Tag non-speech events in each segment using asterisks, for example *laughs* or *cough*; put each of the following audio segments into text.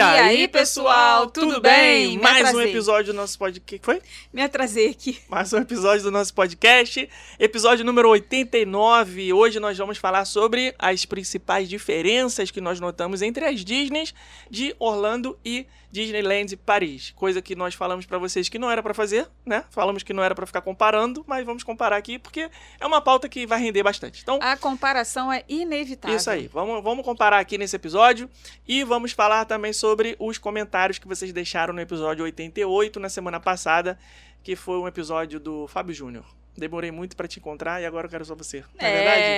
E aí, pessoal, tudo bem? Me Mais um atrasei. episódio do nosso podcast. que foi? Me atrasei aqui. Mais um episódio do nosso podcast. Episódio número 89. Hoje nós vamos falar sobre as principais diferenças que nós notamos entre as Disneys de Orlando e Disneyland Paris. Coisa que nós falamos pra vocês que não era pra fazer, né? Falamos que não era pra ficar comparando, mas vamos comparar aqui porque é uma pauta que vai render bastante. Então, A comparação é inevitável. Isso aí, vamos, vamos comparar aqui nesse episódio e vamos falar também sobre os comentários que vocês deixaram no episódio 88 na semana passada, que foi um episódio do Fábio Júnior. Demorei muito pra te encontrar e agora eu quero só você. Não é, É,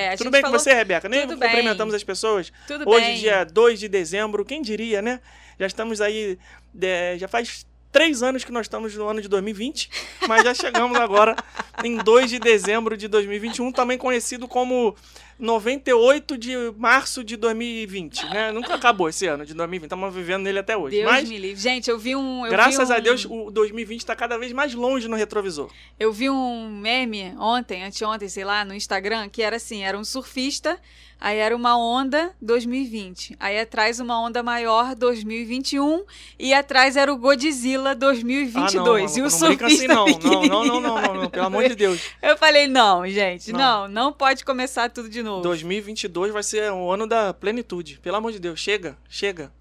verdade? Tudo bem falou- com você, Rebeca? Nem Tudo bem. cumprimentamos as pessoas. Tudo Hoje, bem. dia 2 de dezembro, quem diria, né? Já estamos aí, é, já faz três anos que nós estamos no ano de 2020, mas já chegamos agora em 2 de dezembro de 2021, também conhecido como 98 de março de 2020, né? Nunca acabou esse ano de 2020, estamos vivendo nele até hoje. Deus mas, me livre. Gente, eu vi um. eu graças vi a um- Deus, o 2020 está cada vez mais longe no retrovisor. Eu vi um meme ontem, anteontem, sei lá, no Instagram, que era assim: era um surfista, aí era uma onda 2020. Aí atrás uma onda maior 2021 e atrás era o Godzilla 2022. ah, não, e o não surfista brinca assim não. Não, não, não, não, não, não, *laughs* pelo amor de Deus. Eu falei, não, gente, Não. não, não, pode começar tudo de novo. 2022 vai ser o ano da plenitude. Pelo amor de Deus, chega, chega.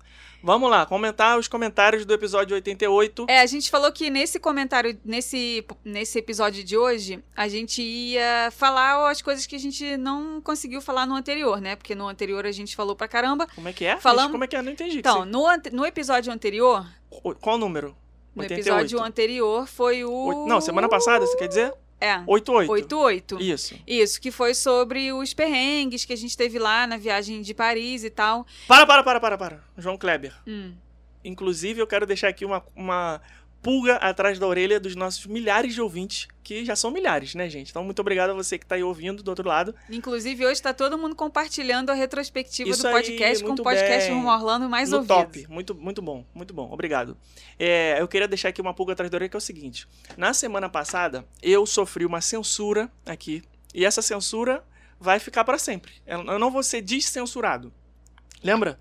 Vamos lá, comentar os comentários do episódio 88. É, a gente falou que nesse comentário, nesse, nesse episódio de hoje, a gente ia falar as coisas que a gente não conseguiu falar no anterior, né? Porque no anterior a gente falou pra caramba. Como é que é? Falamos- Como é que é? Não entendi. Então, no, no episódio anterior, Qual o número? no 88. episódio anterior foi o. Não, semana passada, você quer dizer? É, 88. 88. Isso. Isso, que foi sobre os perrengues que a gente teve lá na viagem de Paris e tal. Para, para, para, para, para. João Kleber. Hum. Inclusive, eu quero deixar aqui uma, uma pulga atrás da orelha dos nossos milhares de ouvintes, que já são milhares, né, gente? Então, muito obrigado a você que tá aí ouvindo do outro lado. Inclusive, hoje tá todo mundo compartilhando a retrospectiva Isso do aí, podcast com o podcast bem. Rumo Orlando mais no ouvido. top. Muito, muito bom, muito bom. Obrigado. É, eu queria deixar aqui uma pulga atrás da orelha, que é o seguinte. Na semana passada, eu sofri uma censura aqui, e essa censura vai ficar para sempre. Eu não vou ser descensurado. Lembra?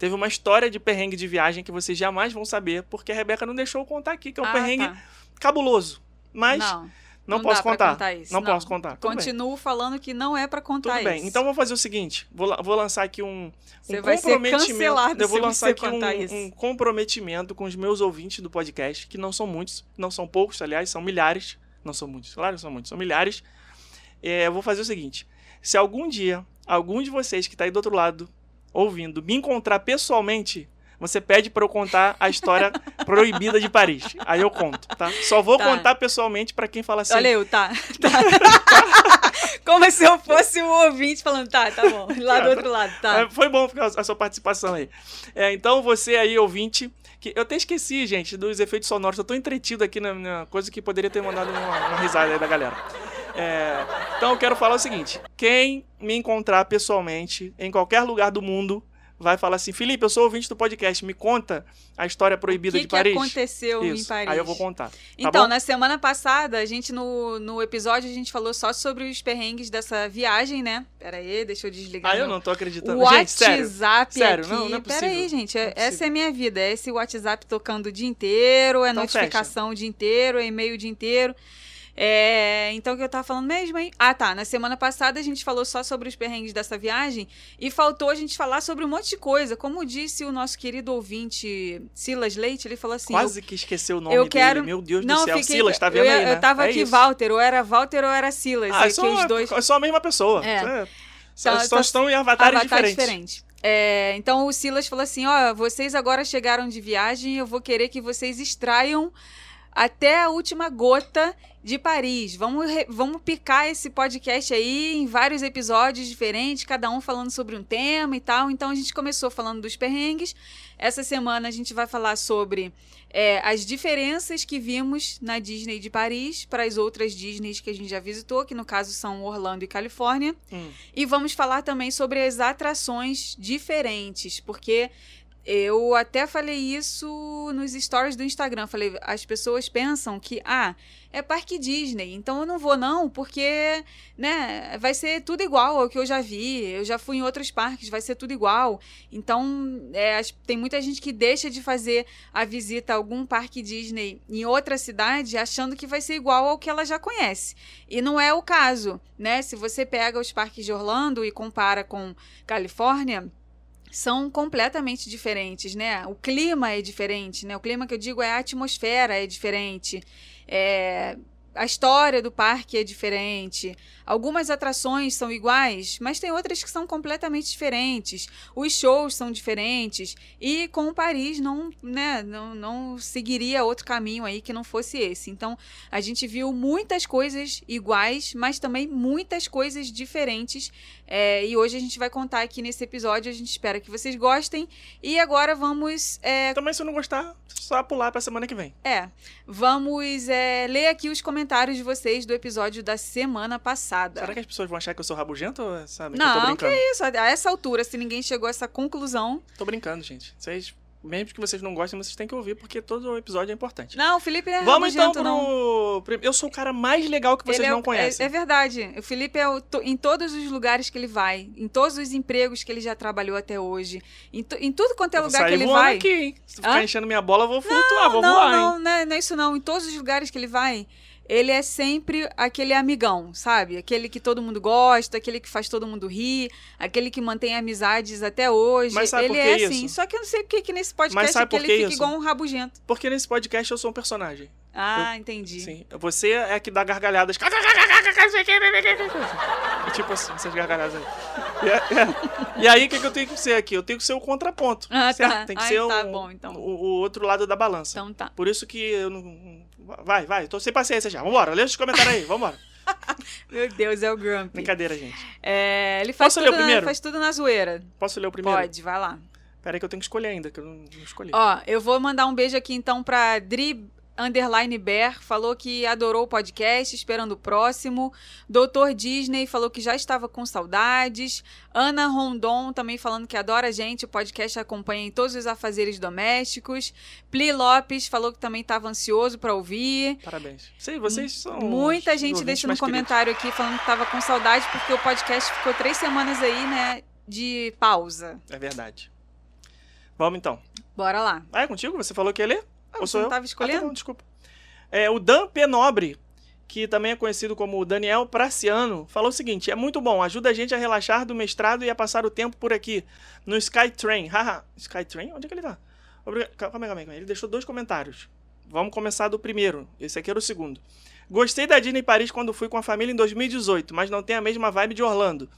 Teve uma história de perrengue de viagem que vocês jamais vão saber, porque a Rebeca não deixou eu contar aqui, que é um Ah, perrengue tá. cabuloso. Mas não, não, não posso contar. contar não, não. posso contar. Tudo bem. continuo falando que não é pra contar Tudo bem. isso. Então vamos fazer o seguinte: vou, vou lançar aqui um, Você um vai comprometimento. eu vou lançar aqui um, um comprometimento com os meus ouvintes do podcast, que não são muitos, não são poucos, aliás, são milhares. Não são muitos, claro, são muitos, são milhares. É, eu vou fazer o seguinte: se algum dia algum de vocês que está aí do outro lado ouvindo me encontrar pessoalmente, você pede para eu contar a história *laughs* proibida de Paris. Aí eu conto, tá? Só vou Tá. contar pessoalmente para quem fala assim. Olha eu, tá. *laughs* tá. Como se eu fosse o ouvinte falando, tá, tá bom. Lá do outro lado, tá. É, foi bom a sua participação aí. É, então, você aí, ouvinte, que eu até esqueci, gente, dos efeitos sonoros. Eu tô entretido aqui na, na coisa que poderia ter mandado uma, uma risada aí da galera. É, então, eu quero falar o seguinte: quem me encontrar pessoalmente em qualquer lugar do mundo vai falar assim: Felipe, eu sou ouvinte do podcast, me conta a história proibida O que, de que Paris. aconteceu em Isso. Paris? Aí eu vou contar. Tá Então, bom? na semana passada, a gente, no, no episódio, a gente falou só sobre os perrengues dessa viagem, né? Pera aí, deixa eu desligar. Ah, eu meu não tô acreditando. O Gente, sério. WhatsApp Sério, aqui. não, não é Pera aí, gente. É- é essa é a minha vida. É esse WhatsApp tocando o dia inteiro, é Então notificação o dia inteiro, é e-mail o dia inteiro. É, então, o que eu tava falando mesmo, hein? Ah, tá. Na semana passada a gente falou só sobre os perrengues dessa viagem e faltou a gente falar sobre um monte de coisa. Como disse o nosso querido ouvinte Silas Leite, ele falou assim: Quase que esqueceu o nome eu dele. quero- Meu Deus não, do céu. fiquei, Silas, tá vendo eu, aí, né? eu tava É aqui, isso. Walter, ou era Walter ou era Silas. Ah, é só, que os dois. é só a mesma pessoa. É. É. Só, só tá- estão em avatares Avatar diferentes. diferente. É, então o Silas falou assim: ó, vocês agora chegaram de viagem, eu vou querer que vocês extraiam até a última gota de Paris. Vamos, re- vamos picar esse podcast aí em vários episódios diferentes, cada um falando sobre um tema e tal. Então a gente começou falando dos perrengues. Essa semana a gente vai falar sobre é, as diferenças que vimos na Disney de Paris para as outras Disneys que a gente já visitou, que no caso são Orlando e Califórnia. Hum. E vamos falar também sobre as atrações diferentes, porque Eu até falei isso nos stories do Instagram. Falei, as pessoas pensam que, ah, é parque Disney, então eu não vou não, porque, né, vai ser tudo igual ao que eu já vi. Eu já fui em outros parques, vai ser tudo igual. Então, é, tem muita gente que deixa de fazer a visita a algum parque Disney em outra cidade achando que vai ser igual ao que ela já conhece. E não é o caso, né? Se você pega os parques de Orlando e compara com Califórnia, são completamente diferentes, né? O clima é diferente, né? O clima que eu digo é a atmosfera é diferente. É, a história do parque é diferente. Algumas atrações são iguais, mas tem outras que são completamente diferentes. Os shows são diferentes. E com Paris não, né, não, não seguiria outro caminho aí que não fosse esse. Então, a gente viu muitas coisas iguais, mas também muitas coisas diferentes. É, e hoje a gente vai contar aqui nesse episódio. A gente espera que vocês gostem. E agora vamos. é, Também, se não gostar, só pular pra semana que vem. é, vamos é, ler aqui os comentários de vocês do episódio da semana passada. Será que as pessoas vão achar que eu sou rabugento ou sabem que eu tô Não, que isso, a essa altura, se ninguém chegou a essa conclusão. Tô brincando, gente. Vocês, mesmo que vocês não gostem, vocês têm que ouvir, porque todo episódio é importante. Não, o Felipe é Vamos então não. pro. prim- Eu sou o cara mais legal que vocês é, não conhecem. É, é verdade. O Felipe é o em todos os lugares que ele vai, em todos os empregos que ele já trabalhou até hoje, em, tu- em tudo quanto é lugar que ele vai. aqui, hein? Se tu ficar Hã? enchendo minha bola, eu vou flutuar, vou não, voar, não, hein? não é, não é isso não. Em todos os lugares que ele vai, ele é sempre aquele amigão, sabe? Aquele que todo mundo gosta, aquele que faz todo mundo rir, aquele que mantém amizades até hoje. Mas sabe ele por que é isso? assim. Só que eu não sei porque que nesse podcast aqui por ele que fica isso? igual um rabugento. Porque nesse podcast eu sou um personagem. Ah, entendi. Sim. Você é que dá gargalhadas. Tipo assim, essas gargalhadas aí. E, é- é. E aí, o que, que eu tenho que ser aqui? Eu tenho que ser o contraponto. Ah, certo? tá. Tem que Ai, ser tá o, bom, então. o, o outro lado da balança. Então tá. Por isso que eu não. Vai, vai, tô sem paciência já. Vambora, lê os comentários aí, vambora. *laughs* Meu Deus, é o Grumpy. Brincadeira, gente. É, ele faz Posso ler tudo, o na, primeiro? faz tudo na zoeira. Posso ler o primeiro? Pode, vai lá. Pera aí que eu tenho que escolher ainda, que eu não, não escolhi. Ó, eu vou mandar um beijo aqui então pra Dri Underline Bear, falou que adorou o podcast, esperando o próximo. Doutor Disney falou que já estava com saudades. Ana Rondon também falando que adora a gente, o podcast acompanha em todos os afazeres domésticos. Pli Lopes falou que também estava ansioso para ouvir. Parabéns. Sei, vocês são. Muita gente mais queridos. comentário aqui falando que estava com saudade porque o podcast ficou três semanas aí, né, de pausa. É verdade. Vamos então. Bora lá. Ah, é contigo? Você falou que ia ler? Ah, Ou você não estava Ah, escolhendo? tá bom, desculpa. É, o Dan Penobre, que também é conhecido como Daniel Praciano, falou o seguinte: é muito bom, ajuda a gente a relaxar do mestrado e a passar o tempo por aqui, no Skytrain. Haha, Skytrain? Onde é que ele tá? Obriga- Calma calma aí, calma. Ele deixou dois comentários. Vamos começar do primeiro. Esse aqui era o segundo. Gostei da Disney Paris quando fui com a família em 2018, mas não tem a mesma vibe de Orlando.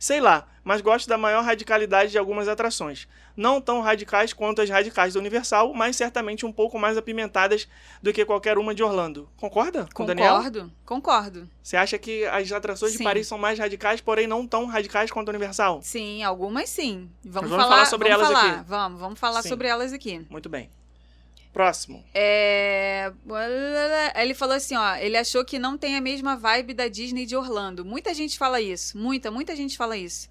Sei lá, mas gosto da maior radicalidade de algumas atrações. Não tão radicais quanto as radicais da Universal, mas certamente um pouco mais apimentadas do que qualquer uma de Orlando. Concorda com o Daniel? Concordo, concordo. Você acha que as atrações de Sim. Paris são mais radicais, porém não tão radicais quanto a Universal? Sim, algumas sim. Vamos, vamos falar, falar sobre vamos elas falar. aqui. Vamos, vamos falar Sim. sobre elas aqui. Muito bem. Próximo. É... Ele falou assim, ó, ele achou que não tem a mesma vibe da Disney de Orlando. Muita gente fala isso, muita, muita gente fala isso.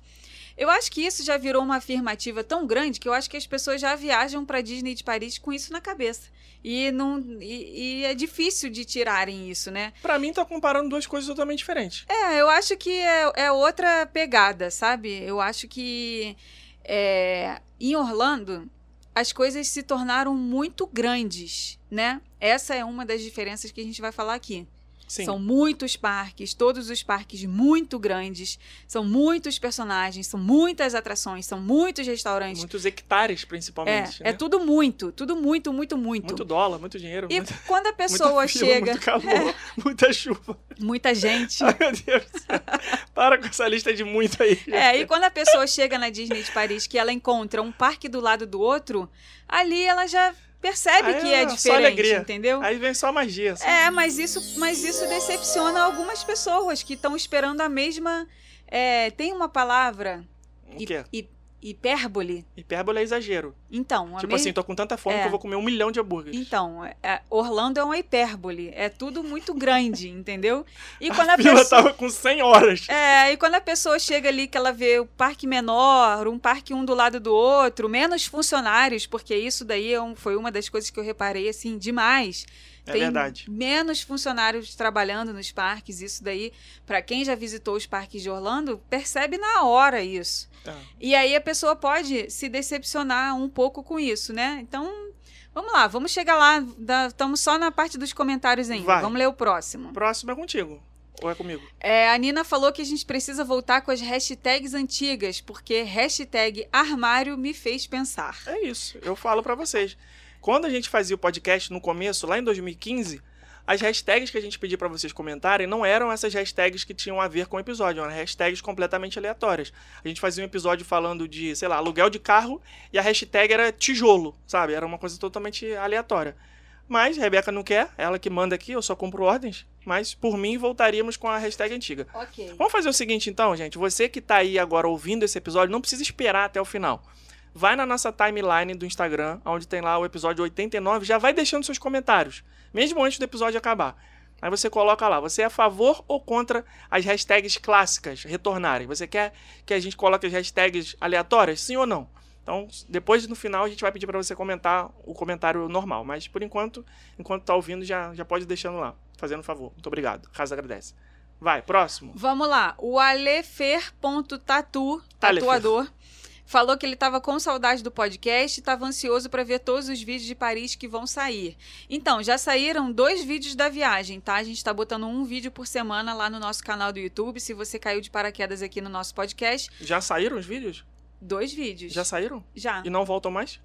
Eu acho que isso já virou uma afirmativa tão grande que eu acho que as pessoas já viajam pra Disney de Paris com isso na cabeça. E, não, e, e é difícil de tirarem isso, né? Pra mim, tá comparando duas coisas totalmente diferentes. É, eu acho que é, é outra pegada, sabe? Eu acho que é, em Orlando as coisas se tornaram muito grandes, né? Essa é uma das diferenças que a gente vai falar aqui. Sim. São muitos parques, todos os parques muito grandes, são muitos personagens, são muitas atrações, são muitos restaurantes. Muitos hectares, É, principalmente. é né? tudo muito, tudo muito, muito, muito. Muito dólar, muito dinheiro. E muita, quando a *laughs* pessoa fila, chega, Muito calor, *laughs* muita chuva. muita gente, *laughs* Ai, meu Deus. Para com essa lista de muito aí. É, e quando a pessoa chega na Disney de Paris, que ela encontra um parque do lado do outro, ali ela já percebe Aí que é é só diferente, alegria. entendeu? Aí vem só magia. assim. É, mas isso, mas isso decepciona algumas pessoas que estão esperando a mesma. é, tem uma palavra O quê? hi- hipérbole. Hipérbole é exagero. Então, a tipo me- assim, tô com tanta fome É. que eu vou comer um milhão de hambúrgueres. Então, é- Orlando é uma hipérbole. É tudo muito grande, *laughs* entendeu? E quando a a fila pessoa. tava com 100 horas. É, e quando a pessoa chega ali que ela vê o parque menor, um parque um do lado do outro, menos funcionários, porque isso daí é um- foi uma das coisas que eu reparei assim demais. É Tem verdade. menos funcionários trabalhando nos parques, isso daí, pra quem já visitou os parques de Orlando, percebe na hora isso. É. E aí a pessoa pode se decepcionar um pouco com isso, né? Então, vamos lá, vamos chegar lá. Estamos só na parte dos comentários ainda. Vai. Vamos ler o próximo. Próximo é contigo. Ou é comigo? É, a Nina falou que a gente precisa voltar com as hashtags antigas, porque hashtag armário me fez pensar. É isso. Eu falo pra vocês. Quando a gente fazia o podcast no começo, lá em 2015, as hashtags que a gente pedia pra vocês comentarem não eram essas hashtags que tinham a ver com o episódio, eram hashtags completamente aleatórias. A gente fazia um episódio falando de, sei lá, aluguel de carro e a hashtag era tijolo, sabe? Era uma coisa totalmente aleatória. Mas Rebeca não quer, ela que manda aqui, eu só cumpro ordens. Mas por mim voltaríamos com a hashtag antiga. Ok. Vamos fazer o seguinte então, gente. Você que tá aí agora ouvindo esse episódio, não precisa esperar até o final. Vai na nossa timeline do Instagram, onde tem lá o episódio 89, já vai deixando seus comentários, mesmo antes do episódio acabar. Aí você coloca lá, você é a favor ou contra as hashtags clássicas retornarem? Você quer que a gente coloque as hashtags aleatórias, sim ou não? Então, depois no final a gente vai pedir para você comentar o comentário normal, mas por enquanto, enquanto tá ouvindo, já, já pode ir deixando lá, fazendo um favor. Muito obrigado. Casa agradece. Vai, próximo. Vamos lá. O alefer.tatu, Alefer. tatuador, falou que ele estava com saudade do podcast e estava ansioso para ver todos os vídeos de Paris que vão sair. Então, já saíram dois vídeos da viagem, tá? A gente está botando um vídeo por semana lá no nosso canal do YouTube. Se você caiu de paraquedas aqui no nosso podcast, Já saíram os vídeos? dois vídeos. Já saíram? Já. E não voltam mais?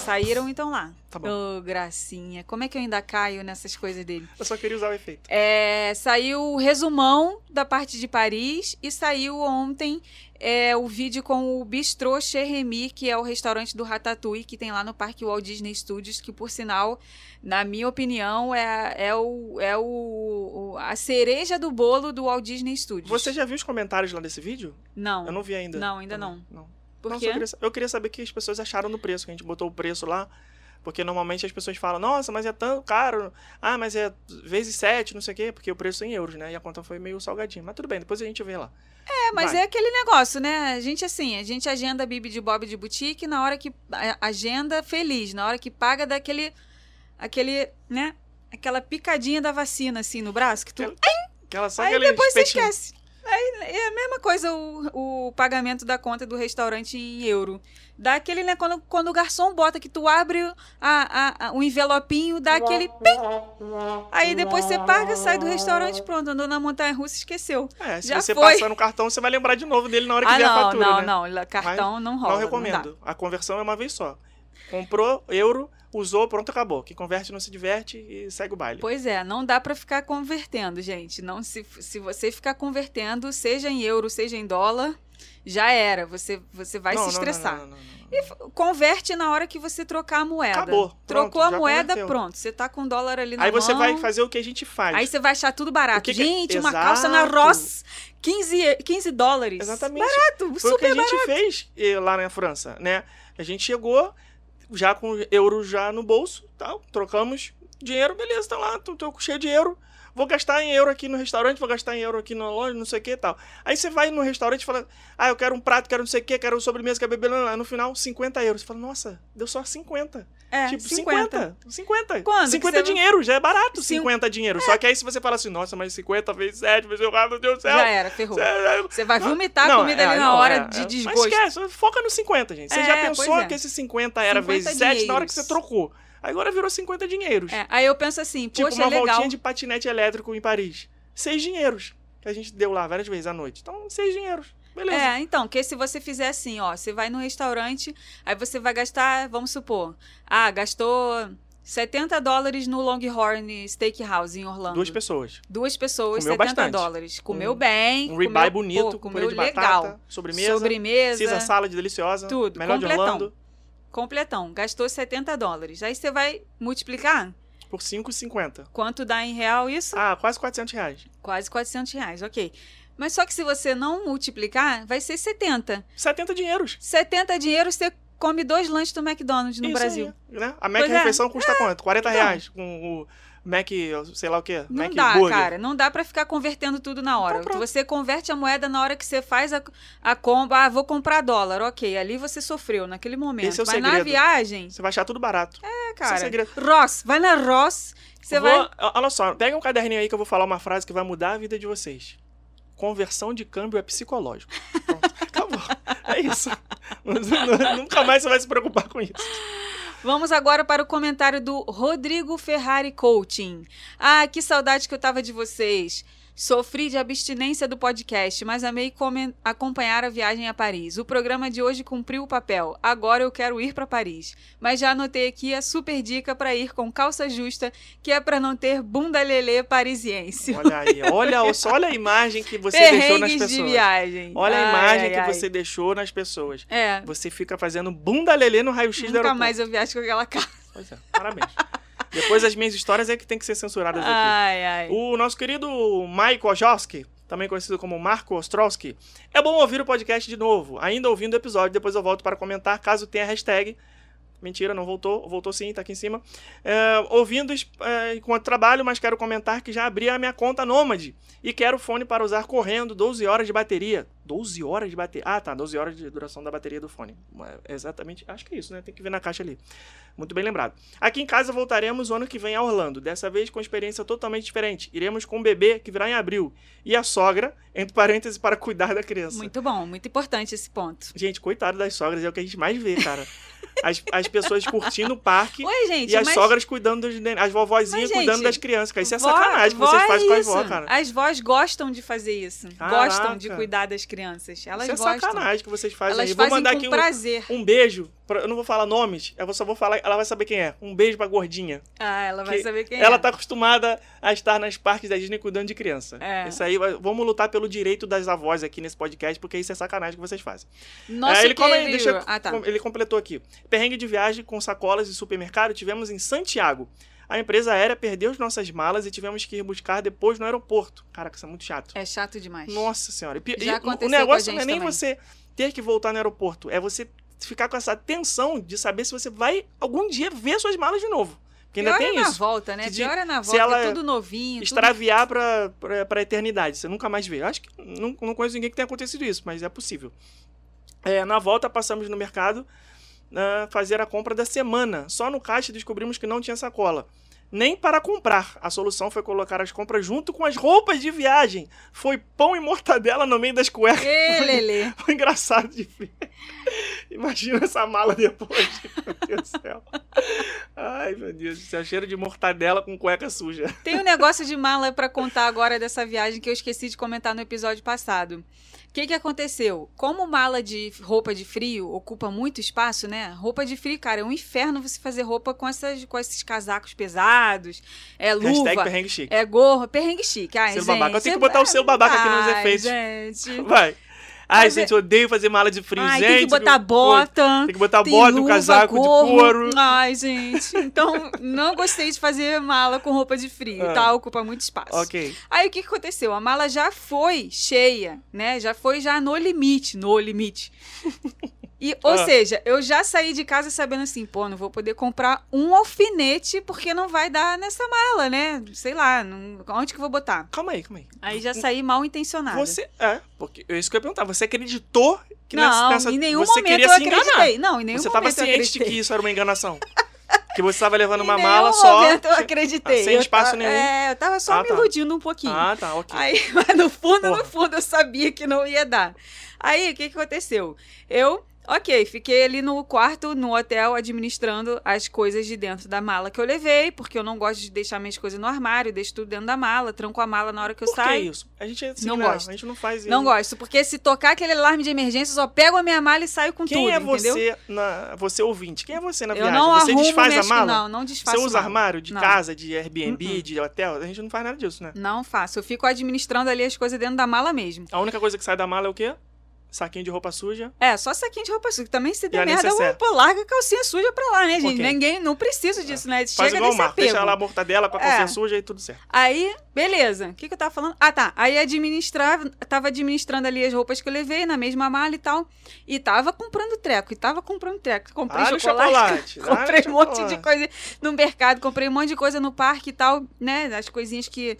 Saíram, então lá. Tá bom. Ô, gracinha. Como é que eu ainda caio nessas coisas dele? Eu só queria usar o efeito. É, saiu o resumão da parte de Paris e saiu ontem é, o vídeo com o Bistrô Chez Remy, que é o restaurante do Ratatouille, que tem lá no Parque Walt Disney Studios, que por sinal, na minha opinião, é, é, o, é o, a cereja do bolo do Walt Disney Studios. Você já viu os comentários lá desse vídeo? Não. Eu não vi ainda. Não, ainda Também. não. não. Por quê? só queria eu queria saber o que as pessoas acharam no preço, que a gente botou o preço lá. Porque normalmente as pessoas falam, nossa, mas é tão caro. Ah, mas é vezes 7, não sei o quê, porque o preço é em euros, né? E a conta foi meio salgadinha. Mas tudo bem, depois a gente vê lá. É, mas Vai. é aquele negócio, né? A gente, assim, a gente agenda Bibi de Bob de boutique na hora que. Agenda feliz, na hora que paga daquele. Aquele, né? Aquela picadinha da vacina, assim, no braço, que tu. Aquela- Aquela só Aí depois você esquece. Aí é a mesma coisa o, o pagamento da conta do restaurante em euro. Dá aquele, né? Quando, quando o garçom bota que tu abre a, a, a- o envelopinho, dá aquele pim. Aí depois você paga, sai do restaurante, pronto, andou na montanha russa e esqueceu. É, se Já você foi. passar no cartão, você vai lembrar de novo dele na hora que Ah, vier a não, fatura, não, né? não. Cartão não rola. Não recomendo. a conversão é uma vez só. Comprou, euro, usou, pronto, acabou. Quem converte não se diverte e segue o baile. Pois é, não dá pra ficar convertendo, gente. Não se, se você ficar convertendo, seja em euro, seja em dólar, já era. Você, você vai Não, se estressar. não, não. E converte na hora que você trocar a moeda. Acabou, pronto, Trocou a moeda, converteu. pronto. Você tá com dólar ali na Aí mão. você vai fazer o que a gente faz. Aí você vai achar tudo barato. Que que- gente, uma Exato. calça na Ross, 15, 15 dólares. Exatamente. Barato, Foi o que a super gente fez eh, lá na França, né? A gente chegou já com euro já no bolso, tal, trocamos dinheiro, beleza, tá lá, tô, tô cheio de euro. Vou gastar em euro aqui no restaurante, vou gastar em euro aqui na loja, não sei o que e tal. Aí você vai no restaurante e fala, ah, eu quero um prato, quero não sei o que, quero sobremesa, quero beber, lá, no final, 50 euros. Você fala, nossa, deu só 50. É, tipo, 50. 50. 50. Quando que 50 você- dinheiro, já é barato Cin- 50 dinheiro. Só que aí se você fala assim, nossa, mas 50 vezes 7, vezes ah, meu Deus do céu. Já era, ferrou. Cê- Você vai vomitar Não, a comida é, ali na não, hora é, de é. desgosto. Mas esquece, foca no 50, gente. Você É, já pensou é. que esse 50 era 50 vezes 7 na hora que dinheiros. você trocou. Agora virou 50 dinheiros. É, aí eu penso assim, tipo poxa, uma é legal. voltinha de patinete elétrico em Paris. Seis dinheiros. Que a gente deu lá várias vezes à noite. Então, seis dinheiros. Beleza. É, então, que se você fizer assim, ó, você vai no restaurante, aí você vai gastar, vamos supor, ah, gastou 70 dólares no Longhorn Steakhouse em Orlando. Duas pessoas. Duas pessoas, Comeu 70 bastante. dólares. Comeu Um- bem. Um ribeye comeu, bonito, pô, com comeu de legal. batata, sobremesa, Sobremesa, Caesar salad deliciosa, tudo, melhor de completão. Orlando, completão. Gastou 70 dólares. Aí você vai multiplicar. por 5,50. Quanto dá em real isso? Ah, quase 400 reais. Quase 400 reais, ok. Mas só que se você não multiplicar, vai ser 70. 70 dinheiros. 70 dinheiros você come dois lanches do McDonald's no Isso Brasil. aí, né? A Mac Pois é. refeição custa quanto? 40 Então. reais. Com o Mac, sei lá o quê? Não Mac dá, Burger. cara. Não dá pra ficar convertendo tudo na hora. Então, você converte a moeda na hora que você faz a, a compra. Ah, vou comprar dólar. Ok, ali você sofreu naquele momento. Esse é o Mas na segredo. viagem, Você vai achar tudo barato. é, Esse é o cara. segredo. Ross, vai na Ross. Você Vou- vai. Olha só, pega um caderninho aí que eu vou falar uma frase que vai mudar a vida de vocês. Conversão de câmbio é psicológico. Pronto, *laughs* acabou. É isso. *laughs* Nunca mais você vai se preocupar com isso. Vamos agora para o comentário do Rodrigo Ferrari Coaching. Ah, que saudade que eu tava de vocês. Sofri de abstinência do podcast, mas amei acompanhar a viagem a Paris. O programa de hoje cumpriu o papel. Agora eu quero ir para Paris. Mas já anotei aqui a super dica para ir com calça justa, que é para não ter bunda lelê parisiense. Olha aí, *laughs* olha olha a imagem que você deixou nas Perrengues de pessoas. viagem. Olha a Ai, imagem ai, que ai. você deixou nas pessoas. É, Você fica fazendo bunda lelê no raio-x nunca aeroporto. mais eu viajo com aquela *laughs* cara. Pois é, parabéns. Depois as minhas histórias é que tem que ser censuradas aqui. Ai, ai. O nosso querido Mike Ojowski, também conhecido como Marco Ostrowski, é bom ouvir o podcast de novo. Ainda ouvindo o episódio, depois eu volto para comentar, caso tenha hashtag. Mentira, não voltou. Voltou sim, tá aqui em cima. É, ouvindo é, enquanto trabalho, mas quero comentar que já abri a minha conta Nômade. E quero fone para usar correndo, 12 horas de bateria. 12 horas de bateria? Ah, tá, 12 horas de duração da bateria do fone. É Exatamente, acho que é isso, né? Tem que ver na caixa ali. Muito bem lembrado. Aqui em casa voltaremos o ano que vem a Orlando, dessa vez com experiência totalmente diferente. Iremos com o bebê que virá em abril. E a sogra, entre parênteses, para cuidar da criança. Muito bom, muito importante esse ponto. Gente, coitado das sogras, é o que a gente mais vê, cara. As, as pessoas curtindo o parque Oi, gente, e as mas... sogras cuidando dos as vovozinhas Mas, cuidando gente, das crianças, cara. Isso é Vó- sacanagem que vocês é fazem com as vó, cara. As vós gostam de fazer isso. Caraca. Gostam de cuidar das crianças. Elas Isso é gostam. sacanagem que vocês fazem Elas aí. Vou fazem mandar com aqui um, prazer. um beijo. pra- eu não vou falar nomes, eu só vou falar. Ela vai saber quem é. Um beijo pra gordinha. Ah, ela vai saber quem Ela é. tá acostumada a estar nas parques da Disney cuidando de criança. É. Isso aí, vamos lutar pelo direito das avós aqui nesse podcast, porque isso é sacanagem que vocês fazem. Nosso É, ele, come- deixa eu- Ah, tá. ele completou aqui. Perrengue de viagem com sacolas e supermercado tivemos em Santiago. A empresa aérea perdeu as nossas malas e tivemos que ir buscar depois no aeroporto. Caraca, isso é muito chato. É chato demais. Nossa senhora. E, Já o- aconteceu o negócio não é nem também. você ter que voltar no aeroporto, é você ficar com essa tensão de saber se você vai algum dia ver suas malas de novo. Porque ainda Pior tem é na isso. volta, né? De- Pior é na se volta, ela é tudo novinho. tudo- Extraviar pra, pra, pra eternidade. Você nunca mais vê. Eu Acho que não, não conheço ninguém que tenha acontecido isso, mas é possível. É, na volta, passamos no mercado ah, fazer a compra da semana. Só no caixa descobrimos que não tinha sacola. Nem para comprar. A solução foi colocar as compras junto com as roupas de viagem. Foi pão e mortadela no meio das cuecas. Lelê. *laughs* Foi engraçado de ver. Imagina essa mala depois. *laughs* Meu Deus do céu. Ai, meu Deus do céu. Cheiro de mortadela com cueca suja. Tem um negócio de mala pra contar agora dessa viagem que eu esqueci de comentar no episódio passado. O que, que aconteceu? Como mala de roupa de frio ocupa muito espaço, né? Roupa de frio, cara, é um inferno você fazer roupa com, essas, com esses casacos pesados, é luva, Hashtag perrengue chique. é gorro, perrengue chique. Ai, Selo gente, babaca. Eu tenho que botar o selo babaca aqui nos Ai, efeitos. gente. Vai. Ai, é- gente, eu odeio fazer mala de frio, Ai, gente. tem que botar bota. Tem que botar tem bota, um luva, casaco gorro. de couro. Ai, gente. Então, não gostei de fazer mala com roupa de frio, Ah. tá? Ocupa muito espaço. Ok. Aí o que que aconteceu? A mala já foi cheia, né? Já foi já no limite, no limite. E, ou Ah. seja, eu já saí de casa sabendo assim, pô, não vou poder comprar um alfinete porque não vai dar nessa mala, né? Sei lá, não- onde que eu vou botar? Calma aí, calma aí. Aí já saí mal intencionada. Você. É, porque é isso que eu ia perguntar. Você acreditou que não, nessa, nessa- em nenhum você momento queria eu acreditei. Não, em nenhum Você momento estava eu ciente de que isso era uma enganação? *laughs* que você estava levando uma mala só. momento eu acreditei. sem Eu espaço nenhum. É, eu tava só Ah, me tá. iludindo um pouquinho. Ah, tá, ok. Aí, *laughs* mas no fundo, Porra. no fundo, eu sabia que não ia dar. Aí, o que, que aconteceu? Eu, ok, fiquei ali no quarto, no hotel, administrando as coisas de dentro da mala que eu levei, porque eu não gosto de deixar minhas coisas no armário, deixo tudo dentro da mala, tranco a mala na hora que eu Por que saio. isso? A gente é assim, Não né? gosto. A gente não faz isso. Não gosto, porque se tocar aquele alarme de emergência, eu só pego a minha mala e saio com Quem tudo, é entendeu? você, na, você ouvinte? Quem é você na Eu viagem? não você desfaz a minhas- mala? Não, não desfaço Você usa mala. armário de Não. casa, de Airbnb, Uh-uh. de hotel? A gente não faz nada disso, né? Não faço. Eu fico administrando ali as coisas dentro da mala mesmo. A única coisa que sai da mala é o quê? Saquinho de roupa suja. É, só saquinho de roupa suja. Também se der merda, necessaire. pô, larga a calcinha suja pra lá, né, gente? Ok. Ninguém, não precisa disso, né? Faz Chega igual o Marco, deixa lá a mortadela com a calcinha É. suja e tudo certo. Aí, beleza. O que, que eu tava falando? Ah, tá. Aí administrava, tava administrando ali as roupas que eu levei na mesma mala e tal. E tava comprando treco. E tava comprando treco. Comprei chocolate. chocolate, *laughs* comprei um monte de coisa no mercado. Comprei um monte de coisa no parque e tal, né? As coisinhas que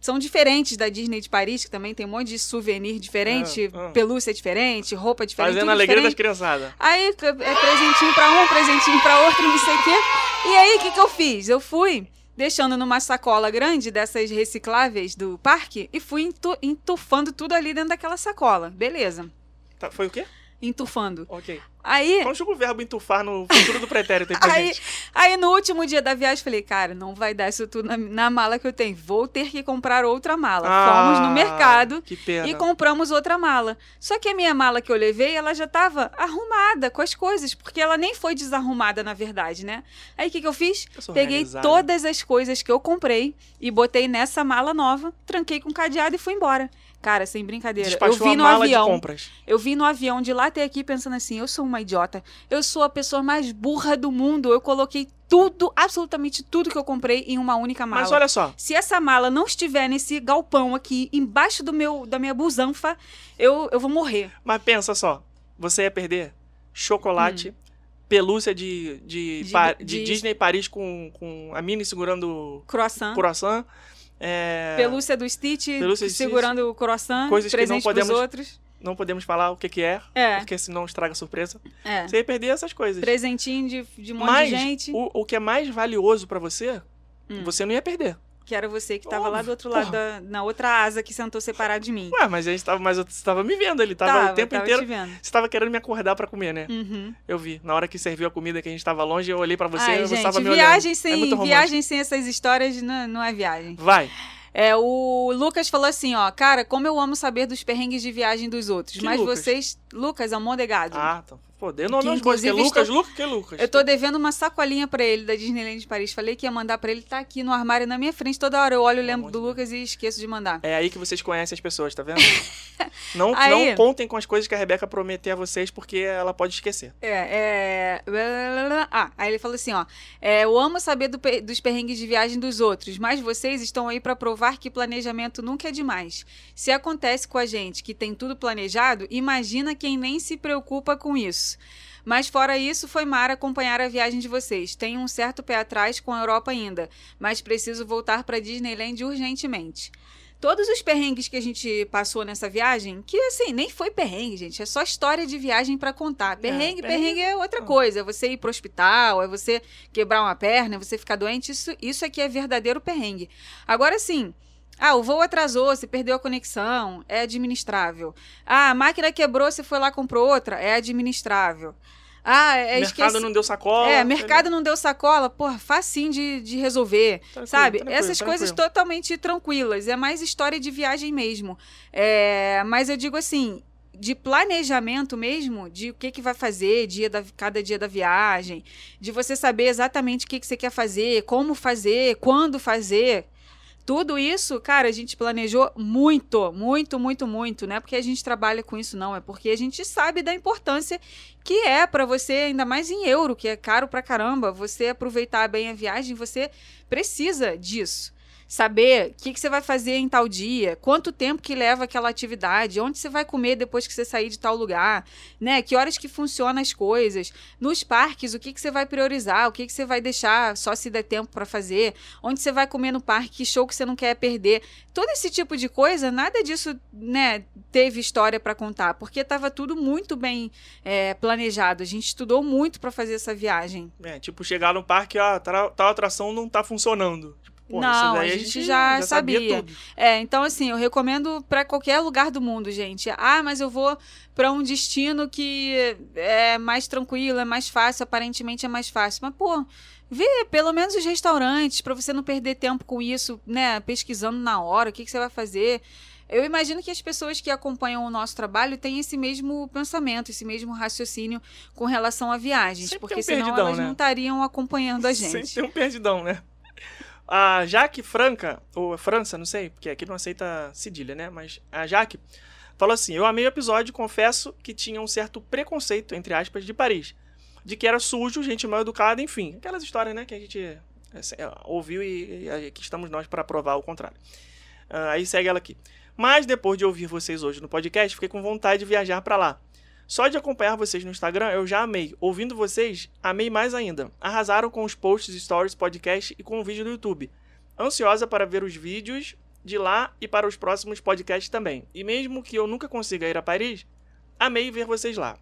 são diferentes da Disney de Paris, que também tem um monte de souvenir diferente, Ah, ah. pelúcia diferente, roupa diferente. Fazendo a alegria das criançadas. Aí, é presentinho pra um, presentinho pra outro, não sei o quê. E aí, o que, que eu fiz? Eu fui deixando numa sacola grande dessas recicláveis do parque e fui entu- entufando tudo ali dentro daquela sacola. Beleza. Tá, foi o quê? Entufando. Ok. Aí, Conjuga o verbo entufar no futuro do pretérito *laughs* aí pra aí, gente. aí, no último dia da viagem, falei, cara, não vai dar isso tudo na, na mala que eu tenho. Vou ter que comprar outra mala. Fomos no Ah, mercado e compramos outra mala. Só que a minha mala que eu levei, ela já tava arrumada com as coisas, porque ela nem foi desarrumada, na verdade, né? Aí o que, que eu fiz? Eu Peguei organizada. todas as coisas que eu comprei e botei nessa mala nova, tranquei com cadeado e fui embora. Cara, sem brincadeira. Despachou eu vim a no avião. Eu vim no avião de lá até aqui pensando assim: eu sou uma idiota. Eu sou a pessoa mais burra do mundo. Eu coloquei tudo, absolutamente tudo que eu comprei em uma única mala. Mas olha só, Se essa mala não estiver nesse galpão aqui, embaixo do meu, da minha busanfa, eu, eu vou morrer. mas pensa só. Você ia perder chocolate, pelúcia de, de, Hum. De- de- Disney Paris com, com a Minnie segurando Croissant. croissant. É, Pelúcia do Stitch Pelúcia do segurando o croissant, Coisas que não podemos- outros. Não podemos falar o que, que é, É, porque senão estraga a surpresa. é. Você ia perder essas coisas. Presentinho de, de um monte Mas de gente. o, o que é mais valioso pra você, Hum. você não ia perder. Que era você que tava lá Óbvio, do outro lado, da, na outra asa que sentou separado de mim. Ué, mas a gente tava, mas você tava me vendo ali, tava, o tempo tava inteiro. te vendo. Você tava querendo me acordar pra comer, né? Uhum. Eu vi. Na hora que serviu a comida que a gente tava longe, eu olhei pra você Ai, e você gente, tava me viagem olhando. sem, é muito romântico. viagem sem essas histórias não, não é viagem. Vai. É, o Lucas falou assim, ó, cara, como eu amo saber dos perrengues de viagem dos outros. Que mas Lucas? vocês. Lucas, Almodegado. Ah, tá. Pô, dê nome aos bois, que é Lucas, estou- Lucas, que é Lucas. Eu tô devendo uma sacolinha pra ele da Disneyland de Paris. Falei que ia mandar pra ele, tá aqui no armário na minha frente. Toda hora eu olho, lembro do. Lucas e esqueço de mandar. É aí que vocês conhecem as pessoas, tá vendo? *laughs* não, Aí- não contem com as coisas que a Rebeca prometeu a vocês, porque ela pode esquecer. É, é. Ah, aí ele falou assim, ó. É, eu amo saber do pe- dos perrengues de viagem dos outros, mas vocês estão aí pra provar que planejamento nunca é demais. Se acontece com a gente que tem tudo planejado, imagina quem nem se preocupa com isso. Mas fora isso, foi mar acompanhar a viagem de vocês. Tenho um certo pé atrás com a Europa ainda, mas preciso voltar para Disneyland urgentemente. Todos os perrengues que a gente passou nessa viagem, que assim, nem foi perrengue, gente, é só história de viagem para contar. Perrengue, perrengue- perrengue é outra coisa. É você ir pro hospital, é você quebrar uma perna, é você ficar doente. Isso, isso aqui é verdadeiro perrengue. Agora sim. Ah, o voo atrasou, você perdeu a conexão, é administrável. Ah, a máquina quebrou, você foi lá e comprou outra, é administrável. Ah, é mercado esqueci... não deu sacola. É, mercado não deu sacola, porra, facinho de, de resolver, Tranquilo, sabe? tranquilo, Essas coisas tranquilo. totalmente tranquilas. É mais história de viagem mesmo. É, mas eu digo assim, de planejamento mesmo, de o que, que vai fazer dia da, cada dia da viagem, de você saber exatamente o que, que você quer fazer, como fazer, quando fazer. Tudo isso, cara, a gente planejou muito, muito, muito, muito. Não é porque a gente trabalha com isso, não. É porque a gente sabe da importância que é para você, ainda mais em euro, que é caro pra caramba, você aproveitar bem a viagem, você precisa disso. Saber o que, que você vai fazer em tal dia, quanto tempo que leva aquela atividade, onde você vai comer depois que você sair de tal lugar, né? Que horas que funcionam as coisas. Nos parques, o que, que você vai priorizar, o que, que você vai deixar só se der tempo para fazer, onde você vai comer no parque, que show que você não quer perder. Todo esse tipo de coisa, nada disso, né, teve história para contar, porque estava tudo muito bem é, planejado. A gente estudou muito para fazer essa viagem. É, tipo, chegar no parque, ah, tal, tal atração não tá funcionando. Pô, Não, isso daí a gente já sabia. tudo. É, então assim, eu recomendo para qualquer lugar do mundo, gente. Ah, mas eu vou para um destino que é mais tranquilo, é mais fácil, aparentemente é mais fácil. Mas pô, vê pelo menos os restaurantes para você não perder tempo com isso, né, pesquisando na hora, o que que você vai fazer. Eu imagino que as pessoas que acompanham o nosso trabalho têm esse mesmo pensamento, esse mesmo raciocínio com relação a viagens, Sempre porque um senão perdidão, elas né? não estariam acompanhando a *laughs* Sempre gente. tem um perdidão, né? A Jaque Franca, ou França, não sei, porque aqui não aceita cedilha, né? Mas a Jaque Falou assim: Eu amei o episódio, confesso que tinha um certo preconceito, entre aspas, de Paris. De que era sujo, gente mal educada, enfim. Aquelas histórias, né, que a gente assim, ouviu e, e aqui estamos nós para provar o contrário. Uh, aí segue ela aqui. Mas depois de ouvir vocês hoje no podcast, fiquei com vontade de viajar para lá. Só de acompanhar vocês no Instagram, eu já amei. Ouvindo vocês, amei mais ainda. Arrasaram com os posts, stories, podcast e com o vídeo do YouTube. Ansiosa para ver os vídeos de lá e para os próximos podcasts também. E mesmo que eu nunca consiga ir a Paris, amei ver vocês lá.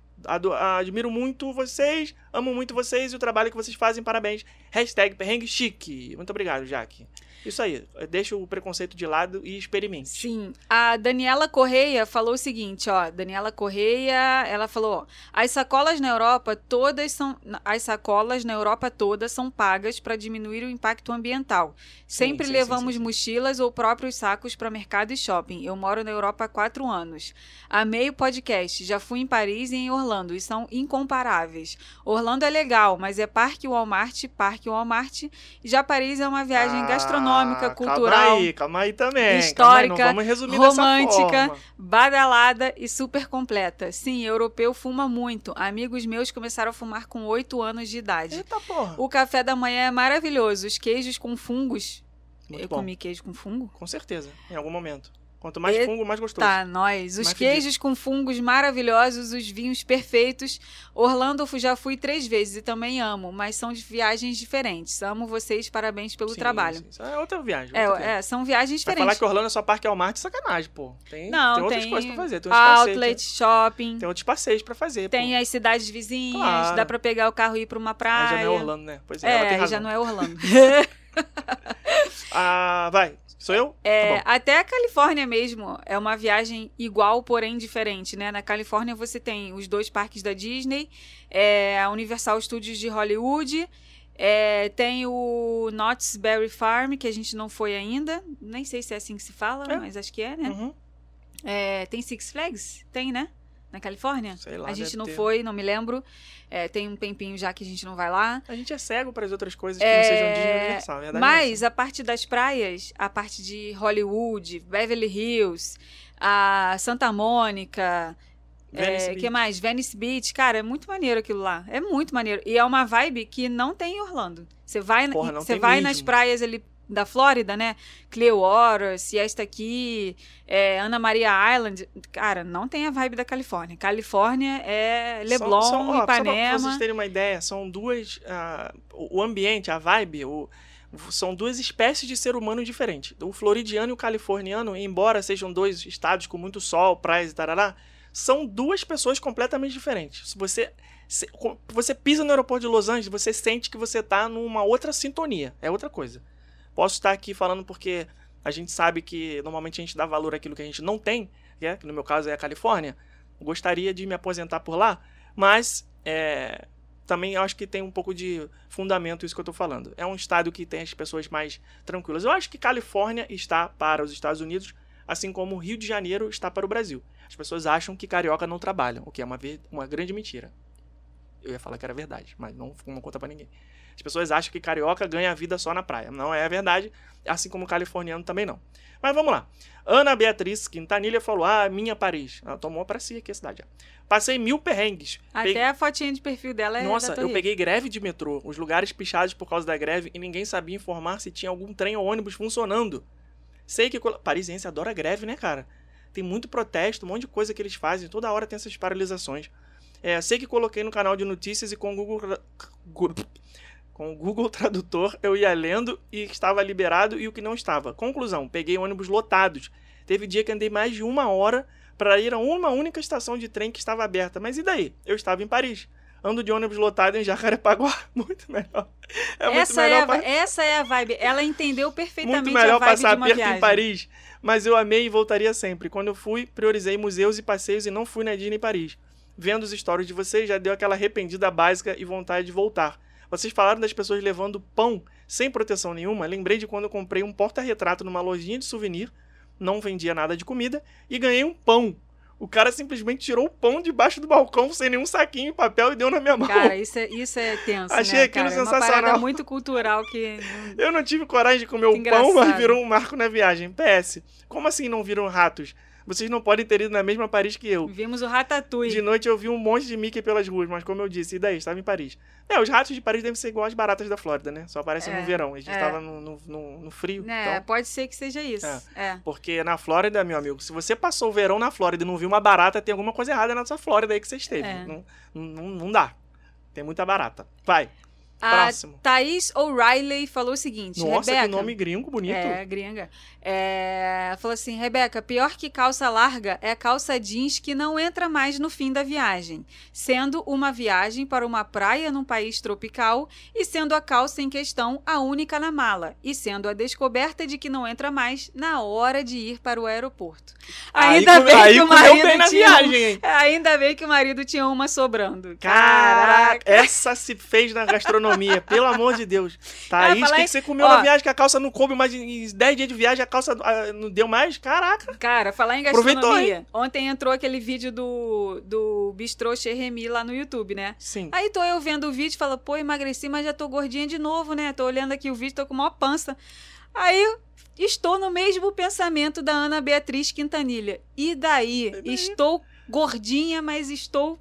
Admiro muito vocês, amo muito vocês e o trabalho que vocês fazem. Parabéns. Hashtag perrengue chique. Muito obrigado, Jaque. Isso aí, deixa o preconceito de lado e experimente. Sim. A Daniela Correia falou o seguinte, ó. Daniela Correia, ela falou, ó, as sacolas na Europa todas são as sacolas na Europa todas são pagas para diminuir o impacto ambiental. Sempre sim, sim, levamos sim, mochilas ou próprios sacos para mercado e shopping. Eu moro na Europa há quatro anos. Amei o podcast. Já fui em Paris e em Orlando e são incomparáveis. Orlando é legal, mas é parque Walmart, parque Walmart. Já Paris é uma viagem ah. gastronômica econômica, cultural. Calma aí, calma aí também. Histórica, aí, romântica, badalada e super completa. Sim, europeu fuma muito. Amigos meus começaram a fumar com 8 anos de idade. Eita porra. O café da manhã é maravilhoso. Os queijos com fungos. Muito Eu bom. comi queijo com fungo? Com certeza, em algum momento. Quanto mais fungo, mais gostoso. Tá, nós. Os mais queijos fedido. com fungos maravilhosos, os vinhos perfeitos. Orlando já fui três vezes e também amo, mas são de viagens diferentes. Amo vocês, parabéns pelo sim, trabalho. Sim. É outra viagem. É, outra é, viagem. são viagens diferentes. Vai falar que Orlando é só parque ao mar de sacanagem, pô. Tem, Não, tem outras tem coisas pra fazer. Tem outlet, shopping. Tem outros passeios pra fazer, Tem pô. as cidades vizinhas, claro. dá pra pegar o carro e ir pra uma praia. Aí já não é Orlando, né? Pois é, é tem já não é Orlando. *laughs* *laughs* ah, vai. Sou eu? É, tá até a Califórnia mesmo é uma viagem igual, porém diferente, né? Na Califórnia você tem os dois parques da Disney, é, a Universal Studios de Hollywood, é, tem o Knott's Berry Farm, que a gente não foi ainda. Nem sei se é assim que se fala, É. mas acho que é, né? Uhum. É, tem Six Flags? Tem, né? Na Califórnia? Sei lá, a gente não ter. foi, não me lembro. É, tem um tempinho já que a gente não vai lá. A gente é cego para as outras coisas que É, não sejam Disney Universal. a verdade é Mas a parte das praias, a parte de Hollywood, Beverly Hills, a Santa Mônica, é, que mais? Venice Beach, cara, é muito maneiro aquilo lá. É muito maneiro. E é uma vibe que não tem em Orlando. Você vai, Porra, você vai mesmo. nas praias ali da Flórida, né? Clearwater, Siesta Key, é, Ana Maria Island. Cara, não tem a vibe da Califórnia. Califórnia é Leblon, São- são- ó, Só pra Ipanema. vocês terem uma ideia, são duas. ah, o ambiente, a vibe, o- são duas espécies de ser humano diferentes. O floridiano e o californiano, embora sejam dois estados com muito sol, praias e tarará, são duas pessoas completamente diferentes. Se você. se- você pisa no aeroporto de Los Angeles, você sente que você tá numa outra sintonia. É outra coisa. Posso estar aqui falando porque a gente sabe que normalmente a gente dá valor àquilo que a gente não tem, que no meu caso é a Califórnia. Gostaria de me aposentar por lá, mas é, também acho que tem um pouco de fundamento isso que eu tô falando. É um estado que tem as pessoas mais tranquilas. Eu acho que Califórnia está para os Estados Unidos, assim como Rio de Janeiro está para o Brasil. As pessoas acham que carioca não trabalham, o que é uma, uma grande mentira. Eu ia falar que era verdade, mas não, não conta pra ninguém. As pessoas acham que carioca ganha a vida só na praia. Não é verdade, assim como o californiano também não. Mas vamos lá. Ana Beatriz Quintanilha falou: Ah, minha Paris. Ela tomou pra si aqui a cidade. Passei mil perrengues. Até Peguei- a fotinha de perfil dela é Nossa, eu peguei greve de metrô, os lugares pichados por causa da greve e ninguém sabia informar se tinha algum trem ou ônibus funcionando. Sei que parisiense adora greve, né, cara? Tem muito protesto, um monte de coisa que eles fazem, toda hora tem essas paralisações. É, sei que coloquei no canal de notícias e com o Google com o Google *laughs* Tradutor eu ia lendo e estava liberado e o que não estava. Conclusão, peguei ônibus lotados. Teve dia que andei mais de uma hora para ir a uma única estação de trem que estava aberta. Mas e daí? Eu estava em Paris. Ando de ônibus lotado em Jacarepaguá. *laughs* Muito melhor. É muito essa, melhor é a, essa é a vibe. Ela entendeu perfeitamente muito melhor a vibe passar de uma viagem. em Paris. Mas eu amei e voltaria sempre. Quando eu fui, priorizei museus e passeios e não fui na Disney em Paris. Vendo os stories de vocês, já deu aquela arrependida básica e vontade de voltar. Vocês falaram das pessoas levando pão sem proteção nenhuma. Lembrei de quando eu comprei um porta-retrato numa lojinha de souvenir, não vendia nada de comida, e ganhei um pão. O cara simplesmente tirou o pão debaixo do balcão sem nenhum saquinho de papel e deu na minha mão. Cara, isso é, isso é tenso, Achei né, aquilo cara? É uma sensacional. muito cultural que... Eu não tive coragem de comer Que o pão, mas engraçado. virou um marco na viagem. PS, como assim não viram ratos? Vocês não podem ter ido na mesma Paris que eu. Vimos o Ratatouille. De noite eu vi um monte de Mickey pelas ruas, mas como eu disse, e daí? Estava em Paris. É, os ratos de Paris devem ser igual às baratas da Flórida, né? Só aparecem É, no verão. A gente é. estava no, no, no- no frio. É, então... pode ser que seja isso. É. É. Porque na Flórida, meu amigo, se você passou o verão na Flórida e não viu uma barata, tem alguma coisa errada na sua Flórida aí que você esteve. É. Não, não, não dá. Tem muita barata. Vai. A Próximo. Thaís O'Reilly falou o seguinte: Nossa, Rebeca, que nome gringo bonito. É, gringa. É, falou assim, Rebeca, pior que calça larga é calça jeans que não entra mais no fim da viagem, sendo uma viagem para uma praia num país tropical e sendo a calça em questão a única na mala, e sendo a descoberta de que não entra mais na hora de ir para o aeroporto. Aí Ainda come- bem aí que o marido bem na tinha viagem, hein? É, Ainda bem que o marido tinha uma sobrando. Caraca, essa se fez na gastronomia, *laughs* pelo amor de Deus. Thaís, o falar que, que você comeu ó. na viagem que a calça não coube mais em 10 dias de viagem, a calça ah, não deu mais? Caraca. Cara, falar em gastronomia. Ontem entrou aquele vídeo do, do Bistrô Chez Remy lá no YouTube, né? Sim. Aí tô eu vendo o vídeo e falo, pô, emagreci, mas já tô gordinha de novo, né? Tô olhando aqui o vídeo, tô com maior pança. Aí estou no mesmo pensamento da Ana Beatriz Quintanilha. E daí? daí? Estou gordinha, mas estou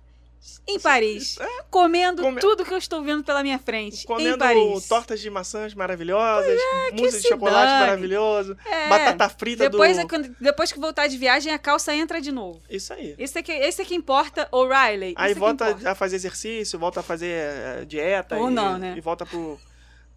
em Paris. Comendo Come- tudo que eu estou vendo pela minha frente. em Comendo Paris. tortas de maçãs maravilhosas, mousse de chocolate dane. maravilhoso, É, batata frita depois, do... é depois que voltar de viagem, a calça entra de novo. Isso aí. Esse é que, esse é que importa, O'Reilly. Aí é volta a fazer exercício, volta a fazer eh, dieta. Ou e, não, né? E volta pro,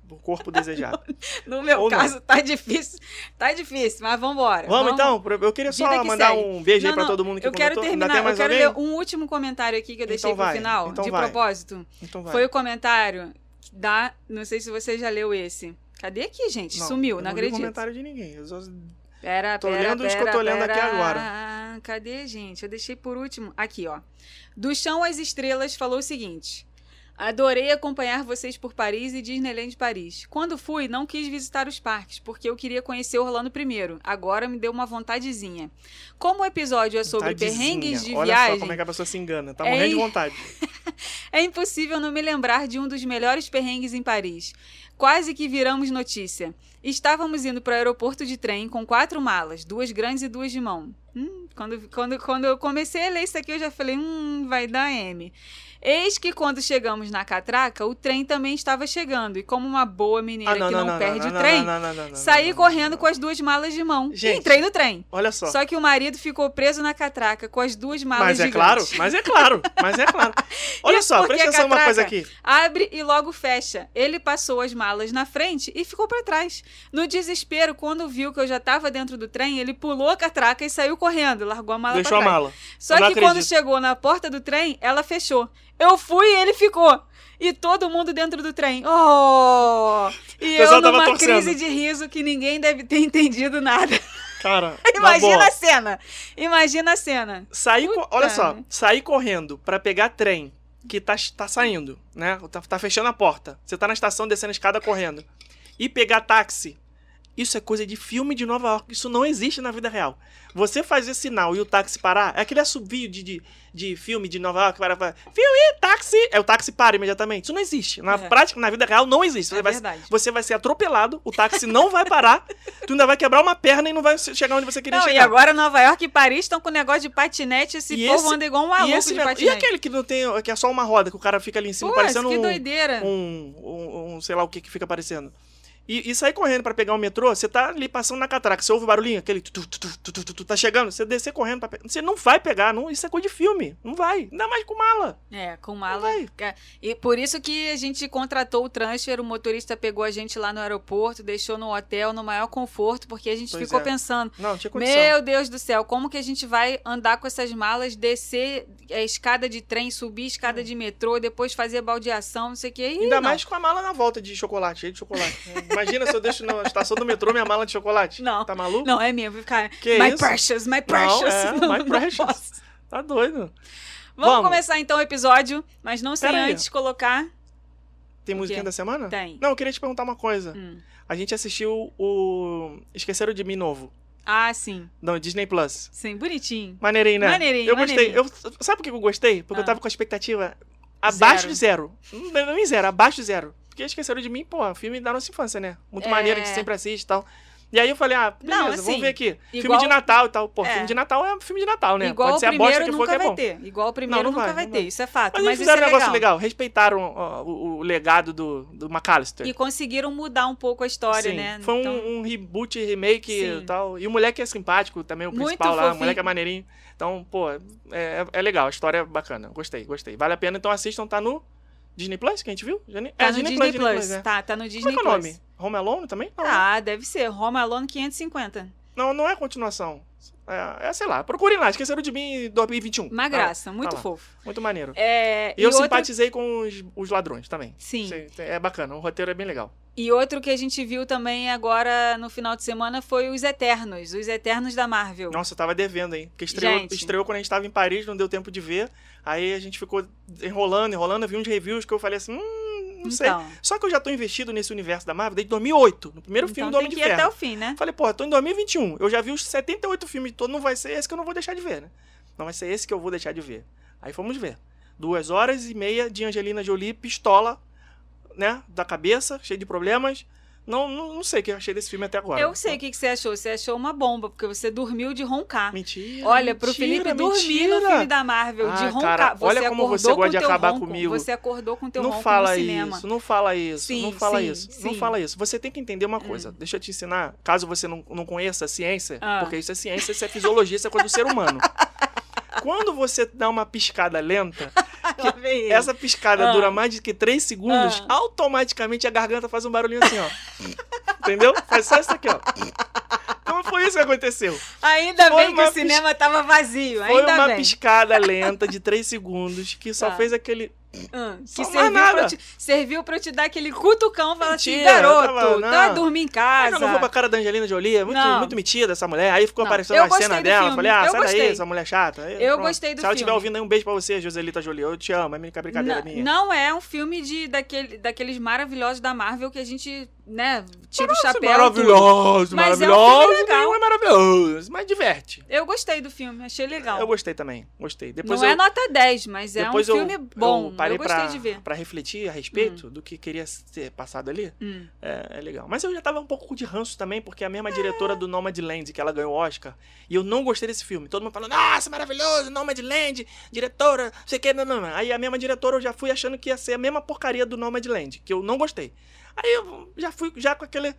pro corpo desejado. *laughs* No meu Ou não. caso, tá difícil. Tá difícil, mas vambora. Vamos, então? Pro- Eu queria só Vida mandar um beijo aí Não, pra não, todo mundo que Eu quero comentou. Ainda terminar, eu quero ler um último comentário aqui que eu deixei Então pro vai, final, então de vai. propósito. Então vai. Foi o comentário da. Não sei se você já leu esse. Cadê aqui, gente? Não, Sumiu, não, li acredito. comentário de ninguém. Eu só- Pera, Tô pera, lendo os que pera, eu tô lendo aqui pera. agora. Cadê, gente? Eu deixei por último. Aqui, ó. Do Chão às Estrelas falou o seguinte. Adorei acompanhar vocês por Paris e Disneyland Paris. Quando fui, não quis visitar os parques, porque eu queria conhecer Orlando primeiro. Agora me deu uma vontadezinha. Como o episódio é sobre perrengues de Olha viagem, só como é que a pessoa se engana. Tá É morrendo de em- vontade. *laughs* é impossível não me lembrar de um dos melhores perrengues em Paris. Quase que viramos notícia. Estávamos indo para o aeroporto de trem com quatro malas, duas grandes e duas de mão. Hum, quando, quando, quando eu comecei a ler isso aqui, eu já falei, hum, vai dar M. Eis que quando chegamos na catraca, o trem também estava chegando. E como uma boa mineira que não, perde o trem, Ah, não, não, não, não, saí não, correndo com as duas malas de mão. Gente, e entrei no trem. Olha só. Só que o marido ficou preso na catraca com as duas malas Mas é gigantes. claro, mas é claro, mas é claro. *laughs* Olha Isso só, presta atenção numa coisa aqui. Abre e logo fecha. Ele passou as malas na frente e ficou para trás. No desespero, quando viu que eu já estava dentro do trem, ele pulou a catraca e saiu correndo, largou a mala Deixou a mala. Só Eu que quando chegou na porta do trem, ela fechou. Eu fui e ele ficou. E todo mundo dentro do trem. Oh! E eu numa torcendo. crise de riso que ninguém deve ter *laughs* entendido nada. Cara, *laughs* na Imagina a cena. Imagina a cena. Puta. olha só, sair correndo pra pegar trem que tá, tá saindo, né? Tá, tá fechando a porta. Você tá na estação descendo a escada correndo. E pegar táxi. Isso é coisa de filme de Nova York. Isso não existe na vida real. Você fazer sinal e o táxi parar, é aquele assovio de, de, de filme de Nova York. Para, para, filme, táxi! É o táxi para imediatamente. Isso não existe. Na É. prática, na vida real, não existe. Você, É vai, verdade. você vai ser atropelado, o táxi não vai parar, *laughs* tu ainda vai quebrar uma perna e não vai chegar onde você queria Não, chegar. e agora Nova York e Paris estão com negócio de patinete. Esse E povo esse- anda igual um E, maluco esse de patinete. e aquele que não tem, que é só uma roda, que o cara fica ali em cima, Pô, parecendo que um, doideira. um, um, um sei lá o que que fica parecendo. E, e sair correndo pra pegar o metrô, você tá ali passando na catraca, você ouve o barulhinho, aquele tu, tu, tu, tu, tu, tu, tu, tá chegando, você descer correndo pra pegar. Você não vai pegar, não, isso é coisa de filme, não vai, ainda mais com mala. É, com Não mala. vai. É, E por isso que a gente contratou o transfer, o motorista pegou a gente lá no aeroporto, deixou no hotel no maior conforto, porque a gente Pois ficou é. pensando, Não, não tinha condição. meu Deus do céu, como que a gente vai andar com essas malas, descer a escada de trem, subir a escada de metrô, depois fazer baldeação, não sei o que. Ainda mais com a mala na volta de chocolate, cheio de chocolate. *laughs* Imagina se eu deixo na estação do metrô minha mala de chocolate. Não. Tá maluco? Não, é mesmo, vai ficar. Que my isso? precious, my precious. é, *laughs* my precious. Tá doido. Vamos, Vamos. começar então o episódio, mas não sem Pera aí. antes colocar. Tem musiquinha da semana? Tem. Não, eu queria te perguntar uma coisa. Hum. A gente assistiu o Esqueceram de Mim novo, Ah, sim. no Disney Plus. Sim, bonitinho. Maneirinho, né? Maneirinho, Eu gostei. maneirinho. Eu, sabe por que eu gostei? Porque Ah. eu tava com a expectativa abaixo Zero. de zero. Não, não em zero, abaixo de zero. Porque Esqueceram de Mim, pô, filme da nossa infância, né? Muito É. maneiro, a gente sempre assiste e tal. E aí eu falei, ah, beleza, Não, vamos assim, ver aqui. filme igual- de Natal e tal. Pô, É. filme de Natal é filme de Natal, né? Igual Pode o ser a bosta primeiro que for nunca que é vai bom. ter. Igual o primeiro não nunca vai, vai, não ter. vai. Isso é fato. Mas, Mas, eles isso é fizeram um negócio legal. legal. Respeitaram ó, o, o legado do, do McAllister. E conseguiram mudar um pouco a história, Sim, né? Foi um- Então, um, reboot, remake Sim. e tal. E o moleque é simpático também, o Muito principal lá. O moleque é maneirinho. Então, pô, é, é- é legal. A história é bacana. Gostei, gostei. Vale a pena, então assistam. Tá no Disney Plus, que a gente viu? Disney- Tá é, no Disney, Plus. é. Tá, tá no Como Disney é que é o Plus. nome? Home Alone também? Não, Ah, deve ser. Home Alone 550. não, não é continuação. É, é, sei lá. Procurem lá. Esqueceram de mim em 2021. Uma Tá graça, tá muito lá. fofo. Muito maneiro. É, E eu simpatizei com os, os ladrões também. Sim. É bacana. O roteiro é bem legal. E outro que a gente viu também agora no final de semana foi Os Eternos. Os Eternos da Marvel. Nossa, eu tava devendo, hein? Porque estreou, Gente. estreou quando a gente tava em Paris, não deu tempo de ver. Aí a gente ficou enrolando, enrolando. Eu vi uns reviews que eu falei assim, hum, não sei. Então. Só que eu já tô investido nesse universo da Marvel desde 2008, no primeiro filme então do tem Homem que de ir Ferro. até o fim, né? Falei, pô, tô em 2021. Eu já vi os 78 filmes todos, não vai ser esse que eu não vou deixar de ver, né? Não vai ser esse que eu vou deixar de ver. Aí fomos ver. Duas horas e meia de Angelina Jolie, pistola, né? Da cabeça, cheio de problemas. Não, não, não sei o que eu achei desse filme até agora. Eu sei o que, que você achou. Você achou uma bomba, porque você dormiu de roncar. Mentira. Olha, pro mentira, Felipe dormir no filme da Marvel, de Ah, roncar. cara, você olha como você com gosta de teu acabar ronco, comigo. Você acordou com teu não ronco fala no cinema. isso, não fala isso, Sim, não fala sim, isso, não sim. fala isso. Você tem que entender uma coisa. Deixa eu te ensinar, caso você não, não conheça a ciência, Ah. porque isso é ciência, isso é fisiologia, isso é coisa do ser humano. *laughs* Quando você dá uma piscada lenta, *laughs* essa piscada Ah. dura mais de que 3 segundos, Ah. automaticamente a garganta faz um barulhinho assim, ó. Entendeu? Faz só isso aqui, ó. Então foi isso que aconteceu. Ainda Foi bem que o cinema tava vazio. Foi Ainda uma bem. piscada lenta de 3 segundos que só Tá. fez aquele. Só que serviu pra, te, serviu pra eu te dar aquele cutucão e falar assim, eu garoto, tá não. dormir em casa. jogou pra cara da Angelina Jolie, é muito, Não. muito metida essa mulher. Aí ficou Não, aparecendo eu a cena dela. filme, Falei, ah, eu sai daí, gostei. essa mulher chata. Aí, Eu pronto. gostei do Se ela estiver filme. ouvindo aí, um beijo pra você, Joselita Jolie. Eu te amo, é minha brincadeira Não, minha. não é um filme de, daquele, daqueles maravilhosos da Marvel que a gente, né, tira o chapéu. tudo. maravilhoso, Mas é um maravilhoso. filme é maravilhoso, mas diverte. Eu gostei do filme, achei legal. Eu gostei também, gostei. Depois não eu, é nota 10, mas é um depois eu- filme bom. Eu parei eu gostei pra, de ver. pra refletir a respeito do que queria ser passado ali. Hum. É, é legal. Mas eu já tava um pouco de ranço também, porque é a mesma diretora do Nomadland, que ela ganhou o Oscar, e eu não gostei desse filme. Todo mundo falando, nossa, maravilhoso, Nomadland, diretora, não sei o que, não, não, não. Aí a mesma diretora eu já fui achando que ia ser a mesma porcaria do Nomadland, que eu não gostei. Aí eu já fui já com aquele.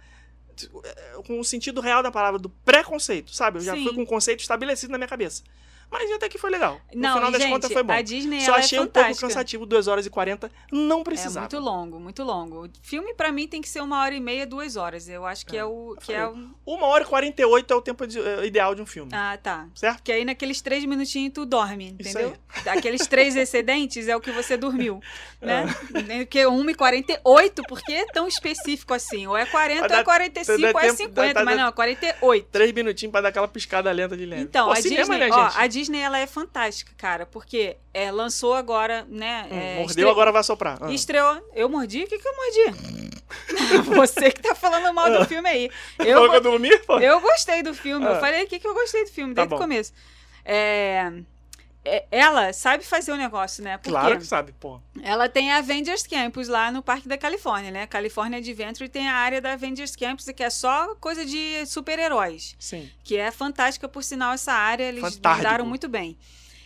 com o sentido real da palavra, do preconceito, sabe? Eu já Sim. fui com o conceito estabelecido na minha cabeça. Mas até que foi legal. No Não, final das gente, contas foi bom. a Disney Só ela achei é um pouco cansativo, 2 horas e 40. Não É precisava. muito longo, muito longo. O filme, pra mim, tem que ser uma hora e meia, duas horas. Eu acho que é, o. Que é o... Uma hora e 48 é o tempo de- eh, ideal de um filme. Ah, tá. Certo? Porque aí naqueles três minutinhos tu dorme, entendeu? Aqueles três *laughs* excedentes é o que você dormiu, né? Porque 1h48, por que é tão específico assim? Ou é 40, Vai ou é dar- 45, dá ou é tempo- 50, dá- dá- mas não, é 48. Três minutinhos pra dar aquela piscada lenta de leve. Então, Pô, a cinema, Disney, né, ó, a Disney ela é fantástica, cara, porque é, lançou agora, né? Hum, é, mordeu, estre- agora vai soprar. Ah. Estreou. Eu mordi? O que, que eu mordi? *laughs* Você que tá falando mal do filme aí. *laughs* Eu, que eu dormi, pô? eu gostei do filme. Eu Ah. falei aqui que eu gostei do filme Tá desde o começo. É, ela sabe fazer o negócio, né? Porque Claro que sabe, pô. ela tem a Avengers Campus lá no Parque da Califórnia, né? California Adventure tem a área da Avengers Campus, que é só coisa de super-heróis. Sim. Que é fantástica, por sinal, essa área. Eles Fantástico. muito bem.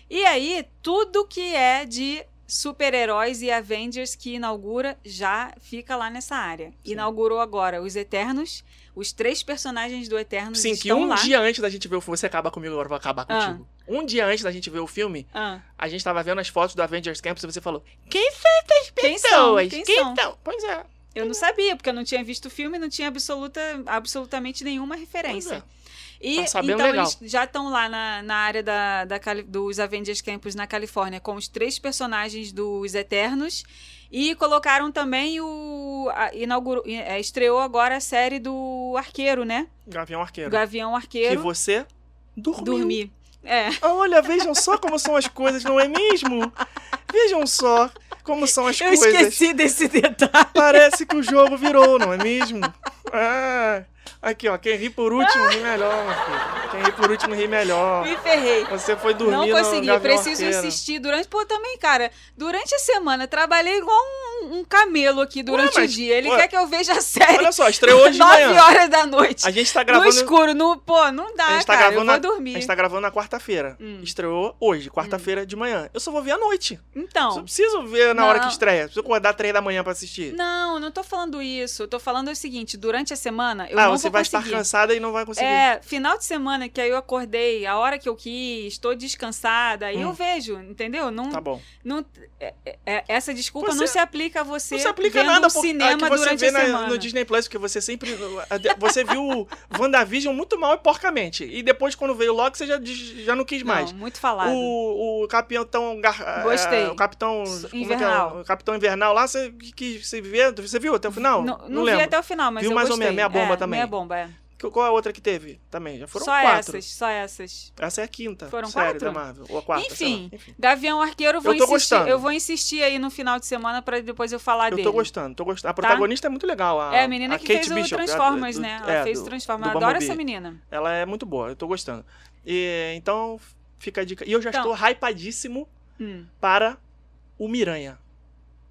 E aí, tudo que é de super-heróis e Avengers que inaugura já fica lá nessa área. Sim. Inaugurou agora os Eternos. Os três personagens do Eternos Sim, que estão um lá. dia antes da gente ver o você acaba comigo, agora eu vou acabar Ah. Um dia antes da gente ver o filme, Ah, a gente tava vendo as fotos do Avengers Campus e você falou: Quem são essas Quem são? pessoas? Quem Quem são? Pois é. eu não sabia, porque eu não tinha visto o filme, não tinha absoluta, absolutamente nenhuma referência. Pois é. E Tá então legal. eles já estão lá na, na área da, da dos Avengers Campus na Califórnia com os três personagens dos Eternos. E colocaram também o. a- inaugurou, é, estreou agora a série do Arqueiro, né? Gavião Arqueiro. Gavião Que Arqueiro. você dormiu. Dormir. É. Olha, vejam só como são as coisas, não é mesmo? Vejam só como são as Eu coisas. esqueci desse detalhe. Parece que o jogo virou, não é mesmo? Ah, aqui, ó, quem ri por último ri melhor, meu filho. Quem ri por último ri melhor. Me ferrei. Você foi dormir Não consegui, preciso assistir durante. Pô, também, cara, durante a semana, trabalhei igual um, um camelo aqui durante mas, o dia. Ele ué, quer que eu veja a série. Olha só, estreou hoje de *laughs* 9 manhã. horas da noite. A gente tá No gravando. escuro, no. Pô, não dá, a gente tá cara. Eu gravando vou na, dormir. A gente tá gravando na quarta-feira. Hum. Estreou hoje, quarta-feira de manhã. Eu só vou ver à noite. Eu Então. não preciso ver na hora Não. que estreia. Preciso acordar três da manhã pra assistir. Não, não tô falando isso. Eu tô falando o seguinte: durante a semana, eu ah, não você vou vai conseguir. estar cansada e não vai conseguir. É, final de semana que aí eu acordei, a hora que eu quis, estou descansada, aí Hum. eu vejo, entendeu? Não, Tá bom. não, é- é- essa desculpa Você- não se aplica a você Não se aplica vendo nada porque cinema é que você durante vê na- semana. no Disney Plus, porque você sempre. Você viu o *laughs* WandaVision muito mal e porcamente. E depois, quando veio o Loki, você já, já não quis mais. Não, muito falado. O, o Capitão. Gar- Gostei. é, o Capitão. é é? Invernal. O Capitão Invernal lá, você, que, você, vê, você viu até o final? não, Não, não vi lembro. até o final, mas Viu mais ou gostei. menos, meia bomba É, também. Meia bomba, é. Qual a outra que teve também? Já foram só quatro. essas, só essas. Essa é a quinta Foram série quatro? da Marvel. Ou a quarta. Enfim, Enfim. Gavião Arqueiro, eu vou Eu insistir. gostando. Eu vou insistir aí no final de semana pra depois eu falar Eu dele. tô gostando, tô gostando. A protagonista é muito legal. A, É a menina a que Kate fez o Bishop, a- Transformers, do- né? é, Ela fez do- o Transformers. do Adoro essa menina. Ela é muito boa, eu tô gostando. E, então, fica a dica. E eu já Então- estou hypadíssimo Hum. para o Miranha.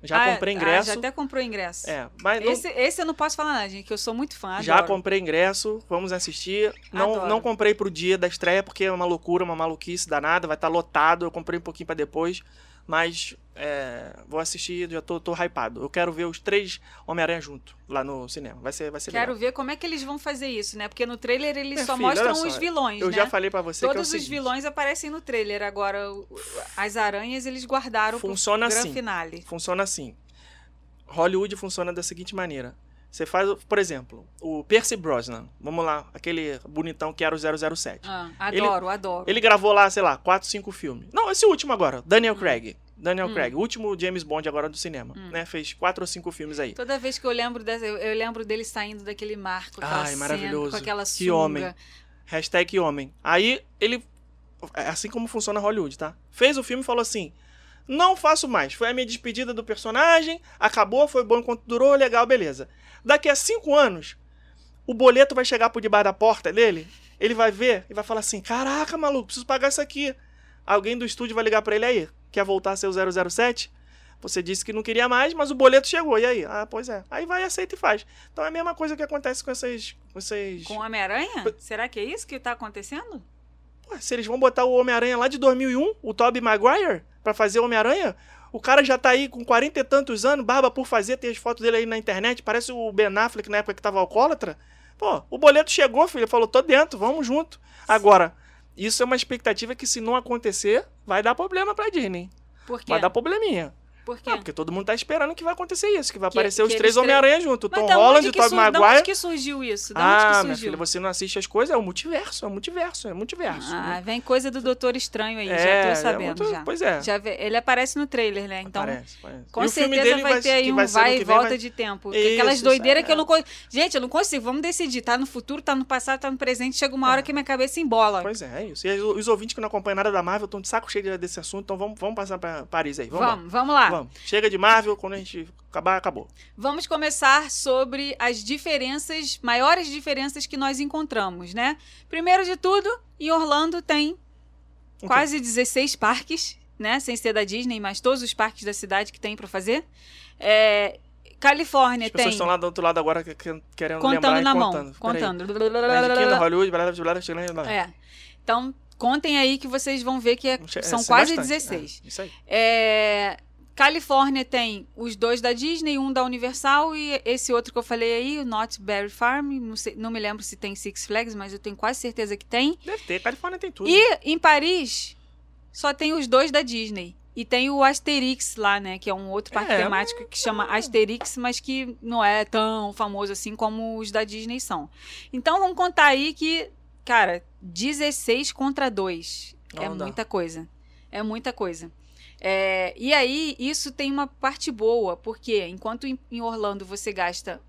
Já Ah, comprei ah, ingresso. já até comprou ingresso. É, mas não- Esse, esse eu não posso falar nada, gente, que eu sou muito fã. já adoro. comprei ingresso, vamos assistir. Não, Adoro. não comprei pro dia da estreia, porque é uma loucura, uma maluquice danada, vai estar lotado. Eu comprei um pouquinho pra depois, mas é, vou assistir, já tô, tô hypado. Eu quero ver os três Homem-Aranha junto, lá no cinema. Vai ser, vai ser Quero legal. ver como é que eles vão fazer isso, né? Porque no trailer eles Minha só filha, mostram só, os vilões, Eu né? já falei pra você que é Todos os vilões aparecem no trailer. Agora, as aranhas eles guardaram Funciona pro assim. grande finale. funciona assim. Hollywood funciona da seguinte maneira. Você faz, por exemplo, o Percy Brosnan. Vamos lá, aquele bonitão que era o 007. Ah, adoro, adoro. Ele gravou lá, sei lá, 4, 5 filmes. Não, esse último agora, Daniel Craig. Daniel Hum. Craig, o último James Bond agora do cinema, né? Fez quatro ou cinco filmes aí. Toda vez que eu lembro dessa, eu, lembro dele saindo daquele mar com aquela Ai, cena, maravilhoso. com aquela Que sunga. homem. Hashtag homem. Aí ele. É assim como funciona Hollywood, tá? Fez o filme e falou assim: Não faço mais. Foi a minha despedida do personagem, acabou, foi bom enquanto durou, legal, beleza. Daqui a cinco anos, o boleto vai chegar por debaixo da porta dele, ele vai ver e vai falar assim: Caraca, maluco, preciso pagar isso aqui. Alguém do estúdio vai ligar pra ele aí. Quer voltar a ser o 007? Você disse que não queria mais, mas o boleto chegou. E aí? Ah, pois é. Aí vai, aceita e faz. Então é a mesma coisa que acontece com essas. Com essas... Com o Homem-Aranha? Será que é isso que tá acontecendo? Pô, se eles vão botar o Homem-Aranha lá de 2001, o Tobey Maguire, pra fazer o Homem-Aranha, o cara já tá aí com 40 e tantos anos, barba por fazer, tem as fotos dele aí na internet, parece o Ben Affleck na época que tava alcoólatra. Pô, o boleto chegou, filho, falou, tô dentro, vamos junto. Agora, isso é uma expectativa que se não acontecer, vai dar problema pra Disney. Por quê? Vai dar probleminha. Por quê? Ah, porque todo mundo tá esperando que vai acontecer isso, que vai Que- aparecer os que três eles tre- Homem-Aranha junto, Mas Tom da Holland, o Tobey sur- Da onde Maguire. que surgiu isso? Da Ah, minha surgiu? filha, você não assiste as coisas, é o multiverso, é o multiverso, é o multiverso. Ah, vem coisa do Doutor Estranho aí, É, já é tô sabendo muito- já. Pois é. Já vê- ele aparece no trailer, né? Então, Parece, parece. com certeza dele vai, ter aí um vai vai e volta vai- de tempo. Isso, Aquelas doideiras aí, que eu é. não consigo. Gente, eu não consigo. Vamos decidir. Tá no futuro, tá no passado, tá no presente. Chega uma hora que minha cabeça embola. Pois é, é isso. E os ouvintes que não acompanham nada da Marvel estão de saco cheio desse assunto, então vamos, vamos passar pra Paris aí. Vamos, vamos lá. Vamos. Chega de Marvel, quando a gente acabar, acabou. Vamos começar sobre as diferenças, maiores diferenças que nós encontramos, né? Primeiro de tudo, em Orlando tem quê? quase 16 parques, né? Sem ser da Disney, mas todos os parques da cidade que tem pra fazer. É, Califórnia As pessoas tem estão lá do outro lado agora que- que- querendo contando lembrar e na contando. mão, contando. Kingdom, Hollywood, blá, blá, blá, blá. É. Então, contem aí que vocês vão ver que é- É, são é quase bastante, 16. é, isso aí. É, Califórnia tem os dois da Disney, um da Universal e esse outro que eu falei aí, o Not Berry Farm. Não, sei- não me lembro se tem Six Flags, mas eu tenho quase certeza que tem. Deve ter, Califórnia tem tudo. E em Paris só tem os dois da Disney. E tem o Asterix lá, né? Que é um outro parque É, temático que chama Asterix, mas que não é tão famoso assim como os da Disney são. Então vamos contar aí que, cara, 16 contra 2. É dá. muita coisa. É muita coisa. É, e aí, isso tem uma parte boa, porque enquanto em em Orlando você gasta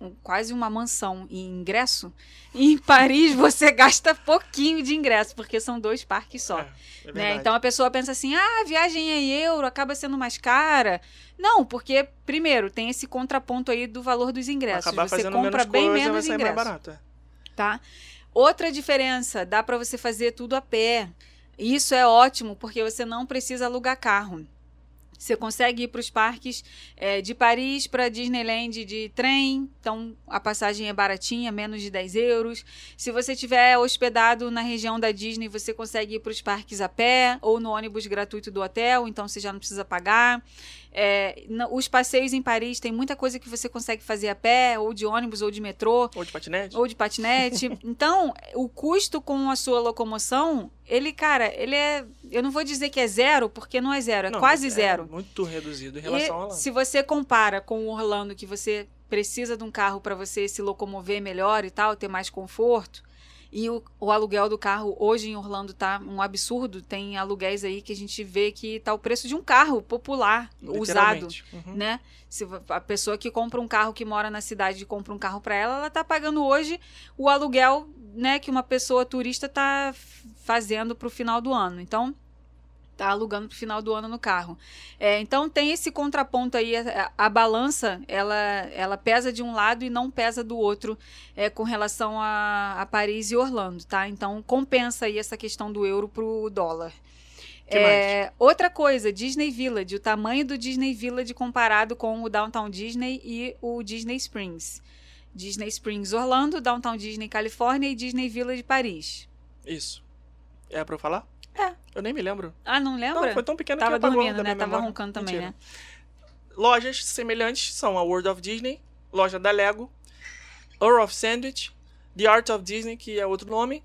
um- quase uma mansão em ingresso, *laughs* em Paris você gasta pouquinho de ingresso, porque são dois parques só. É, é né? Então a pessoa pensa assim: ah, a viagem em euro acaba sendo mais cara. Não, porque, primeiro, tem esse contraponto aí do valor dos ingressos. acabar Você compra menos bem coisa, menos ingresso barato. é. tá? Outra diferença, dá para você fazer tudo a pé. Isso é ótimo porque você não precisa alugar carro. Você consegue ir para os parques é, de Paris para Disneyland de trem, então a passagem é baratinha, menos de 10 euros. Se você estiver hospedado na região da Disney, você consegue ir para os parques a pé ou no ônibus gratuito do hotel, então você já não precisa pagar. É, os passeios em Paris tem muita coisa que você consegue fazer a pé, ou de ônibus, ou de metrô. Ou de patinete. Ou de patinete. *laughs* então, o custo com a sua locomoção, ele, cara, ele é. Eu não vou dizer que é zero, porque não é zero, é Não, quase é zero. Muito reduzido em relação E a Orlando. se você compara com o Orlando, que você precisa de um carro para você se locomover melhor e tal, ter mais conforto. E o, o aluguel do carro hoje em Orlando tá um absurdo. Tem aluguéis aí que a gente vê que tá o preço de um carro popular, usado. Uhum. né? Se a pessoa que compra um carro que mora na cidade e compra um carro para ela, ela tá pagando hoje o aluguel, né, que uma pessoa turista tá fazendo pro final do ano. Então, tá alugando pro final do ano no carro. É, então tem esse contraponto aí, a, a balança ela, ela pesa de um lado e não pesa do outro é, com relação a, a Paris e Orlando, tá? Então compensa aí essa questão do euro pro dólar. Que É, outra coisa, Disney Village, o tamanho do Disney Village comparado com o Downtown Disney e o Disney Springs. Disney Springs Orlando, Downtown Disney Califórnia e Disney Village Paris. Isso. É pra eu falar? Eu nem me lembro. Ah, não lembra? Não, foi tão pequeno Tava que apagou dormindo, né? Tava memória. roncando também, Mentira. né? Lojas semelhantes são a World of Disney, loja da Lego, Earl of Sandwich, The Art of Disney, que é outro nome.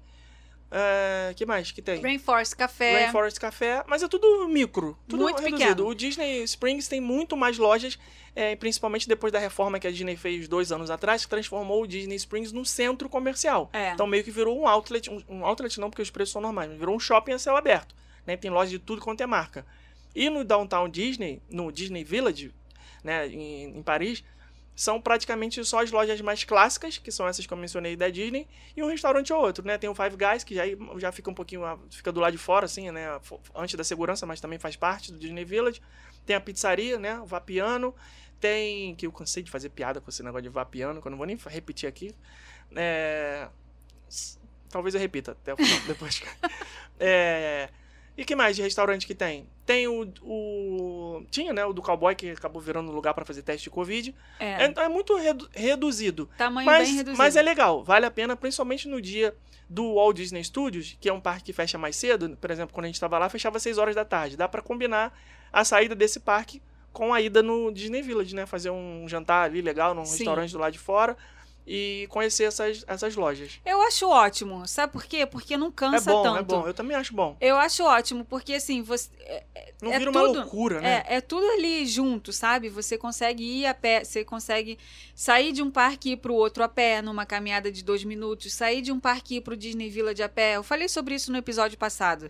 É, que mais que tem? Rainforest Café. Rainforest Café, mas é tudo micro, tudo Muito reduzido. pequeno. O Disney Springs tem muito mais lojas, é, principalmente depois da reforma que a Disney fez dois anos atrás, que transformou o Disney Springs num centro comercial. É. Então meio que virou um outlet, um, um outlet não porque os preços são normais, mas virou um shopping a céu aberto. Né? Tem loja de tudo quanto é marca. E no Downtown Disney, no Disney Village, né, em, em Paris, são praticamente só as lojas mais clássicas, que são essas que eu mencionei da Disney, e um restaurante ou outro, né? Tem o Five Guys, que já, já fica um pouquinho, fica do lado de fora, assim, né? Antes da segurança, mas também faz parte do Disney Village. Tem a pizzaria, né? O Vapiano. Tem, que eu cansei de fazer piada com esse negócio de Vapiano, que eu não vou nem repetir aqui. É... Talvez eu repita até o final, *laughs* depois. É... E que mais de restaurante que tem? Tem o, o. Tinha, né? O do cowboy que acabou virando lugar para fazer teste de Covid. É, É, então é muito redu- reduzido. tamanho Mas, bem reduzido. mas é legal, vale a pena, principalmente no dia do Walt Disney Studios, que é um parque que fecha mais cedo. Por exemplo, quando a gente estava lá, fechava às 6 horas da tarde. Dá para combinar a saída desse parque com a ida no Disney Village, né? Fazer um jantar ali legal num Sim. restaurante do lado de fora e conhecer essas, essas lojas. Eu acho ótimo. Sabe por quê? Porque não É cansa bom, tanto. é bom. Eu também acho bom. Eu acho ótimo, porque assim, você. Não É vira uma tudo- loucura, né? É, é tudo ali junto, sabe? Você consegue ir a pé, você consegue sair de um parque e ir pro outro a pé, numa caminhada de dois minutos, sair de um parque e ir pro Disney Village a pé. Eu falei sobre isso no episódio passado.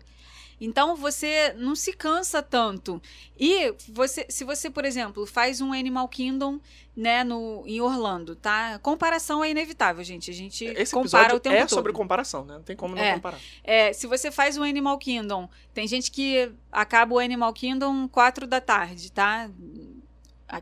Então você não se cansa tanto. E você, se você, por exemplo, faz um Animal Kingdom, né, no, em Orlando, tá? Comparação é inevitável, gente. A gente Esse compara o tempo é todo. sobre comparação, né? Não tem como não É. comparar. É, se você faz o Animal Kingdom, tem gente que acaba o Animal Kingdom 4 da tarde, tá?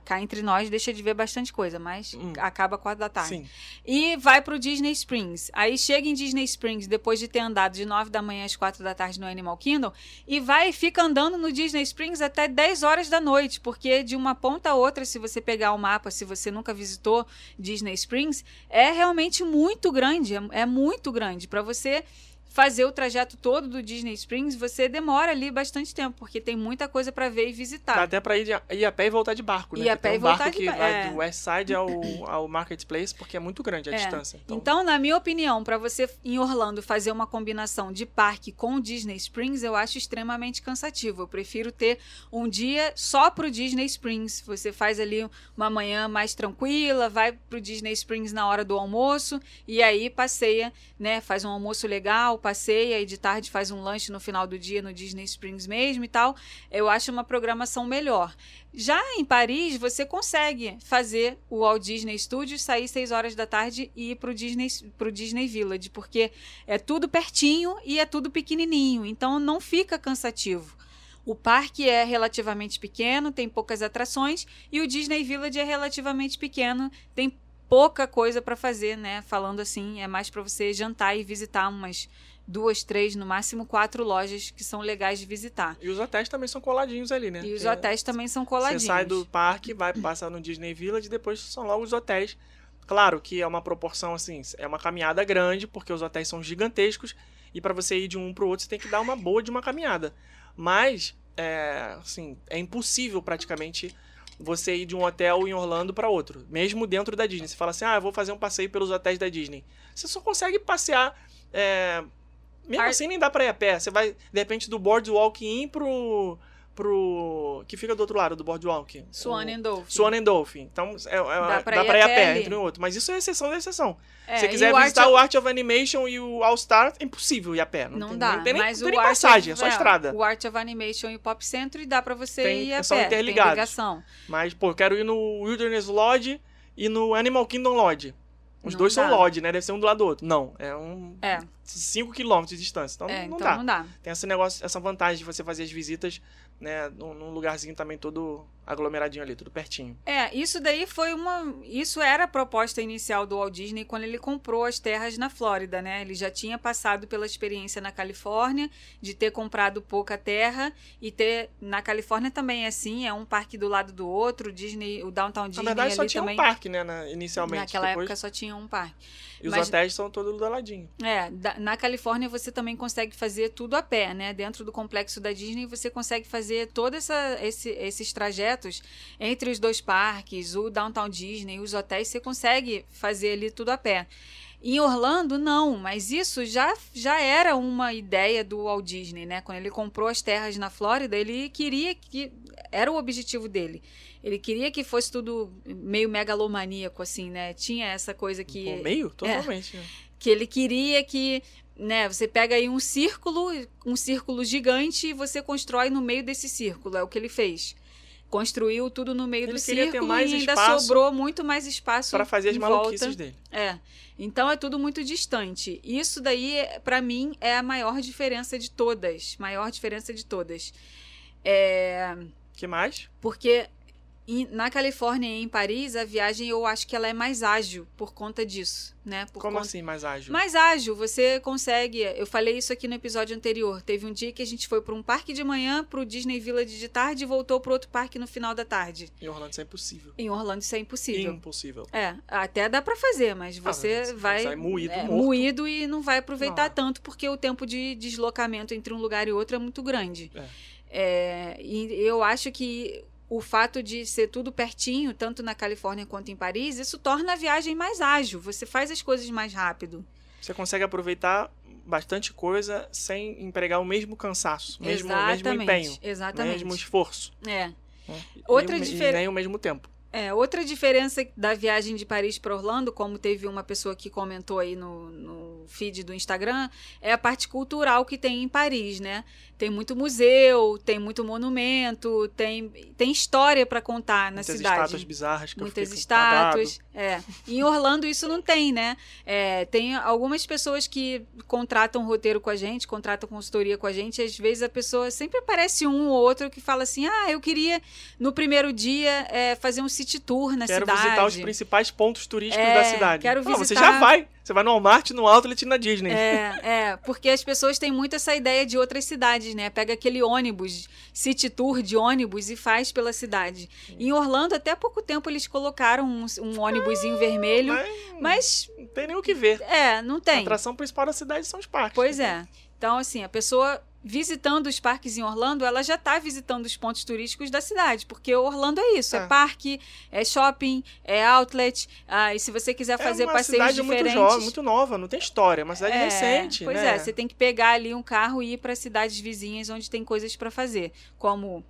Cá entre nós deixa de ver bastante coisa, mas Hum. acaba 4 da tarde. Sim. E vai pro Disney Springs. Aí chega em Disney Springs depois de ter andado de 9 da manhã às 4 da tarde no Animal Kingdom e vai e fica andando no Disney Springs até 10 horas da noite, porque de uma ponta a outra, se você pegar o mapa, se você nunca visitou Disney Springs, é realmente muito grande, é, é muito grande para você fazer o trajeto todo do Disney Springs, você demora ali bastante tempo, porque tem muita coisa para ver e visitar. Dá até pra ir, de- ir a pé e voltar de barco, né? Ir a pé e um barco voltar de que ba- vai é. do West Side ao, *coughs* ao Marketplace, porque é muito grande a É. distância. Então, Então, na minha opinião, para você em Orlando fazer uma combinação de parque com Disney Springs, eu acho extremamente cansativo. Eu prefiro ter um dia só pro Disney Springs. Você faz ali uma manhã mais tranquila, vai pro Disney Springs na hora do almoço e aí passeia, né? Faz um almoço legal, passeia e de tarde faz um lanche no final do dia no Disney Springs mesmo e tal. Eu acho uma programação melhor. Já em Paris, você consegue fazer o Walt Disney Studios, sair 6 horas da tarde e ir pro Disney, pro Disney Village, porque é tudo pertinho e é tudo pequenininho, então não fica cansativo. O parque é relativamente pequeno, tem poucas atrações, e o Disney Village é relativamente pequeno, tem pouca coisa para fazer, né? Falando assim, é mais para você jantar e visitar umas duas, três, no máximo quatro lojas que são legais de visitar. E os hotéis também são coladinhos ali, né? E os Porque hotéis também são coladinhos. Você sai do parque, vai passar no Disney Village, depois são logo os hotéis. Claro que é uma proporção assim, é uma caminhada grande, porque os hotéis são gigantescos e para você ir de um pro outro você tem que dar uma boa de uma caminhada. Mas é, assim, é impossível praticamente você ir de um hotel em Orlando para outro, mesmo dentro da Disney. Você fala assim, ah, eu vou fazer um passeio pelos hotéis da Disney. Você só consegue passear, é, mesmo Ar- assim nem dá pra ir a pé. Você vai, de repente, do Boardwalk in pro, pro... que fica do outro lado do Boardwalk. Swan O- and Dolphin. Swan and Dolphin. Então, é, é- Dá dá pra pra, ir ir a pé ali. entre um e outro. Mas isso é exceção da exceção. É, Se você e quiser o Art visitar of- o Art of Animation e o All Star, é impossível ir a pé. Não, Não tem, dá, não tem nem, não o tem nem passagem, é só estrada. O Art of Animation e o Pop Century dá pra você Tem- ir a são pé. interligados. Tem ligação. Mas, pô, eu quero ir no Wilderness Lodge e no Animal Kingdom Lodge. Os Não dois dá. são Lodge, né? Deve ser um do lado do outro. Não, é um... É, 5 km de distância. Então, é não então dá. não dá. Tem esse negócio, essa vantagem de você fazer as visitas, né, num, num lugarzinho também todo aglomeradinho ali, tudo pertinho. É, isso daí foi uma. Isso era a proposta inicial do Walt Disney quando ele comprou as terras na Flórida, né? Ele já tinha passado pela experiência na Califórnia, de ter comprado pouca terra e ter. Na Califórnia também é assim, é um parque do lado do outro, o Disney, o Downtown Disney Na verdade, só tinha também. um parque, né, na- inicialmente. Naquela Depois- época só tinha um parque. E os mas- hotéis são todos do ladinho. É, da- na Califórnia você também consegue fazer tudo a pé, né? Dentro do complexo da Disney você consegue fazer todos esse- esses trajetos entre os dois parques, o Downtown Disney, os hotéis, você consegue fazer ali tudo a pé. Em Orlando, não, mas isso já, já era uma ideia do Walt Disney, né? Quando ele comprou as terras na Flórida, ele queria que. Era o objetivo dele. Ele queria que fosse tudo meio megalomaníaco, assim, né? Tinha essa coisa que Pô, meio? Totalmente. né? que ele queria que, né, você pega aí um círculo, um círculo gigante e você constrói no meio desse círculo, é o que ele fez. Construiu tudo no meio Ele do círculo mais e ainda sobrou muito mais espaço Pra fazer as maluquices volta. dele. É. Então é tudo muito distante. Isso daí, pra mim, é a maior diferença de todas. Maior diferença de todas. É, que mais? porque em- na Califórnia e em Paris, a viagem eu acho que ela é mais ágil por conta disso, né? Por Como conta- assim, mais ágil? mais ágil, você consegue. Eu falei isso aqui no episódio anterior. Teve um dia que a gente foi para um parque de manhã, para o Disney Village de tarde e voltou para outro parque no final da tarde. Em Orlando isso é impossível. Em Orlando isso é impossível. Impossível. É, até dá para fazer, mas você você vai sai moído, é, morto. moído e não vai aproveitar Não. tanto porque o tempo de deslocamento entre um lugar e outro é muito grande. É. É, e eu acho que o fato de ser tudo pertinho, tanto na Califórnia quanto em Paris, isso torna a viagem mais ágil. Você faz as coisas mais rápido. Você consegue aproveitar bastante coisa sem empregar o mesmo cansaço, mesmo, mesmo empenho, Exatamente. mesmo esforço. É. né? Outra o- difer- e nem o mesmo tempo. É, outra diferença da viagem de Paris para Orlando, como teve uma pessoa que comentou aí no, no feed do Instagram, é a parte cultural que tem em Paris, né? Tem muito museu, tem muito monumento, tem, tem história para contar na Muitas cidade. estátuas bizarras que Muitas eu estátuas. É. Em Orlando isso não tem, né? É, tem algumas pessoas que contratam roteiro com a gente, contratam consultoria com a gente. Às vezes a pessoa sempre aparece um ou outro que fala assim: ah, eu queria no primeiro dia é, fazer um city tour na Quero cidade. visitar os principais pontos turísticos É, da cidade. quero Não, você visitar- já vai. Você vai no Walmart, no Outlet e na Disney. É, é, porque as pessoas têm muito essa ideia de outras cidades, né? Pega aquele ônibus, city tour de ônibus e faz pela cidade. Em Orlando, até pouco tempo, eles colocaram um, um ônibusinho vermelho, Mas mas não tem nem o que ver. é, não A tem. atração principal da cidade são os parques. Pois é. Então, assim, a pessoa visitando os parques em Orlando, ela já está visitando os pontos turísticos da cidade, porque Orlando é isso, é, É. parque, é shopping, é outlet, ah, e se você quiser fazer é uma passeios cidade muito diferentes... jovem, muito nova, não tem história, é uma cidade É, recente, Pois né? é, você tem que pegar ali um carro e ir para cidades vizinhas onde tem coisas para fazer, como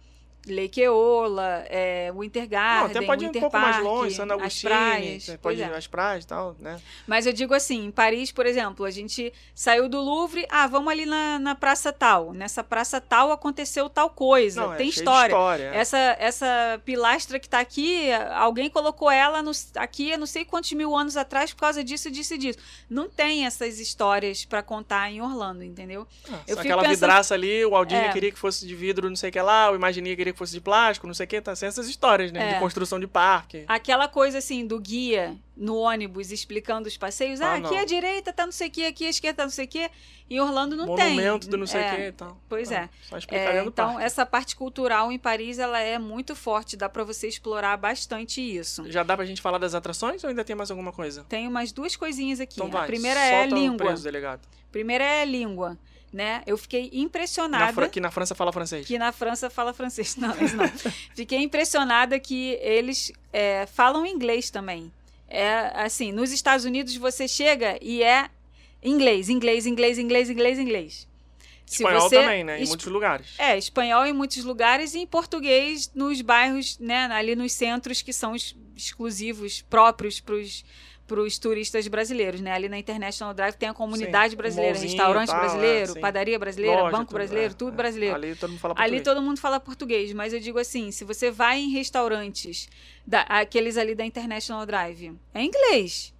Lake Eola, é, Winter Garden, Não, até pode ir um pouco Park, mais longe, San as Agustín, praias. você pois pode é. ir às praias e tal, né? Mas eu digo assim, em Paris, por exemplo, a gente saiu do Louvre, ah, vamos ali na, na praça tal. Nessa praça tal aconteceu tal coisa, Não, é tem de história. história. é. Essa, essa pilastra que tá aqui, alguém colocou ela no- aqui há não sei quantos mil anos atrás por causa disso, disso e disso. Não tem essas histórias para contar em Orlando, entendeu? Ah, eu aquela pensando- vidraça ali, o Walt Disney É. queria que fosse de vidro, não sei o que lá, o Imagineer queria que fosse de plástico, não sei o que, tá sem essas histórias, né? É. De construção de parque. Aquela coisa assim do guia no ônibus explicando os passeios. Ah, Ah, aqui não. a direita tá não sei o que, aqui a esquerda tá não sei o que. Em Orlando não tem. Monumento do não sei o É, que e tal. pois é. Só É, explicaria do então, parque. essa parte cultural em Paris, ela é muito forte. Dá pra você explorar bastante isso. Já dá pra gente falar das atrações ou ainda tem mais alguma coisa? Tem umas duas coisinhas aqui. Então vai, a primeira é a língua. preso, delegado. Primeira é a língua, né? Eu fiquei impressionada. Na que na França fala francês. que na França fala francês. *laughs* Não, isso não. Fiquei impressionada que eles é, falam inglês também. É assim, nos Estados Unidos você chega e é inglês, inglês, inglês, inglês, inglês, inglês. Se Espanhol você- também, né? Em es- muitos lugares. É, espanhol em muitos lugares e em português nos bairros, né, ali nos centros que são ex- exclusivos, próprios para os turistas brasileiros, né? Ali na International Drive tem a comunidade Sim, brasileira, restaurante tal, brasileiro, é, padaria brasileira, Loja, banco tudo, brasileiro, é, tudo é. brasileiro. Ali todo mundo fala Ali português. todo mundo fala português, mas eu digo assim, se você vai em restaurantes, da- aqueles ali da International Drive, é inglês.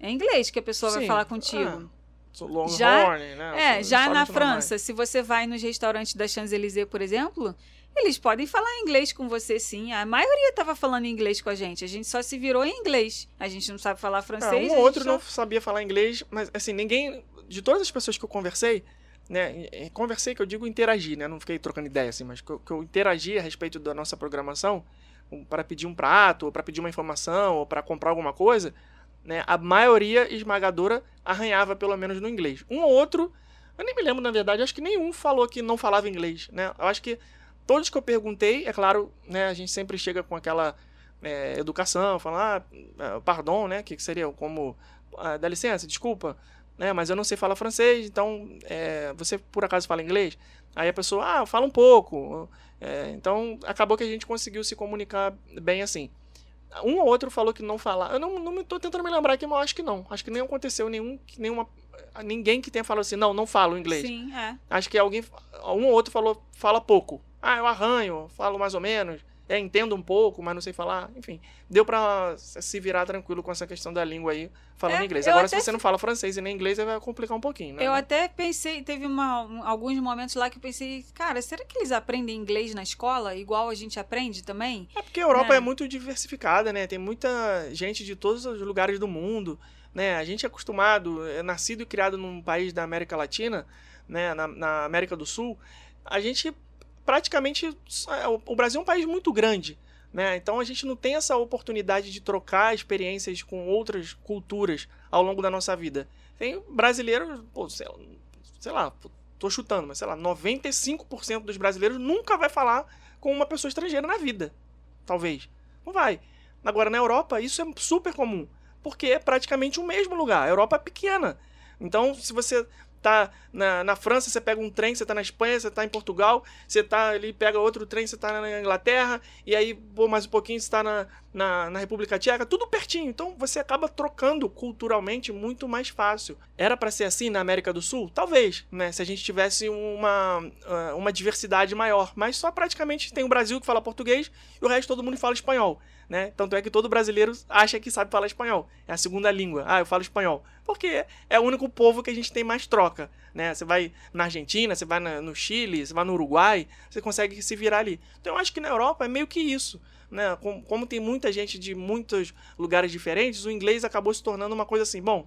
É inglês que a pessoa vai Sim, falar contigo. Sou Longhorn, Já- né? É, já na. França, se você vai nos restaurantes da Champs-Élysées, por exemplo, eles podem falar inglês com você sim. A maioria estava falando inglês com a gente. A gente só se virou em inglês. A gente não sabe falar Ah, francês. um a ou outro só- não sabia falar inglês, mas assim, ninguém. De todas as pessoas que eu conversei, né? e- e Conversei, que eu digo interagir, né? Não fiquei trocando ideia, assim, mas que eu, que eu interagi a respeito da nossa programação um, para pedir um prato, ou para pedir uma informação, ou para comprar alguma coisa, né? A maioria esmagadora arranhava pelo menos no inglês. Um ou outro, eu nem me lembro, na verdade, acho que nenhum falou que não falava inglês, né? Eu acho que todos que eu perguntei, é claro, né? A gente sempre chega com aquela é, educação, falar, ah, pardon, né? Que seria como, ah, dá licença, desculpa, né? Mas eu não sei falar francês, então é, você por acaso fala inglês? Aí a pessoa, ah, fala um pouco. É, então acabou que a gente conseguiu se comunicar bem assim. Um ou outro falou que não falar. Eu não, não tô tentando me lembrar aqui, mas acho que não. Acho que nem aconteceu nenhum, nenhuma, ninguém que tenha falado assim, não, não falo inglês. Sim, é. Acho que alguém, um ou outro falou, fala pouco. Ah, eu arranho, falo mais ou menos, é, entendo um pouco, mas não sei falar. Enfim, deu pra se virar tranquilo com essa questão da língua aí, falando É, inglês. Agora, até se você não fala francês e nem inglês, vai complicar um pouquinho, né? Eu até pensei, teve uma- um- alguns momentos lá que eu pensei, cara, será que eles aprendem inglês na escola igual a gente aprende também? É porque a Europa É. é. muito diversificada, né? Tem muita gente de todos os lugares do mundo, né? A gente é acostumado, é nascido e criado num país da América Latina, né? Na, na América do Sul, a gente praticamente é, o Brasil é um país muito grande, né? Então a gente não tem essa oportunidade de trocar experiências com outras culturas ao longo da nossa vida. Tem brasileiros, pô, sei sei lá, tô chutando, mas sei lá, 95% dos brasileiros nunca vai falar com uma pessoa estrangeira na vida. Talvez. Não vai. Agora, na Europa, isso é super comum. Porque é praticamente o mesmo lugar. A Europa é pequena. Então, se você tá na, na França, você pega um trem, você tá na Espanha, você tá em Portugal, você tá ali, pega outro trem, você tá na Inglaterra, e aí, pô, mais um pouquinho, você tá na, na, na República Tcheca, tudo pertinho. Então, você acaba trocando culturalmente muito mais fácil. Era para ser assim na América do Sul? Talvez, né? Se a gente tivesse uma, ah, uma diversidade maior. Mas só praticamente tem o Brasil que fala português e o resto todo mundo fala espanhol. Né? Tanto é que todo brasileiro acha que sabe falar espanhol. É a segunda língua. Ah, eu falo espanhol. Porque é o único povo que a gente tem mais troca. Né? Você vai na Argentina, você vai na- no Chile, você vai no Uruguai, você consegue se virar ali. Então eu acho que na Europa é meio que isso. Né? Como, como tem muita gente de muitos lugares diferentes, o inglês acabou se tornando uma coisa assim, bom,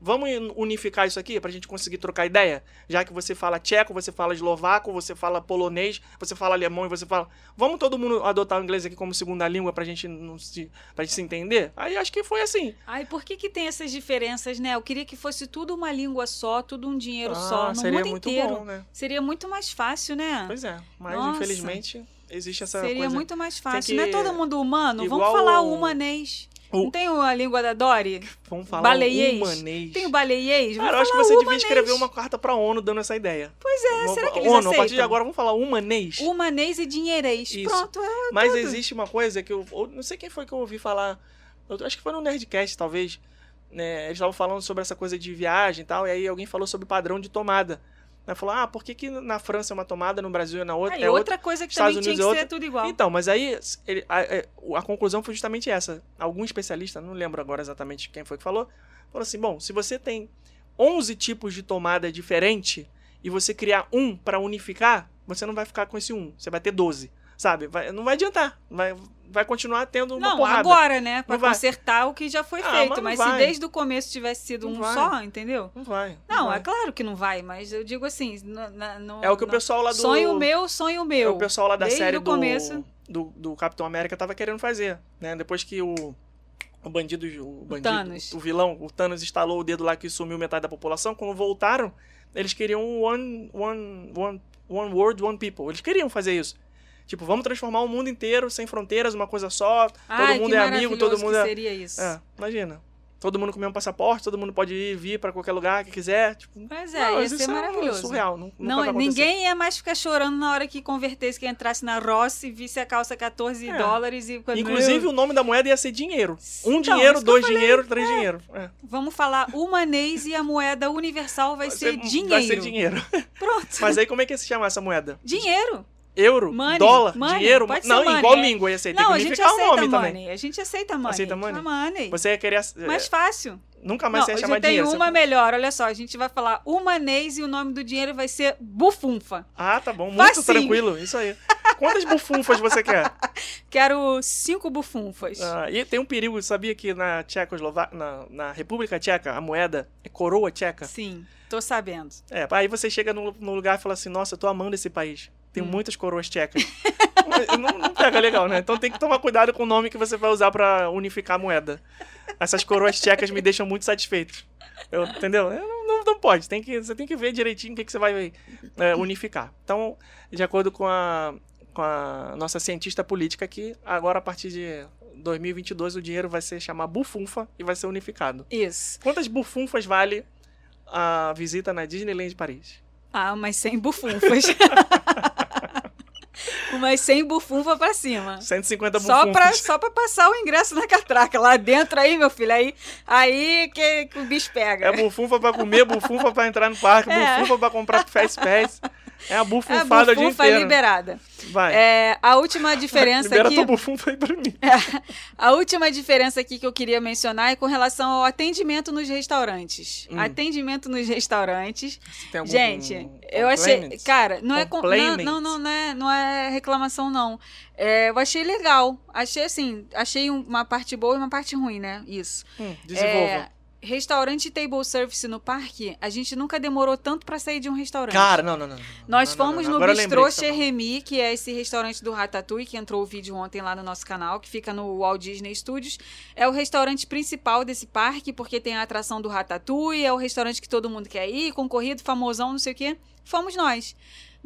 vamos unificar isso aqui pra gente conseguir trocar ideia? Já que você fala tcheco, você fala eslovaco, você fala polonês, você fala alemão e você fala. Vamos todo mundo adotar o inglês aqui como segunda língua pra gente, não se, pra gente se entender? Aí acho que foi assim. Ai, por que que tem essas diferenças, né? Eu queria que fosse tudo uma língua só, tudo um dinheiro Ah, só, no seria mundo muito inteiro. bom, né? Seria muito mais fácil, né? Pois é, mas Nossa. infelizmente existe essa Seria coisa. muito mais fácil. que- Não é todo mundo humano? Igual Vamos falar o humanês. O- Não tem a língua da Dory? Vamos falar Baleiês. humanês. Tem o baleiês? Cara, eu acho que você o devia humanês. escrever uma carta pra ONU dando essa ideia. Pois é, Vamos- será que eles ONU, a partir de aceitam? agora vamos falar humanês. Humanês e dinheirês. Isso. Pronto, é Mas tudo. existe uma coisa que eu, eu não sei quem foi que eu ouvi falar. eu acho que foi no Nerdcast, talvez. né, eles estavam falando sobre essa coisa de viagem e tal. E aí alguém falou sobre padrão de tomada. Né, falou, ah, por que, que na França é uma tomada, no Brasil é na outra? Aí, é outra coisa que Estados também tinha que Unidos é ser tudo igual. Então, mas aí ele- a, a- a conclusão foi justamente essa. Algum especialista, não lembro agora exatamente quem foi que falou, falou assim: bom, se você tem 11 tipos de tomada diferente e você criar um para unificar, você não vai ficar com esse um, você vai ter 12. Sabe? Vai- não vai adiantar. Vai, vai continuar tendo uma Não, porrada. agora, né? Pra Não vai. consertar o que já foi Ah, feito. mas não Mas, se vai. desde o começo tivesse sido Não um vai. só, entendeu? Não vai. Não, vai. é claro que não vai, mas eu digo assim. no- É o que o pessoal lá do. Sonho meu, sonho é meu. o pessoal lá da Desde série o do, começo. do, do Capitão América tava querendo fazer, né? Depois que o, o bandido, o bandido, Thanos. o vilão, o Thanos instalou o dedo lá que sumiu metade da população, quando voltaram, eles queriam one, one, one, one world, one people. Eles queriam fazer isso. Tipo, vamos transformar o mundo inteiro sem fronteiras, uma coisa só, Ai, todo mundo é amigo, todo mundo que é... seria isso. É, imagina. Todo mundo com o mesmo passaporte, todo mundo pode ir vir pra qualquer lugar que quiser. Tipo, Mas é, não, ia ser isso é maravilhoso. surreal. Não, Não, vai ninguém ia mais ficar chorando na hora que convertesse, que entrasse na Ross e visse a calça 14 É. dólares e... Inclusive, o nome da moeda ia ser dinheiro. Um Então, dinheiro, eu dois dinheiro, três dinheiro. É. Vamos falar humanês e a moeda universal vai, ser, dinheiro. Vai ser dinheiro. Pronto. Mas aí como é que se chama essa moeda? Dinheiro. Euro? Money, dólar? money, dinheiro? Não, money, igual é. língua ia ser. Tem Não, que a gente unificar o nome money. também. A gente aceita money. Aceita money? Money. Você queria... Mais é, fácil. nunca mais Não, você ia chamar dinheiro. você uma fala- melhor. Olha só, a gente vai falar humanês e o nome do dinheiro vai ser bufunfa. Ah, tá bom. Muito Facinho. tranquilo. Isso aí. Quantas bufunfas você quer? *laughs* Quero cinco bufunfas. Ah, e tem um perigo, sabia que na Tchecoslováquia, na, na República Tcheca, a moeda é coroa tcheca? Sim, tô sabendo. É, aí você chega no, no lugar e fala assim, nossa, eu tô amando esse país. Tem Hum. muitas coroas tchecas. não, não pega legal, né? Então tem que tomar cuidado com o nome que você vai usar pra unificar a moeda. Essas coroas tchecas me deixam muito satisfeito. Eu- entendeu? Eu Não, não, não pode. Tem que, você tem que ver direitinho o que, que você vai é, unificar. Então, de acordo com a, com a nossa cientista política aqui, agora a partir de 2022 o dinheiro vai ser chamar bufunfa e vai ser unificado. Isso. Quantas bufunfas vale a visita na Disneyland Paris? Ah, mas sem bufunfas. *laughs* *laughs* mas sem bufunfa pra cima. 150 Só bufunfas. pra, só pra passar o ingresso na catraca. Lá dentro aí, meu filho, aí, aí que, que o bicho pega. É bufunfa pra comer, *laughs* bufunfa pra entrar no parque, É. bufunfa pra comprar Fast Pass. É a É a bufunfada o dia bufunfa inteiro. liberada. Vai. É, a última *laughs* diferença Libera aqui... tua bufunfa aí pra mim. *laughs* A última diferença aqui que eu queria mencionar é com relação ao atendimento nos restaurantes. Hum. Atendimento nos restaurantes. Gente, eu achei. Cara, não é, com- não, não, não, não é, não é reclamação, não. É, eu achei legal. Achei assim, achei um- uma parte boa e uma parte ruim, né? Isso. Hum, desenvolva. É, restaurante table service no parque, a gente nunca demorou tanto pra sair de um restaurante. Cara, não, não, não. não. Nós Não, fomos não. no Bistrô você tá. Cherremi, que é esse restaurante do Ratatouille, que entrou o vídeo ontem lá no nosso canal, que fica no Walt Disney Studios. É o restaurante principal desse parque, porque tem a atração do Ratatouille, é o restaurante que todo mundo quer ir, concorrido, famosão, não sei o quê. Fomos nós.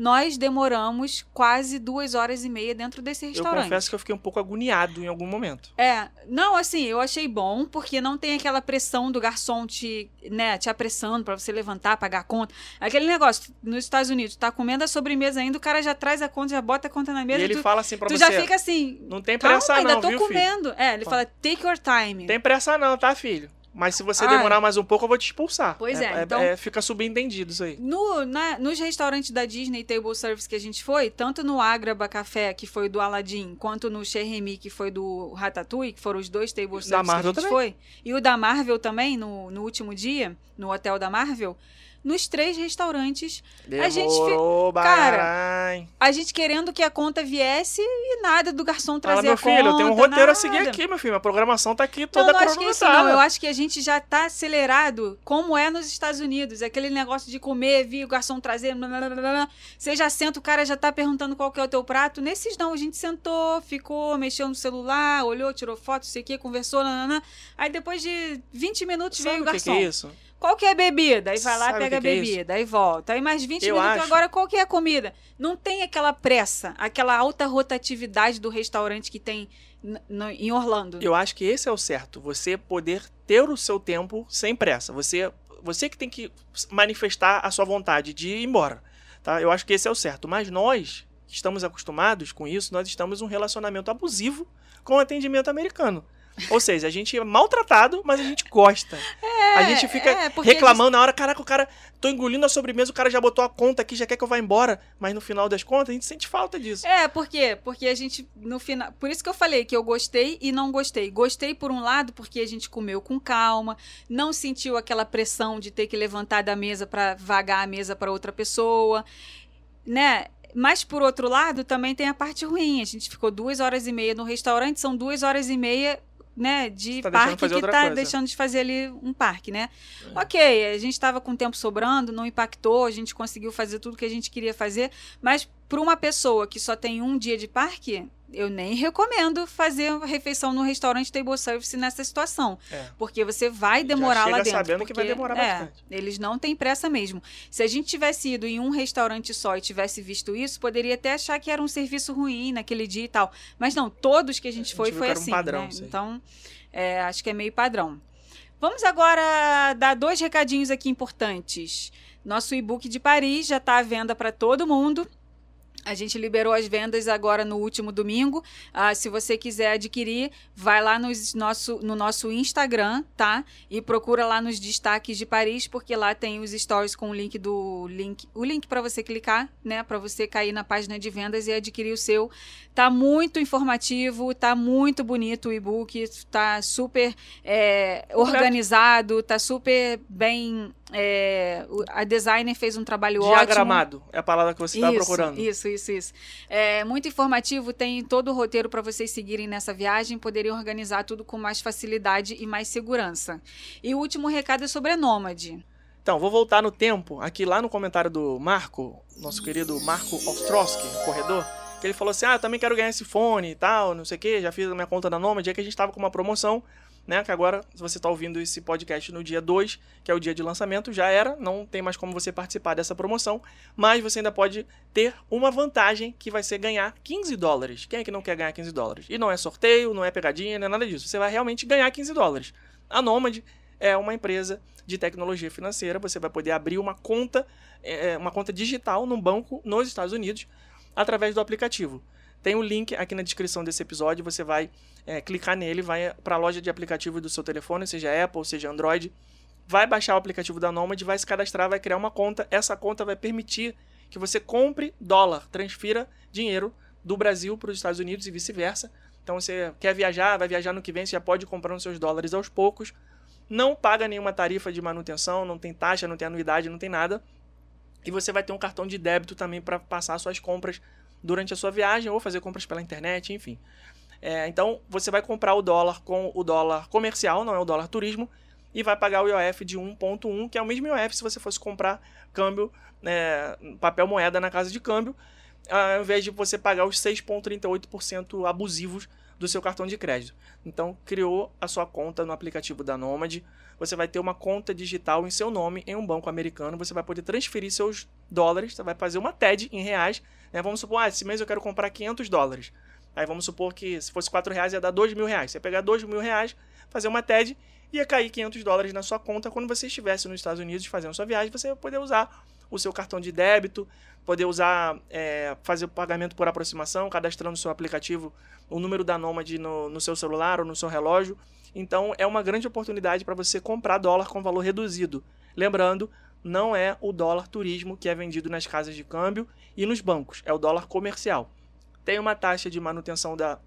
Nós demoramos quase duas horas e meia dentro desse Eu restaurante. confesso que eu fiquei um pouco agoniado em algum momento. É, não, assim, eu achei bom, porque não tem aquela pressão do garçom te, né, te apressando pra você levantar, pagar a conta. Aquele negócio, nos Estados Unidos, tá comendo a sobremesa ainda, o cara já traz a conta, já bota a conta na E mesa, ele tu, fala assim pra tu você, já fica assim, não tem calma, pressa ainda não, tô viu, filho? comendo. É, ele fala, take your time. Tem pressa não, tá, filho? Mas se você Ai. demorar mais um pouco, eu vou te expulsar. Pois é, então- fica subentendido isso aí. No, na- nos restaurantes da Disney Table Service que a gente foi, tanto no Agraba Café, que foi do Aladdin, quanto no Cherremi, que foi do Ratatouille, que foram os dois Table Service Marvel que a gente também. foi, e o da Marvel também, no, no último dia, no hotel da Marvel, nos três restaurantes, Demorou, A gente fi- cara, a gente querendo que a conta viesse e nada do garçom trazer meu a filho, tenho um roteiro nada. a seguir aqui, meu filho. A programação tá aqui Não, toda não acho que é isso não. cronometrada. Eu acho que a gente já tá acelerado, como é nos Estados Unidos. Aquele negócio de comer, vir o garçom trazer. blá, blá, blá. Você já senta, o cara já tá perguntando qual que é o teu prato. Nesses não, a gente sentou, ficou, mexeu no celular, olhou, tirou foto, sei o que, conversou, nananã. Aí depois de 20 minutos Sabe veio o o que, garçom. que é isso? Qual que é a bebida? Aí vai lá, Sabe pega a é bebida, aí volta. Aí mais 20 Eu minutos, acho- agora qual que é a comida? Não tem aquela pressa, aquela alta rotatividade do restaurante que tem no- em Orlando. Eu acho que esse é o certo. Você poder ter o seu tempo sem pressa. Você, você que tem que manifestar a sua vontade de ir embora. Tá? Eu acho que esse é o certo. Mas nós, que estamos acostumados com isso, nós estamos em um relacionamento abusivo com o atendimento americano. Ou seja, a gente é maltratado, mas a gente gosta. a gente fica é, reclamando na hora, caraca, o cara, tô engolindo a sobremesa, o cara já botou a conta aqui, já quer que eu vá embora. Mas no final das contas, a gente sente falta disso. É, por quê? Porque a gente, no final. Por isso que eu falei que eu gostei e não gostei. Gostei, por um lado, porque a gente comeu com calma, não sentiu aquela pressão de ter que levantar da mesa pra vagar a mesa pra outra pessoa. Né? Mas, por outro lado, também tem a parte ruim. A gente ficou duas horas e meia no restaurante, são duas horas e meia né, de Tá de parque que tá coisa. deixando de fazer ali um parque, né? Ok, a gente estava com tempo sobrando, não impactou, a gente conseguiu fazer tudo que a gente queria fazer, mas para uma pessoa que só tem um dia de parque, eu nem recomendo fazer uma refeição no restaurante table service nessa situação, É. porque você vai demorar lá dentro. sabendo que vai porque, demorar é, bastante. Eles não têm pressa mesmo. Se a gente tivesse ido em um restaurante só e tivesse visto isso, poderia até achar que era um serviço ruim naquele dia e tal. Mas não, todos que a gente A foi gente viu foi era um assim, padrão, né? Então, é, acho que é meio padrão. Vamos agora dar dois recadinhos aqui importantes. Nosso e-book de Paris já está à venda para todo mundo. A gente liberou as vendas agora no último domingo. Ah, se você quiser adquirir, vai lá nos nosso, no nosso Instagram, tá? E procura lá nos destaques de Paris, porque lá tem os stories com o link do link, o link para você clicar, né? Para você cair na página de vendas e adquirir o seu. Tá muito informativo, tá muito bonito o e-book, tá super é, organizado, tá super bem. É, a designer fez um trabalho ótimo. Diagramado é a palavra que você está procurando. Isso, isso, isso. É muito informativo, tem todo o roteiro para vocês seguirem nessa viagem, poderem organizar tudo com mais facilidade e mais segurança. E o último recado é sobre a Nômade. Então, vou voltar no tempo, aqui lá no comentário do Marco, nosso querido Marco Ostrowski, corredor, que ele falou assim: Ah, eu também quero ganhar esse fone e tal, não sei o que, já fiz a minha conta da Nomad, é que a gente tava com uma promoção, né? Que agora, se você tá ouvindo esse podcast no dia 2, que é o dia de lançamento, já era, não tem mais como você participar dessa promoção, mas você ainda pode ter uma vantagem que vai ser ganhar 15 dólares. Quem é que não quer ganhar 15 dólares? E não é sorteio, não é pegadinha, não é nada disso. Você vai realmente ganhar 15 dólares. A Nomad é uma empresa de tecnologia financeira. Você vai poder abrir uma conta, é, uma conta digital num banco nos Estados Unidos através do aplicativo. Tem o link aqui na descrição desse episódio. Você vai é, clicar nele, vai para a loja de aplicativo do seu telefone, seja Apple, seja Android. Vai baixar o aplicativo da Nomad, vai se cadastrar, vai criar uma conta. Essa conta vai permitir que você compre dólar, transfira dinheiro do Brasil para os Estados Unidos e vice-versa. Então você quer viajar, vai viajar no que vem, você já pode ir comprando seus dólares aos poucos não paga nenhuma tarifa de manutenção, não tem taxa, não tem anuidade, não tem nada. E você vai ter um cartão de débito também para passar suas compras durante a sua viagem ou fazer compras pela internet, enfim. É, então você vai comprar o dólar com o dólar comercial, não é o dólar turismo, e vai pagar o IOF de 1,1, que é o mesmo IOF se você fosse comprar câmbio, é, papel moeda na casa de câmbio, ao invés de você pagar os 6,38% abusivos do seu cartão de crédito. Então, criou a sua conta no aplicativo da Nomad. Você vai ter uma conta digital em seu nome em um banco americano. Você vai poder transferir seus dólares. Você vai fazer uma TED em reais. Né? Vamos supor, ah, esse mês eu quero comprar 500 dólares. Aí vamos supor que se fosse 4 reais ia dar 2 mil reais. Você ia pegar 2 mil reais, fazer uma TED, ia cair 500 dólares na sua conta. Quando você estivesse nos Estados Unidos fazendo sua viagem, você vai poder usar o seu cartão de débito, poder usar, é, fazer o pagamento por aproximação, cadastrando no seu aplicativo o número da Nomad no, no seu celular ou no seu relógio. Então é uma grande oportunidade para você comprar dólar com valor reduzido. Lembrando, não é o dólar turismo que é vendido nas casas de câmbio e nos bancos, é o dólar comercial. Tem uma taxa de manutenção da,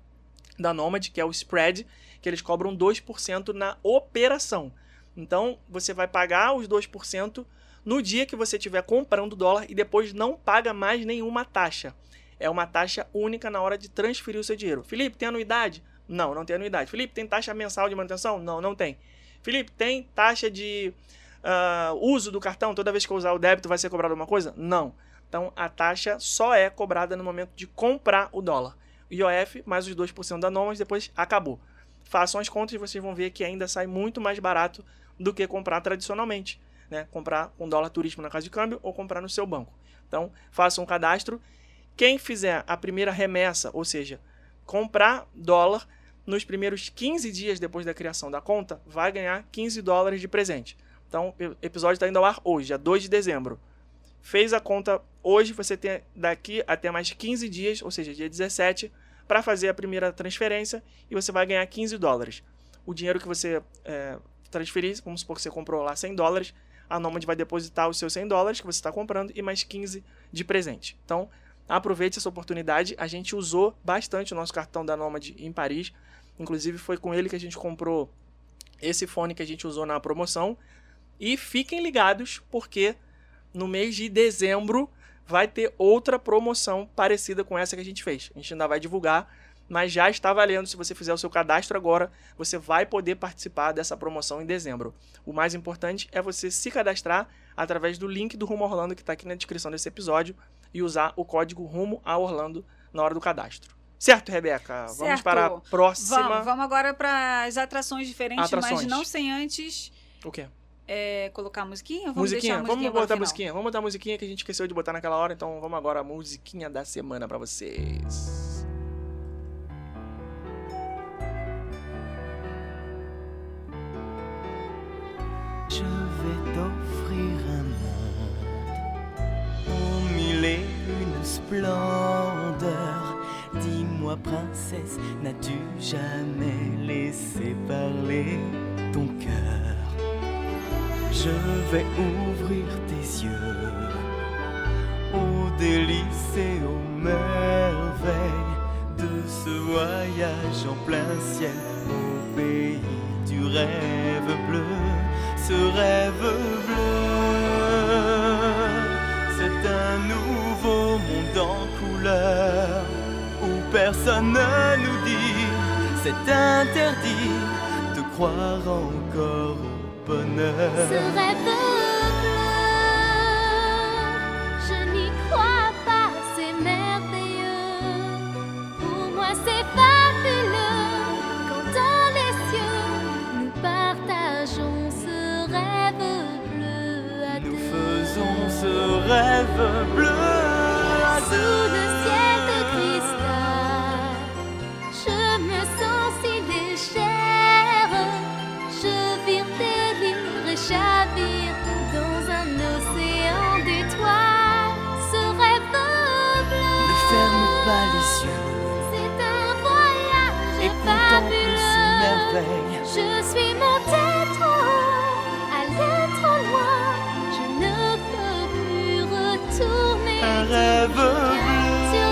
da Nomad, que é o spread, que eles cobram 2% na operação. Então você vai pagar os 2% no dia que você estiver comprando dólar e depois não paga mais nenhuma taxa. É uma taxa única na hora de transferir o seu dinheiro. Felipe, tem anuidade? Não, não tem anuidade. Felipe, tem taxa mensal de manutenção? Não, não tem. Felipe, tem taxa de uh, uso do cartão? Toda vez que eu usar o débito vai ser cobrado alguma coisa? Não. Então a taxa só é cobrada no momento de comprar o dólar. IOF mais os 2% da Nomas, depois acabou. Façam as contas e vocês vão ver que ainda sai muito mais barato do que comprar tradicionalmente. Né? Comprar com um dólar turismo na casa de câmbio ou comprar no seu banco. Então, façam um cadastro. Quem fizer a primeira remessa, ou seja, comprar dólar nos primeiros 15 dias depois da criação da conta, vai ganhar 15 dólares de presente. Então, o episódio está indo ao ar hoje, dia 2 de dezembro. Fez a conta hoje, você tem daqui até mais 15 dias, ou seja, dia 17, para fazer a primeira transferência e você vai ganhar 15 dólares. O dinheiro que você é, transferir, vamos supor que você comprou lá 100 dólares, a Nomad vai depositar os seus 100 dólares que você está comprando e mais 15 de presente. Então, aproveite essa oportunidade. A gente usou bastante o nosso cartão da Nomad em Paris. Inclusive, foi com ele que a gente comprou esse fone que a gente usou na promoção. E fiquem ligados, porque no mês de dezembro vai ter outra promoção parecida com essa que a gente fez. A gente ainda vai divulgar, mas já está valendo. Se você fizer o seu cadastro agora, você vai poder participar dessa promoção em dezembro. O mais importante é você se cadastrar através do link do Rumo a Orlando que está aqui na descrição desse episódio e usar o código Rumo a Orlando na hora do cadastro. Certo, Rebeca? Vamos Certo. para a próxima. Vamos, vamos agora para as atrações diferentes, Atrações. mas não sem antes O quê? É, colocar a musiquinha. Vamos musiquinha? deixar a musiquinha Vamos para botar a musiquinha. Vamos botar a musiquinha que a gente esqueceu de botar naquela hora. Então vamos agora a musiquinha da semana pra vocês. Je vais t'offrir un monde aux mille et une splendeurs. Dis-moi, princesse, n'as-tu jamais laissé parler ton cœur Je vais ouvrir tes yeux aux délices et aux merveilles de ce voyage en plein ciel au pays du rêve bleu ce rêve bleu. C'est un nouveau monde en couleur où personne ne nous dit c'est interdit de croire encore bonheur. Ce rêve bleu, je n'y crois pas, c'est merveilleux. Pour moi, c'est fabuleux. Quand dans les cieux, nous partageons ce rêve bleu à Nous deux. faisons ce rêve bleu Sur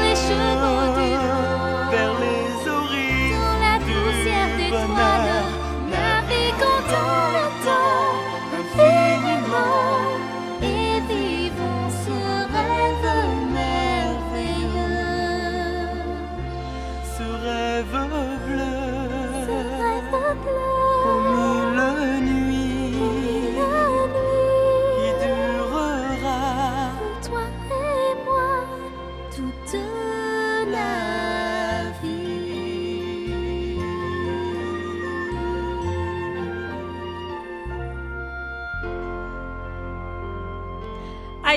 les chevaux du vent, vers les horizons dans la poussière d'étoiles, naviguons dans le temps infiniment. Et vivons ce rêve merveilleux. Ce rêve bleu. Ce rêve bleu,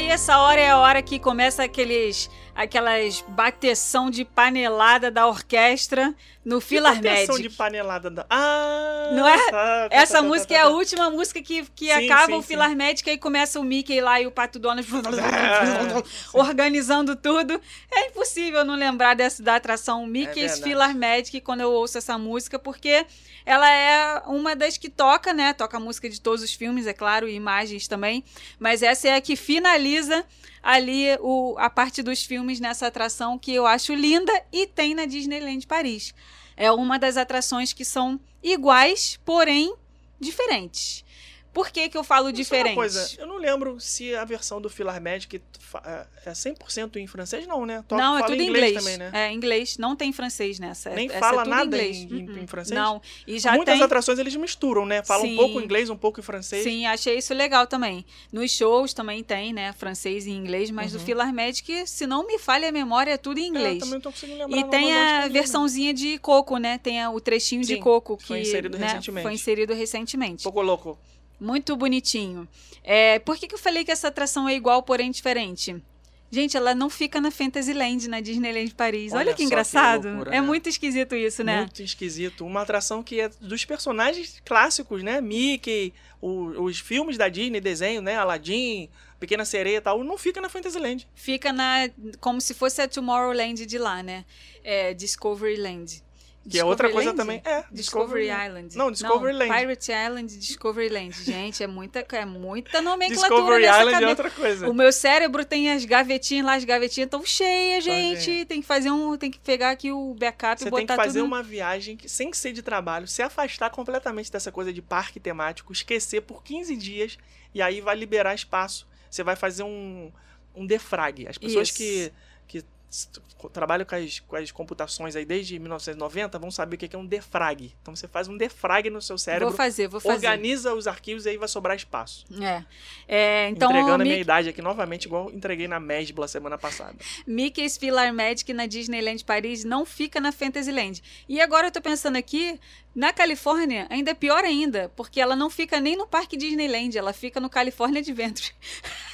Aí essa hora é a hora que começa aqueles, aquelas bateção de panelada da orquestra no Proteção Philharmonic. de panelada da. Ah! Não é? tá, tá, Essa tá, tá, música tá, é a tá. última música que, que Sim, acaba sim, o. Philharmonic e começa o Mickey lá e o Pato Donald *laughs* É, organizando tudo. É impossível não lembrar dessa da atração Mickey's verdade. Philharmonic quando eu ouço essa música, porque ela é uma das que toca, né? Toca a música de todos os filmes, é claro, e imagens também. Mas essa é a que finaliza ali o, a parte dos filmes nessa atração que eu acho linda e tem na Disneyland Paris. É uma das atrações que são iguais, porém diferentes. Por que, que eu falo Só uma diferente? coisa, eu não lembro se a versão do Philharmonic fa- é 100% em francês, não, né? Não, é tudo em inglês, inglês. também, né? É, inglês. Não tem francês nessa. Nem Essa fala é nada em- em- Uh-uh. em francês? Não. E já Muitas tem... atrações eles misturam, né? Falam Sim. um pouco inglês, um pouco em francês. Sim, achei isso legal também. Nos shows também tem, né? Francês e inglês, mas Uhum. do Philharmonic, se não me falha a memória, é tudo em É, inglês. eu também não tô conseguindo lembrar. E tem a é mesmo. versãozinha de coco, né? Tem o trechinho de Sim, coco que foi inserido né, recentemente. foi inserido recentemente. Pouco louco. Muito bonitinho. É, por que, que eu falei que essa atração é igual, porém diferente? Gente, ela não fica na Fantasyland, na Disneyland Paris. Olha, Olha que só que engraçado. loucura, é né? muito esquisito isso, né? Muito esquisito. Uma atração que é dos personagens clássicos, né? Mickey, o- os filmes da Disney, desenho, né? Aladdin, Pequena Sereia e tal, não fica na Fantasyland. Fica na como se fosse a Tomorrowland de lá, né? É, Discoveryland. Que é outra coisa também. É, Discovery Discovery Island. Não, Discoveryland. Pirate Island, Discoveryland. Gente, é muita, é muita nomenclatura Discovery Island é cabeça. outra coisa. O meu cérebro tem as gavetinhas lá, as gavetinhas estão cheias, Tá, gente. Tem que fazer um, tem que pegar aqui o backup Você e tem botar que fazer tudo. uma viagem que, sem ser de trabalho, se afastar completamente dessa coisa de parque temático, esquecer por 15 dias e aí vai liberar espaço. Você vai fazer um um defrag. As pessoas Isso. que, trabalham com as, com as computações aí desde 1990 vão saber o que é um defrag. Então você faz um defrag no seu cérebro, Vou fazer, vou fazer. organiza os arquivos e aí vai sobrar espaço. É. É, então, Entregando a Mickey- minha idade aqui novamente, igual entreguei na Mesbla semana passada. Mickey's Philharmonic na Disneyland Paris não fica na Fantasyland. E agora eu tô pensando aqui, na Califórnia, ainda é pior ainda, porque ela não fica nem no Parque Disneyland, ela fica no California Adventure. *laughs*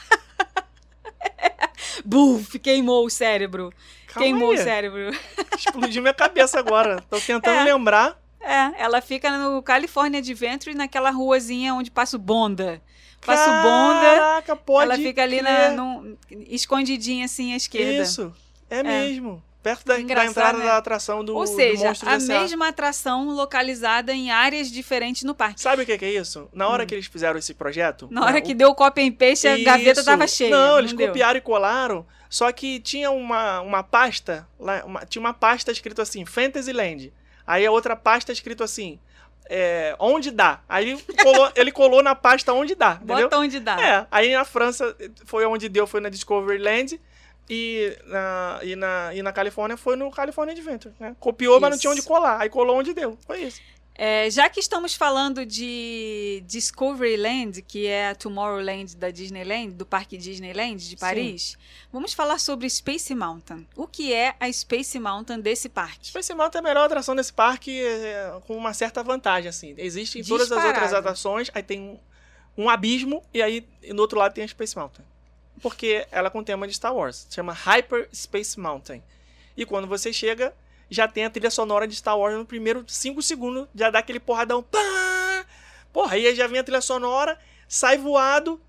*laughs* Buf, queimou o cérebro. Calma queimou aí. o cérebro. *laughs* Explodiu minha cabeça agora. Tô tentando É. lembrar. É, ela fica no California Adventure, naquela ruazinha onde passa o Bonda. Passa o Bonda, Caraca, pode ela fica ali na, num- escondidinha assim à esquerda. Isso, é, mesmo. Perto da, da entrada né? da atração do Ou do seja, Monstros a mesma atração localizada em áreas diferentes no parque. Sabe o que que é isso? Na hora que eles fizeram esse projeto... Hum. Na hora né, que o- deu o copy and paste, a gaveta Isso. tava cheia. Não, eles deu. copiaram e colaram, só que tinha uma, uma pasta, lá, uma- tinha uma pasta escrito assim, Fantasyland. Aí a outra pasta escrito assim, é, onde dá. Aí ele *laughs* colou, ele colou na pasta onde dá, entendeu? Bota onde dá. É, aí na França foi onde deu, foi na Discoveryland. E na, e, na, e na Califórnia foi no California Adventure, né? Copiou, mas não tinha onde Isso. colar. Aí colou onde deu. Foi isso. É, já que estamos falando de Discoveryland, que é a Tomorrowland da Disneyland, do Parque Disneyland de Paris, vamos falar sobre Space Mountain. O que é a Space Mountain desse parque? Space Mountain é a melhor atração desse parque é, com uma certa vantagem, assim. Existe em todas as outras atrações, aí tem um, um abismo e aí no outro lado tem a Space Mountain. Porque ela com tema de Star Wars. Chama Hyper Space Mountain. E quando você chega, já tem a trilha sonora de Star Wars no primeiro 5 segundos, já dá aquele porradão. Pá! Porra, aí já vem a trilha sonora, sai voado,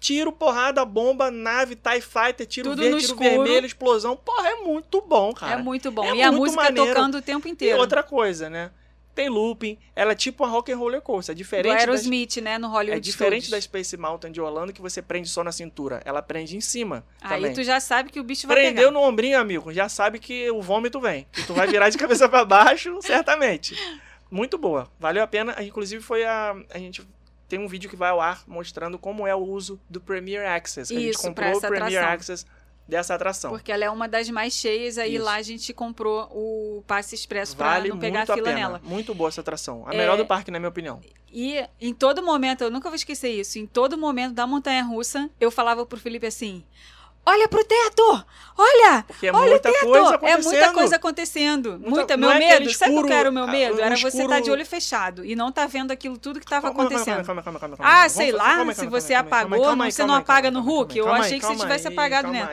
tiro, porrada, bomba, nave, TIE Fighter, tiro Tudo verde, tiro escuro. vermelho, explosão. Porra, é muito bom, cara. é muito bom. é e a muito música maneiro. tocando o tempo E inteiro. outra coisa, né? Tem looping, ela é tipo uma rock and roller coaster, é do diferente das, Aerosmith, né, no Hollywood é diferente da Studios. Space Mountain de Orlando que você prende só na cintura, ela prende em cima Aí também. tu já sabe que o bicho vai Prendeu pegar. no ombrinho, amigo, já sabe que o vômito vem. E tu vai virar de *laughs* cabeça pra baixo, certamente. Muito boa, valeu a pena. Inclusive foi a a gente tem um vídeo que vai ao ar mostrando como é o uso do Premier Access. Que a gente Isso, comprou o Premier atração. Access dessa atração. Porque ela é uma das mais cheias, aí Isso. lá a gente comprou o passe expresso pra Vale não pegar muito a a fila pena. nela. Muito boa essa atração. A É, melhor do parque, na minha opinião. E em todo momento, eu nunca vou esquecer isso, em todo momento da montanha russa, eu falava pro Felipe assim: Olha pro teto! Olha! Porque é Olha muita o teto! coisa É acontecendo. muita coisa acontecendo. Muita- Muita, meu é aquele medo. Sabe o que escuro, era o meu ah, medo? um Era você estar escuro- de olho fechado e não tá vendo aquilo tudo que tava Calma, calma, acontecendo. calma, calma, calma, calma, Ah, sei lá, se você apagou, você não apaga no Hulk? Eu achei que você tivesse apagado mesmo.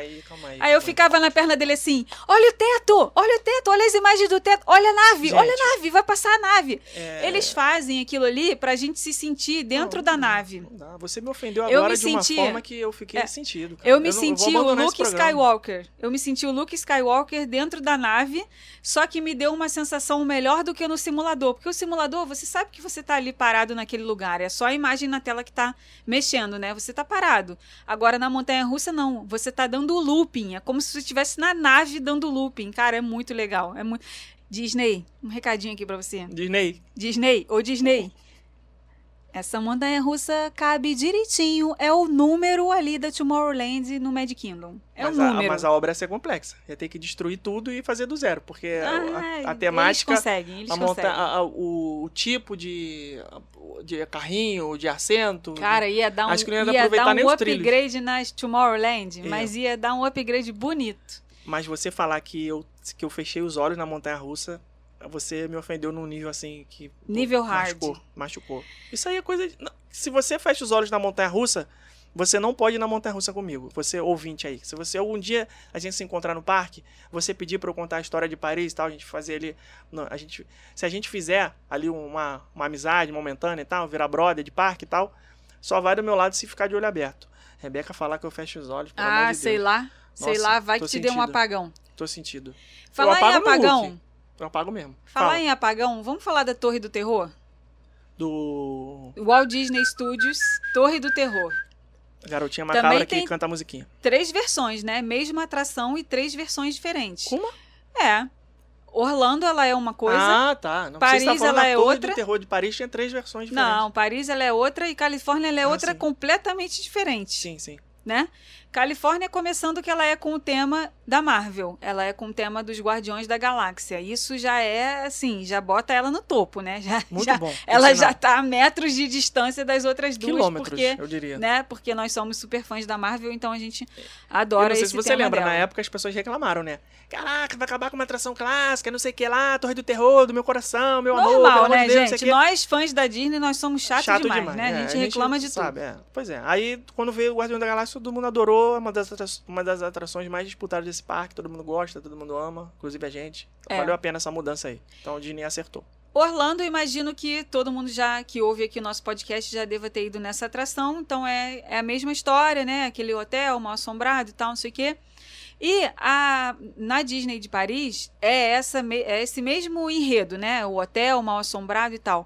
aí, eu ficava na perna dele assim: olha o teto, olha o teto, olha as imagens do teto, olha a nave, olha a nave, vai passar a nave. É, Eles fazem aquilo ali pra gente se sentir dentro da nave. Você me ofendeu Eu agora de uma forma que eu fiquei é, sentido. Eu me senti o Luke. Skywalker. Eu me senti o Luke Skywalker dentro da nave, só que me deu uma sensação melhor do que no simulador. Porque o simulador, você sabe que você tá ali parado naquele lugar. É só a imagem na tela que tá mexendo, né? Você tá parado. Agora na montanha russa, não. Você tá dando looping. É como se você estivesse na nave dando looping. Cara, é muito legal. É muito. Disney, um recadinho aqui pra você. Disney. Disney, ô Disney. Essa montanha russa cabe direitinho. É o número ali da Tomorrowland no Mad Kingdom. É mas, o a, número. mas a obra ia ser complexa. Ia ter que destruir tudo e fazer do zero. Porque a- Ai, a, a temática, Eles conseguem, eles a conseguem. a- a- o, o tipo de, de carrinho, de assento. Cara, ia dar um, Acho que não ia ia aproveitar dar nem um trilhos. upgrade nas Tomorrowland, Ia. mas ia dar um upgrade bonito. Mas você falar que eu, que eu fechei os olhos na montanha russa, você me ofendeu num nível assim que. pô, Nível hard. Machucou, machucou. Isso aí é coisa. de- se você fecha os olhos na montanha russa, você não pode ir na montanha russa comigo. Você ouvinte aí. Se você algum dia a gente se encontrar no parque, você pedir pra eu contar a história de Paris e tal, a gente fazer ali. não, a gente, se a gente fizer ali uma, uma amizade momentânea e tal, virar brother de parque e tal, só vai do meu lado se ficar de olho aberto. Rebeca falar que eu fecho os olhos. Ah, de sei lá. Sei Nossa, lá, vai que te dê um apagão. Tô sentido. Falar em apago no apagão. Eu apago mesmo. Falar Fala. em apagão, vamos falar da Torre do Terror? Do Walt Disney Studios, Torre do Terror. Garotinha Também Macabra tem- que canta a musiquinha. Três versões, né? Mesma atração e três versões diferentes. Como? É. Orlando, ela é uma coisa. Ah, tá. Não, Paris, ela é Torre outra. do Terror de Paris tinha três versões diferentes. Não, Paris ela é outra e Califórnia ela é Ah, outra sim. completamente diferente, Sim, sim. né? Califórnia começando que ela é com o tema da Marvel. Ela é com o tema dos Guardiões da Galáxia. Isso já é, assim, já bota ela no topo, né? *laughs* Já, Muito já- bom. Ela já sinal. tá a metros de distância das outras duas. Quilômetros, porque, eu diria. né? Porque nós somos super fãs da Marvel, então a gente Eu adora não sei esse se você lembra, dela. na época as pessoas reclamaram, né? Caraca, vai acabar com uma atração clássica, não sei o que lá, Torre do Terror, do meu coração, meu amor, Normal, amor né, de Deus, gente? Nós, fãs da Disney, nós somos chatos demais, né? é, a gente reclama de sabe, tudo. é. Pois é. Aí, quando veio o Guardião da Galáxia, todo mundo adorou. É uma das, uma das atrações mais disputadas desse parque. Todo mundo gosta, todo mundo ama, inclusive a gente. Então, É. valeu a pena essa mudança aí. Então, o Disney acertou. Orlando, imagino que todo mundo já que ouve aqui o nosso podcast já deva ter ido nessa atração. Então é, é a mesma história, né? Aquele hotel mal assombrado e tal, não sei o quê. E a, na Disney de Paris é, essa, é esse mesmo enredo, né? O hotel mal assombrado e tal.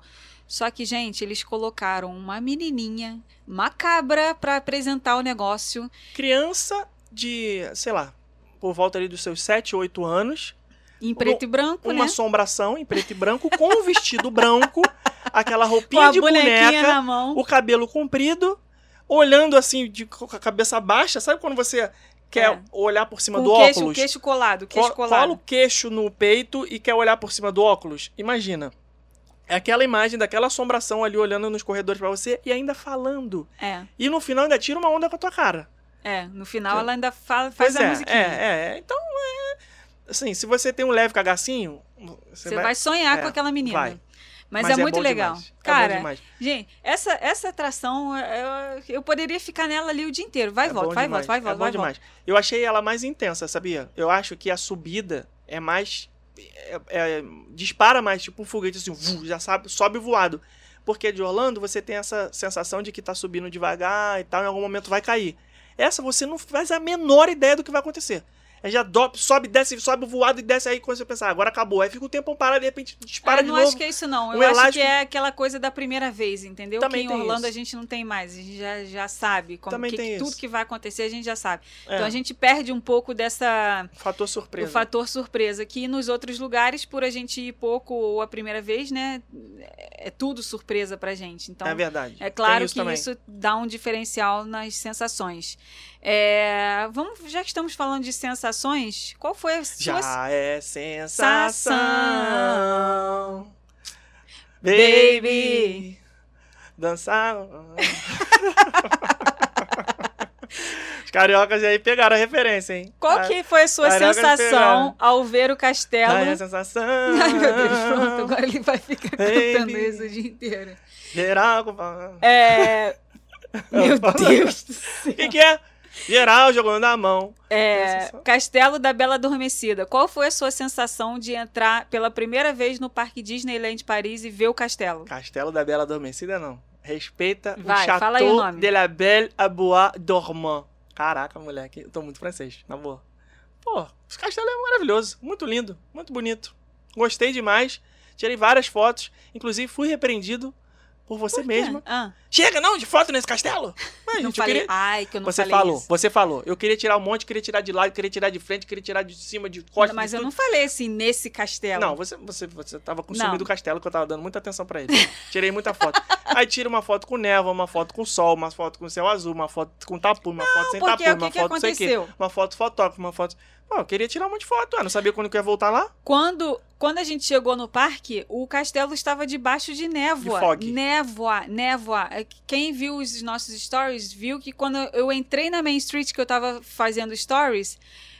Só que, gente, eles colocaram uma menininha macabra pra apresentar o negócio. Criança de, sei lá, por volta ali dos seus 7, 8 anos. Em preto e branco, Uma né? assombração em preto e branco, com um vestido branco, *laughs* aquela roupinha de boneca. na mão. o cabelo comprido, olhando assim, de, com a cabeça baixa. Sabe quando você quer É. olhar por cima Com do o queixo, óculos? queixo colado, queixo Co- colado. Cola o queixo no peito e quer olhar por cima do óculos? Imagina. É aquela imagem daquela assombração ali olhando nos corredores pra você e ainda falando. É. E no final ainda tira uma onda com a tua cara. É, no final ela ainda fala, faz Pois a é, musiquinha. é, é. Então, é, assim, se você tem um leve cagacinho, você, Você vai, sonhar é, com aquela menina. vai. Mas, Mas é é muito bom legal. demais, é bom Cara, gente, essa, essa atração, eu, eu poderia ficar nela ali o dia inteiro. Vai e É volta, bom vai e volta, vai e é volta, bom vai volta. demais. Eu achei ela mais intensa, sabia? Eu acho que a subida é mais. É- é- dispara mais, tipo um foguete assim, já sabe, sobe voado. Porque de Orlando você tem essa sensação de que tá subindo devagar e tal, em algum momento vai cair. Essa você não faz a menor ideia do que vai acontecer. É já do, sobe, desce, sobe voado e desce aí quando você pensar, "Ah, agora acabou. Aí fica o tempo parado, de repente dispara eu de não novo. acho que é isso, não. Eu Um acho elástico- que é aquela coisa da primeira vez, entendeu? Também que em Orlando isso. a gente não tem mais. A gente já, já sabe. Como, Também que, tem tudo isso. que vai acontecer a gente já sabe. É, Então a gente perde um pouco dessa. fator O surpresa. fator surpresa. Que nos outros lugares, por a gente ir pouco ou a primeira vez, né? É tudo surpresa pra gente. Então, é verdade. É claro isso que também. isso dá um diferencial nas sensações. É, vamos, já que estamos falando de sensações, qual foi a sua Já é sensação. Baby. Dançar. *laughs* Os cariocas aí pegaram a referência, hein? Qual que foi a sua Caraca, sensação pegaram. ao ver o castelo? Ai, a sensação. Ai, meu Deus, pronto, agora ele vai ficar Baby. cantando isso o dia inteiro. Geral. É. *laughs* Meu Deus do céu. O que, que é? Geral jogando na mão. É, Sensação. Castelo da Bela Adormecida. Qual foi a sua sensação de entrar pela primeira vez no Parque Disneyland Paris e ver o castelo? Castelo da Bela Adormecida, não. Respeita Vai, o Chateau fala aí o nome. de la Belle à Bois Dormant. Caraca, moleque, eu tô muito francês, na boa. Pô, esse castelo é maravilhoso, muito lindo, muito bonito. Gostei demais, tirei várias fotos, inclusive fui repreendido por você mesma. Ah, Chega, não, de foto nesse castelo! Mas, não gente, eu falei. queria... Ai, que eu não Você falei falou, isso. você falou. Eu queria tirar um monte, queria tirar de lado, queria tirar de frente, queria tirar de cima, de costas, Mas de eu tudo. não falei assim nesse castelo. Não, você, você, você tava consumindo Não. o castelo que eu tava dando muita atenção pra ele. *laughs* Tirei muita foto. Aí tira uma foto com névoa, uma foto com sol, uma foto com céu azul, uma foto com tapu, uma foto sem tapu, que uma que foto não sei o quê, uma foto fotógrafo, uma foto... Pô, eu queria tirar um monte de foto. Eu não sabia quando que ia voltar lá. Quando, quando a gente chegou no parque, o castelo estava debaixo de névoa. De fog. Névoa, névoa. É que Quem viu os nossos stories viu que quando eu entrei na Main Street que eu tava fazendo stories,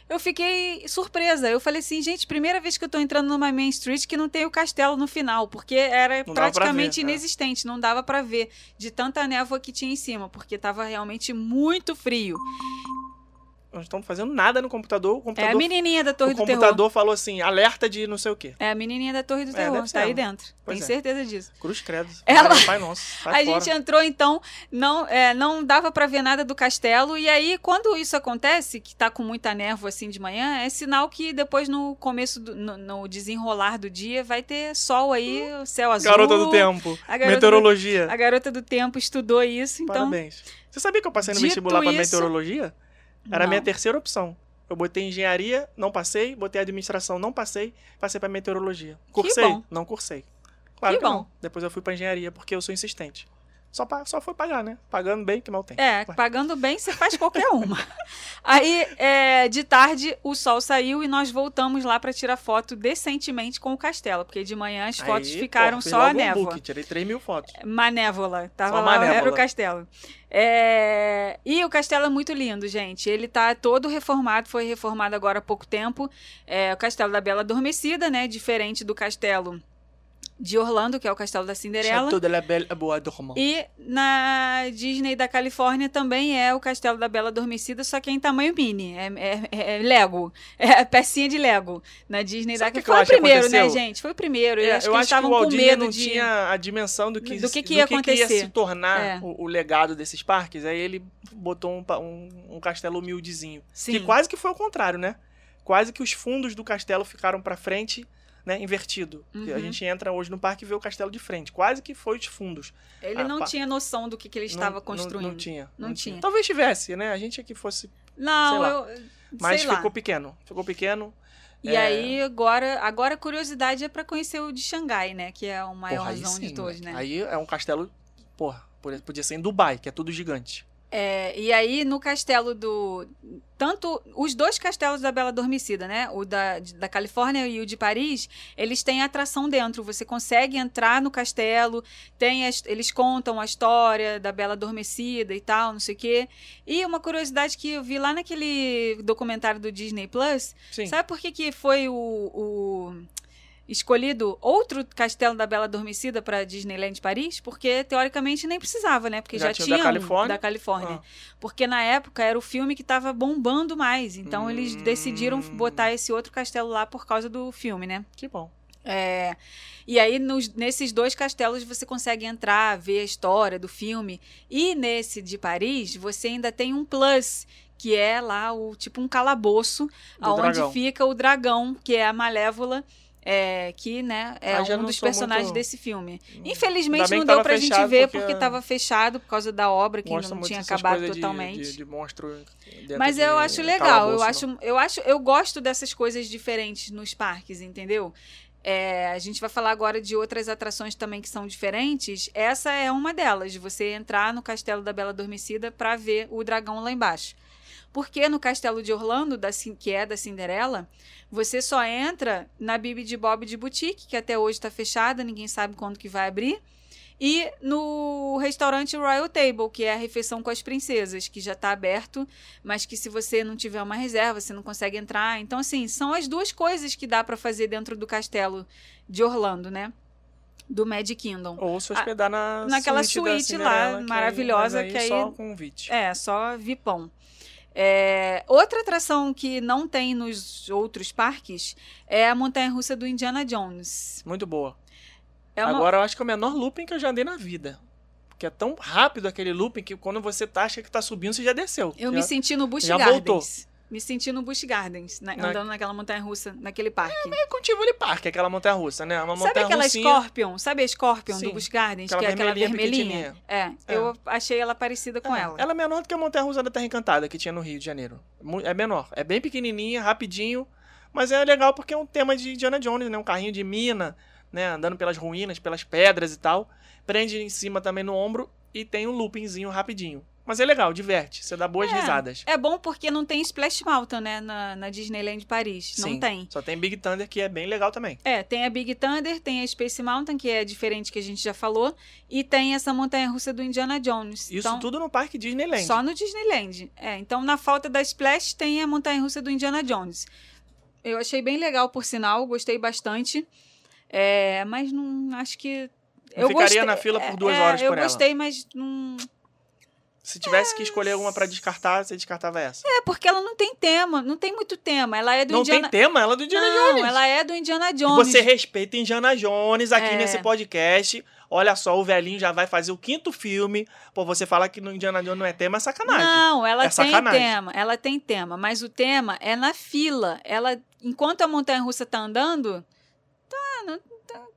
eu fiquei surpresa. Eu falei assim, gente, primeira vez que eu tô entrando numa Main Street que não tem o castelo no final, porque era Não praticamente ver, é. inexistente, não dava pra ver de tanta névoa que tinha em cima, porque tava realmente muito frio. Não estamos fazendo nada no computador. O É a computador, menininha da Torre o do Terror. computador falou assim, alerta de não sei o quê. É a menininha da Torre do É, Terror, tá aí dentro. Pois Tenho é. certeza disso. Cruz credo. *laughs* Ela- Pai, pai nosso. A fora. gente entrou, então, não, é, não dava pra ver nada do castelo. E aí, quando isso acontece, que tá com muita névoa assim de manhã, é sinal que depois no começo, do, no, no desenrolar do dia, vai ter sol aí, o céu azul. Garota do tempo. A garota Meteorologia. A garota do tempo estudou isso, então. Parabéns. Você sabia que eu passei no Dito vestibular pra isso- Era a minha terceira opção. Eu botei engenharia, não passei. Botei administração, não passei. Passei pra meteorologia. Cursei? Não cursei. Claro Que que, bom. não. Depois eu fui pra engenharia, porque eu sou insistente. Só, só foi pagar, né? Pagando bem, que mal tem. É, Ué. pagando bem, você faz qualquer uma. *laughs* Aí, é, de tarde, o sol saiu e nós voltamos lá para tirar foto decentemente com o castelo, porque de manhã as fotos Aí, ficaram pô, só a logo um névoa. book, tirei 3 mil fotos. Manévola. Tava Só lá, era manévola. o castelo. É, E o castelo é muito lindo, gente. Ele tá todo reformado, foi reformado agora há pouco tempo. É o castelo da Bela Adormecida, né? Diferente do castelo de Orlando, que é o castelo da Cinderela. Chateau de la Belle à Bois dormant. E na Disney da Califórnia também é o Castelo da Bela Adormecida, só que é em tamanho mini. É, é- é Lego. *laughs* É pecinha de Lego. Na Disney Sabe da que que eu Foi o acho que primeiro, né, gente? Foi o primeiro. É, eu acho que eles estavam o Walt com Disney medo não de. tinha a dimensão do que, do que que ia do que acontecer. se tornar É. o, o legado desses parques. Aí ele botou um, um, um castelo humildezinho. Sim. Que quase que foi o contrário, né? Quase que os fundos do castelo ficaram pra frente, né? Invertido. Porque A Uhum. gente entra hoje no parque e vê o castelo de frente. Quase que foi os fundos. Ele Ah, não tinha noção do que, que ele estava Não- não- construindo. Não, tinha. Não tinha. Talvez tivesse, né? A gente aqui fosse. Não, Sei lá. eu. Mas sei lá. ficou pequeno. Ficou pequeno. E É. aí, agora, agora a curiosidade é para conhecer o de Xangai, né? Que é o aí maiorzão de sim, todos, moleque. né? Aí é um castelo. Porra, por- podia ser em Dubai, que é tudo gigante. É, e aí, no castelo do. Tanto. Os dois castelos da Bela Adormecida, né? O da, da Califórnia e o de Paris, eles têm atração dentro. Você consegue entrar no castelo, tem as- eles contam a história da Bela Adormecida e tal, não sei o quê. E uma curiosidade que eu vi lá naquele documentário do Disney Plus. Sim. Sabe por que, que foi o, o escolhido outro castelo da Bela Adormecida para Disneyland Paris? Porque teoricamente nem precisava, né? Porque já, Já tinha tinha da Califórnia? da Califórnia. Ah. Porque na época era o filme que estava bombando mais. Então eles Hum. decidiram botar esse outro castelo lá por causa do filme, né? Que bom. É, e aí, nos- nesses dois castelos, você consegue entrar, ver a história do filme. E nesse de Paris, você ainda tem um plus, que é lá o tipo um calabouço, Do dragão. fica o dragão, que é a Malévola. É, que né, é Ah, um dos personagens muito- desse filme. Ainda Infelizmente não deu tava pra gente ver porque porque estava fechado por causa da obra, que não tinha acabado coisas de- totalmente. De, de monstro Mas de eu acho legal, eu acho, eu acho, eu gosto dessas coisas diferentes nos parques, entendeu? É, a gente vai falar agora de outras atrações também que são diferentes. Essa é uma delas, de você entrar no Castelo da Bela Adormecida para ver o dragão lá embaixo. Porque no Castelo de Orlando, da, que é da Cinderela, você só entra na Bibi de Bob de Boutique, que até hoje está fechada, ninguém sabe quando que vai abrir. E no restaurante Royal Table, que é a refeição com as princesas, que já está aberto, mas que se você não tiver uma reserva, você não consegue entrar. Então, assim, são as duas coisas que dá para fazer dentro do castelo de Orlando, né? Do Magic Kingdom. Ou se hospedar na naquela suíte, suíte lá, Cinderela, que maravilhosa, aí, mas que aí- só convite. É, só vipão. É, outra atração que não tem nos outros parques é a montanha-russa do Indiana Jones. Muito boa. É uma- Agora eu acho que é o menor looping que eu já andei na vida. Porque é tão rápido aquele looping que quando você tá, acha que tá subindo, você já desceu. Eu já... me senti no Busch já Gardens. voltou. Me senti no Busch Gardens, né, Na- andando naquela montanha-russa, naquele parque. É com Tivoli Park, aquela montanha russa, né? Uma Sabe montanha aquela russinha. Scorpion? Sabe a Scorpion Sim. do Busch Gardens? Aquela que é aquela vermelhinha pequitinha. É, eu achei ela parecida com É, ela. Ela é menor do que a montanha russa da Terra Encantada que tinha no Rio de Janeiro. É menor. É bem pequenininha, rapidinho. Mas é legal porque é um tema de Indiana Jones, né? Um carrinho de mina, né? Andando pelas ruínas, pelas pedras e tal. Prende em cima também no ombro e tem um loopingzinho rapidinho. Mas é legal, diverte. Você dá boas É, risadas. É bom porque não tem Splash Mountain, né? Na, na Disneyland Paris. Não Sim. tem. Só tem Big Thunder, que é bem legal também. É, tem a Big Thunder, tem a Space Mountain, que é diferente que a gente já falou, e tem essa montanha-russa do Indiana Jones. Isso então, tudo no Parque Disneyland. só no Disneyland. É, então na falta da Splash tem a montanha-russa do Indiana Jones. Eu achei bem legal, por sinal, gostei bastante. É, mas não acho que Não ficaria na fila por duas é, horas Eu por ela. gostei, mas não. Se tivesse que escolher uma pra descartar, você descartava essa. É porque ela não tem tema, não tem muito tema. Ela é do Não Indiana. tem tema, ela é do Indiana não, Jones. ela é do Indiana E Jones. Você respeita Indiana Jones aqui É. nesse podcast. Olha só, o velhinho já vai fazer o quinto filme. Pô, você falar que no Indiana Jones não é tema é sacanagem. Não, ela É tem sacanagem. tema, ela tem tema, mas o tema é na fila. Ela, enquanto a montanha russa tá andando, tá, não, tá-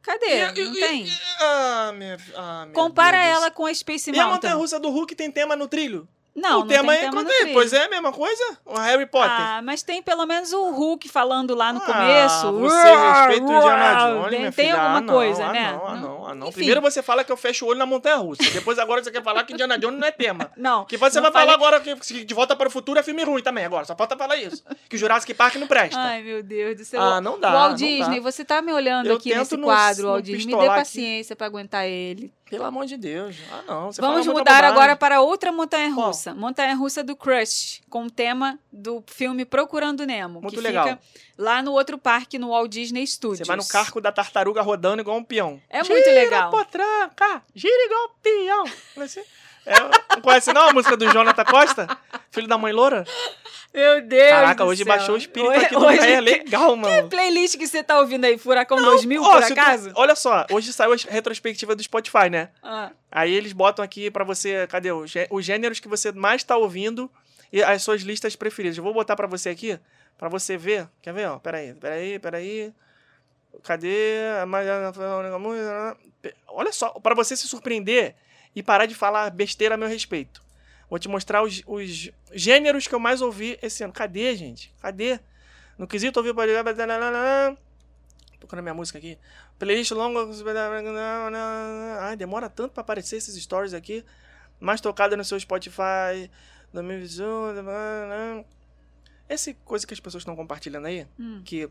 cadê? E- não e- tem. e- ah, minha, ah, Compara Deus. ela com a Space E a Mountain. montanha russa do Hulk tem tema no trilho? Não, o não tema tem é tema no trilho. Pois é a mesma coisa? O Harry Potter. Ah, mas tem pelo menos o Hulk falando lá no Ah, começo. Você respeita o Indiana Jones, tem, tem alguma Ah, não, coisa, ah, né? Não, ah, não, ah, Ah, não. Enfim. Primeiro você fala que eu fecho o olho na montanha russa. Depois agora você quer falar que Indiana Jones não é tema. *laughs* Não. Que você vai falar agora que De Volta para o Futuro é filme ruim também agora. Só falta falar isso. Que Jurassic Park não presta. Ai, meu Deus do céu. Ah, não dá, Walt Disney, dá. você tá me olhando Eu aqui nesse quadro, Walt Disney. Me dê paciência pra aguentar ele. Pelo amor de Deus. Ah, não. Você Vamos mudar agora para outra montanha-russa. Montanha-russa do Crush, com o tema do filme Procurando Nemo. Muito que legal. fica lá no outro parque, no Walt Disney Studios. Você vai no carco da tartaruga rodando igual um peão. É muito legal. potranca, gira igual um peão. Não. É, não conhece não a música do Jonathan Costa? Filho da mãe loura? Meu Deus Caraca, hoje céu. baixou o espírito Hoje- aqui do hoje-. É legal, mano. Playlist que você tá ouvindo aí, Furacão 2000, Ó, por se tu- acaso? olha só, hoje saiu a retrospectiva do Spotify, né? Ah, Aí eles botam aqui pra você, cadê os, os gêneros que você mais tá ouvindo e as suas listas preferidas. Eu vou botar pra você aqui, pra você ver. Quer ver, ó? Peraí, peraí, peraí. Cadê? a mais- Olha só, pra você se surpreender e parar de falar besteira a meu respeito. Vou te mostrar os, os gêneros que eu mais ouvi esse ano. Cadê, gente? Cadê? No quesito ouvi... Tocando a minha música aqui. Playlist longa. Ai, demora tanto pra aparecer esses stories aqui. Mais tocada no seu Spotify. 2021. Essa coisa que as pessoas estão compartilhando aí, hum. que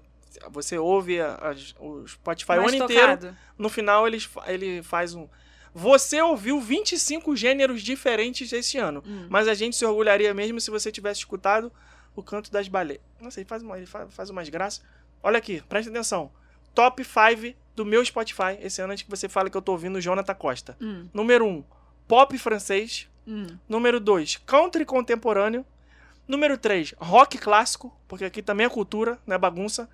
você ouve as- o Spotify o Mais ano inteiro. tocado. No final ele, ele faz um. Você ouviu 25 gêneros diferentes esse ano. Hum. Mas a gente se orgulharia mesmo se você tivesse escutado o canto das baleias. Nossa, ele faz, uma, ele fa- faz umas graças. Olha aqui, presta atenção. Top 5 do meu Spotify esse ano, antes que você fale que eu tô ouvindo Jonathan Costa. Hum, Número 1, pop francês. hum. Número 2, country contemporâneo. Número 3, rock clássico, porque aqui também é cultura, não é bagunça.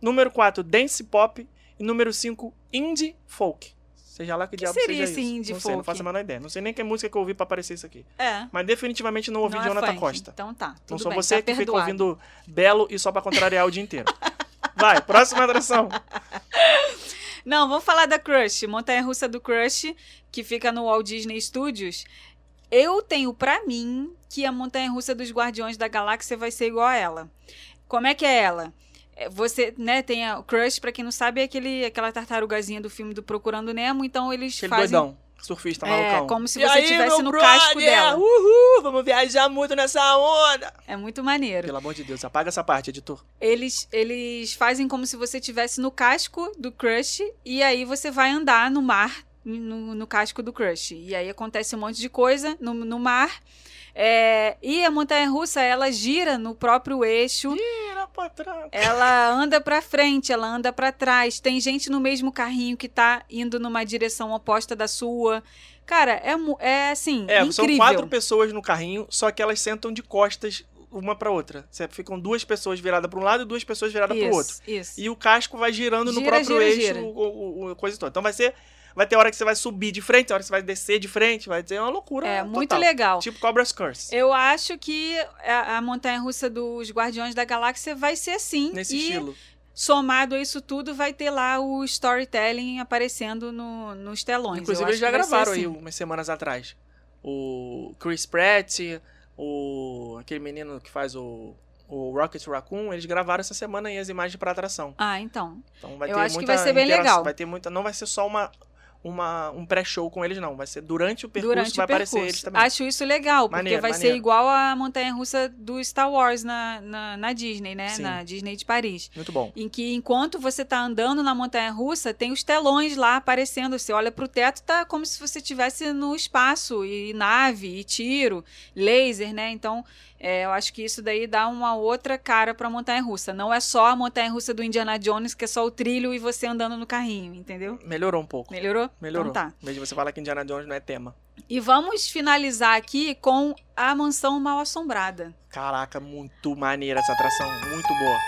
Número 4, dance pop. E número 5, indie folk. Seja lá que, diabo seria seja esse isso. indie não sei, não folk? faço a menor ideia. Não sei nem que música que eu ouvi pra aparecer isso aqui. É. Mas definitivamente não ouvi não é Jonathan funk. Costa. Então tá, Não tudo sou bem, você tá que fica perdoado. ouvindo Belo e só pra contrariar o dia inteiro. *laughs* Vai, próxima atração. Não, vamos falar da Crush, Montanha Russa do Crush, que fica no Walt Disney Studios. Eu tenho pra mim que a Montanha Russa dos Guardiões da Galáxia vai ser igual a ela. Como é que é ela? É, Você, né, tem a Crush, pra quem não sabe, é aquele, aquela tartarugazinha do filme do Procurando Nemo, então eles Aquele fazem doidão, surfista malucão. é, como se você estivesse no brother? casco dela. Uhul, vamos viajar muito nessa onda. É muito maneiro. Pelo amor de Deus, apaga essa parte, editor. Eles, eles fazem como se você estivesse no casco do Crush e aí você vai andar no mar, no, no casco do Crush. E aí acontece um monte de coisa no, no mar. É, e a montanha-russa, ela gira no próprio eixo, Tira pra trás. ela anda pra frente, ela anda pra trás. Tem gente no mesmo carrinho que tá indo numa direção oposta da sua. Cara, é, é assim, É, incrível. são quatro pessoas no carrinho, só que elas sentam de costas uma pra outra. Ficam duas pessoas viradas pra um lado e duas pessoas viradas pro Isso, outro. Isso. E o casco vai girando no Gira, próprio gira, eixo, gira. O, o- o- coisa toda. Então vai ser. Vai ter hora que você vai subir de frente, hora que você vai descer de frente, vai ser uma loucura. É total. muito legal. Tipo Cobra's Curse. Eu acho que a, a montanha-russa dos Guardiões da Galáxia vai ser assim. Nesse e estilo. somado a isso tudo, vai ter lá o storytelling aparecendo no, nos telões. Inclusive, eles já que gravaram aí assim. umas semanas atrás. O Chris Pratt, o aquele menino que faz o, o Rocket Raccoon, eles gravaram essa semana aí as imagens pra atração. Ah, então. Então vai Eu ter acho que muita vai ser bem legal. Vai ter muita, não vai ser só uma, uma um pré-show com eles não, vai ser durante o percurso Durante vai o percurso. aparecer eles também. Acho isso legal, porque Maneiro, vai ser maneiro. igual a montanha-russa do Star Wars na, na, na Disney, né? Sim. Na Disney de Paris. Muito bom. Em que enquanto você tá andando na montanha russa, tem os telões lá aparecendo. Você olha pro teto, tá como se você estivesse no espaço, e nave, e tiro, laser, né? Então, é, eu acho que isso daí dá uma outra cara pra montanha russa. Não é só a montanha russa do Indiana Jones, que é só o trilho e você andando no carrinho, entendeu? Melhorou um pouco. Melhorou? Melhorou. Então tá. De você falar que Indiana Jones não é tema. E vamos finalizar aqui com a mansão mal assombrada. Caraca, muito maneira essa atração, muito boa.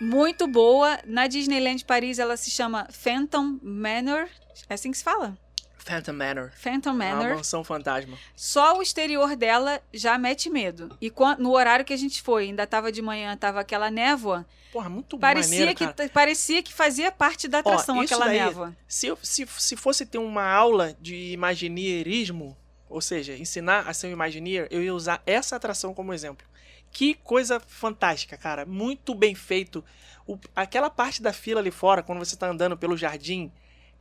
Muito boa. Na Disneyland Paris ela se chama Phantom Manor. É assim que se fala? Phantom Manor. Phantom Uma Manor. mansão fantasma. Só o exterior dela já mete medo. E no horário que a gente foi, ainda tava de manhã, tava aquela névoa, Porra, muito parecia maneiro, que cara. parecia que fazia parte da atração isso aquela daí- névoa. Se, eu- se, se fosse ter uma aula de imagineerismo, ou seja, ensinar a ser um Imagineer, eu ia usar essa atração como exemplo. Que coisa fantástica, cara. Muito bem feito. O- aquela parte da fila ali fora, quando você tá andando pelo jardim,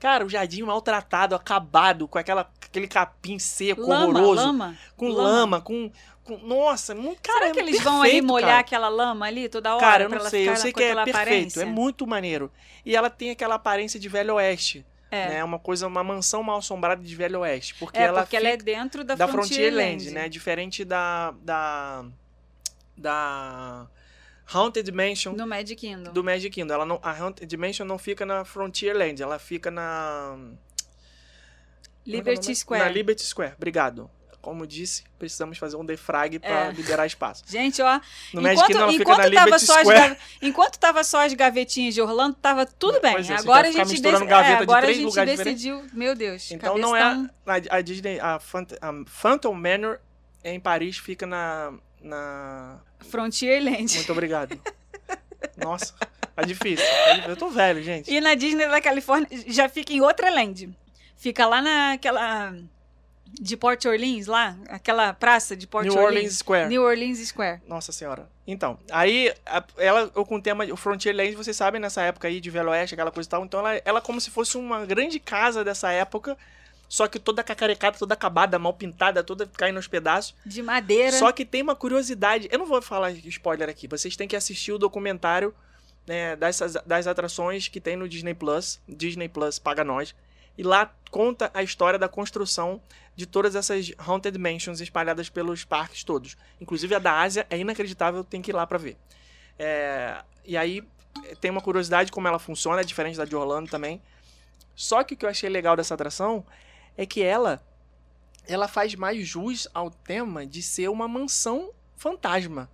Cara, o jardim maltratado, acabado, com aquela, aquele capim seco, Lama, horroroso. lama. com lama, com, com- Nossa, muito, cara, Será que é eles vão ali perfeito, molhar cara. aquela lama ali toda hora? Cara, eu não sei, eu sei que é perfeito, aparência? é muito maneiro. E ela tem aquela aparência de Velho Oeste, É, né? Uma coisa, uma mansão mal assombrada de Velho Oeste, porque é ela porque ela é dentro da, da Frontierland, Frontierland, né? Diferente da da da Haunted Mansion No Magic Kingdom. do Magic Kingdom. Ela não, a Haunted Mansion não fica na Frontierland, ela fica na Liberty Na Square. Liberty Square. Obrigado. Como disse, precisamos fazer um defrag para É. liberar espaço. Gente, ó, No Magic enquanto, Kingdom ela fica enquanto, na tava Liberty só Square. enquanto tava só as gavetinhas de Orlando, tava tudo bem. Pois é, agora a gente, dec- é, de agora três a gente decidiu, meu Deus, Então não é tá- a, a Disney, a, Phant- a Phantom Manor em Paris fica na na Frontierland. Muito obrigado. *laughs* Nossa, tá difícil. Eu tô velho, gente. E na Disney da Califórnia já fica em outra land. Fica lá naquela de Port Orleans lá, aquela praça de Port New Orleans Square. New Orleans Square. Nossa senhora. Então, aí a- ela eu com o tema o Frontierland, vocês sabem nessa época aí de Velho Oeste, aquela coisa e tal. Então ela ela como se fosse uma grande casa dessa época, só que toda cacarecada, toda acabada, mal pintada, toda caindo aos pedaços. De madeira. Só que tem uma curiosidade. Eu não vou falar spoiler aqui. Vocês têm que assistir o documentário né, dessas, das atrações que tem no Disney Plus. Disney Plus paga nós. E lá conta a história da construção de todas essas Haunted Mansions espalhadas pelos parques todos. Inclusive a da Ásia é inacreditável, tem que ir lá pra ver. É, e aí tem uma curiosidade como ela funciona, é diferente da de Orlando também. Só que o que eu achei legal dessa atração é que ela ela faz mais jus ao tema de ser uma mansão fantasma.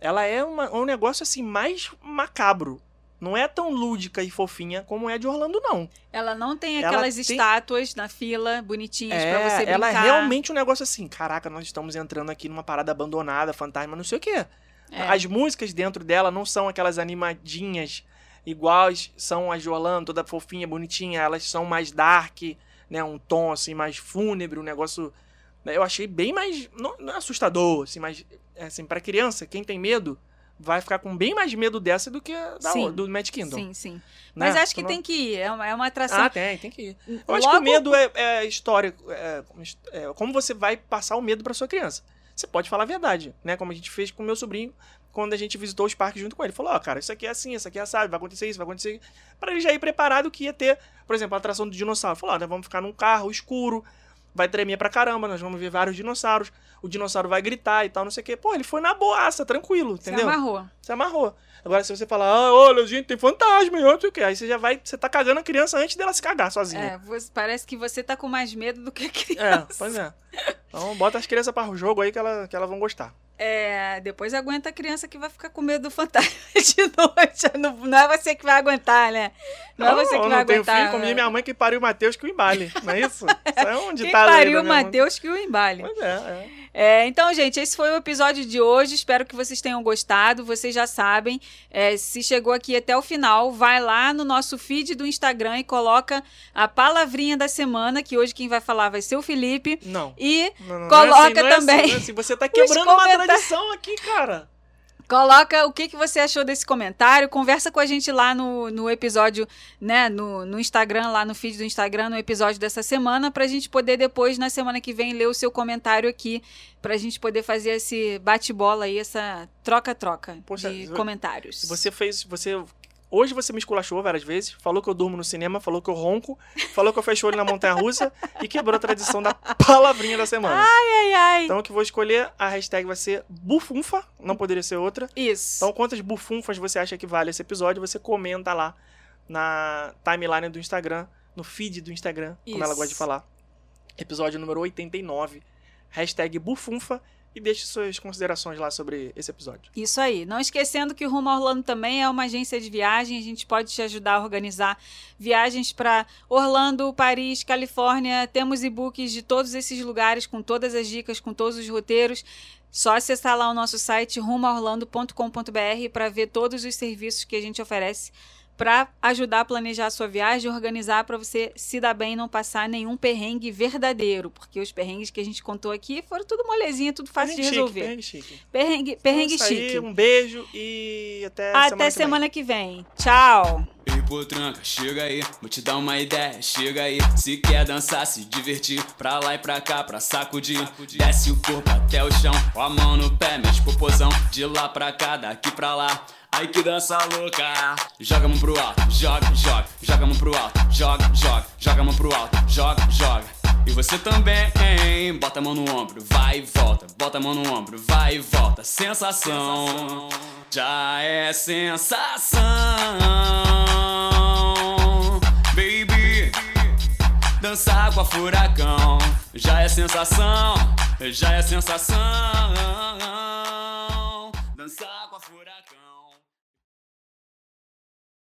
Ela é uma- um negócio assim mais macabro. Não é tão lúdica e fofinha como é de Orlando, não. Ela não tem Ela aquelas tem- estátuas na fila bonitinhas pra você É, brincar. ela é realmente um negócio assim. Caraca, nós estamos entrando aqui numa parada abandonada, fantasma, não sei o quê. É. As músicas dentro dela não são aquelas animadinhas iguais são as de Orlando, toda fofinha, bonitinha. Elas são mais dark, né? Um tom assim mais fúnebre, um negócio. né, Eu achei bem mais não, não é assustador, assim, mas assim para criança, quem tem medo vai ficar com bem mais medo dessa do que da, Sim. do Magic Kingdom. Sim, sim. né? Mas acho que não- tem que ir. É uma, é uma atração. Ah, tem, tem que ir. Eu acho que Logo- o medo é, é história. É, é, como você vai passar o medo para sua criança. Você pode falar a verdade, né? Como a gente fez com meu sobrinho quando a gente visitou os parques junto com ele. Falou, ó, cara, isso aqui é assim, isso aqui é assado, vai acontecer isso, vai acontecer isso. Pra ele já ir preparado que ia ter, por exemplo, a atração do dinossauro. Falou, ó, nós vamos ficar num carro escuro, vai tremer pra caramba, nós vamos ver vários dinossauros, o dinossauro vai gritar e tal, não sei o quê. Pô, ele foi na boaça, tranquilo, Se entendeu? amarrou. Você amarrou. Agora, se você falar, ah, olha, gente, tem fantasma, e não sei o quê. Aí você já vai, você tá cagando a criança antes dela se cagar sozinha. É, você- parece que você tá com mais medo do que a É, criança. pois é. Então bota as crianças para o jogo aí que, ela, que elas vão gostar. É, depois aguenta a criança que vai ficar com medo do fantasma *laughs* de noite. Não, não é você que vai aguentar, né? Não, é você que eu vai não tenho aguentar. filho, diz minha mãe que pariu o Matheus que o embale. Não é isso? Isso é um Quem ditado aí pariu da o. Matheus que o embale. Pois é, é. É, então, gente, esse foi o episódio de hoje. Espero que vocês tenham gostado. Vocês já sabem. é, se chegou aqui até o final, vai lá no nosso feed do Instagram e coloca a palavrinha da semana, que hoje quem vai falar vai ser o Felipe. Não. E Não, não, Coloca não é assim, não é também Assim, não é assim. Você tá *laughs* quebrando uma tradição aqui, cara. Coloca o que, que você achou desse comentário. Conversa com a gente lá no, no episódio, né? No, no Instagram, lá no feed do Instagram, no episódio dessa semana, pra gente poder depois, na semana que vem, ler o seu comentário aqui. Pra gente poder fazer esse bate-bola aí, essa troca-troca de comentários. Você fez. Você. Hoje você me esculachou várias vezes, falou que eu durmo no cinema, falou que eu ronco, falou que eu fecho o olho na montanha russa *laughs* e quebrou a tradição da palavrinha da semana. Ai, ai. Então o que vou escolher, a hashtag vai ser bufunfa, não poderia ser outra. Isso. Então, quantas bufunfas você acha que vale esse episódio? Você comenta lá na timeline do Instagram, no feed do Instagram, como ela Isso. gosta de falar. Episódio número 89, hashtag bufunfa, e deixe suas considerações lá sobre esse episódio. Isso aí. Não esquecendo que o Rumo Orlando também é uma agência de viagem. A gente pode te ajudar a organizar viagens para Orlando, Paris, Califórnia. Temos e-books de todos esses lugares, com todas as dicas, com todos os roteiros. Só acessar lá o nosso site rumoorlando.com.br para ver todos os serviços que a gente oferece para ajudar a planejar a sua viagem, organizar para você se dar bem e não passar nenhum perrengue verdadeiro, porque os perrengues que a gente contou aqui foram tudo molezinha, tudo fácil de Perrengue resolver. Chique, perrengue chique. Perrengue, perrengue Então isso aí, chique. Um beijo e até, Até semana que vem. semana que vem. Tchau. It potranca, chega aí, vou te dar uma ideia, chega aí. Se quer dançar, se divertir, pra lá e pra cá, pra sacudir. Desce o corpo até o chão, com a mão no pé, mexe popozão. De lá pra cá, daqui pra lá. Ai que dança louca! Joga a mão pro alto, joga, joga, joga a mão pro alto, joga, joga, joga a mão pro alto, joga, joga. E você também, hein? Bota a mão no ombro, vai e volta. Bota a mão no ombro, vai e volta. Sensação, já é sensação. Baby, dançar com a furacão. Já é sensação, já é sensação.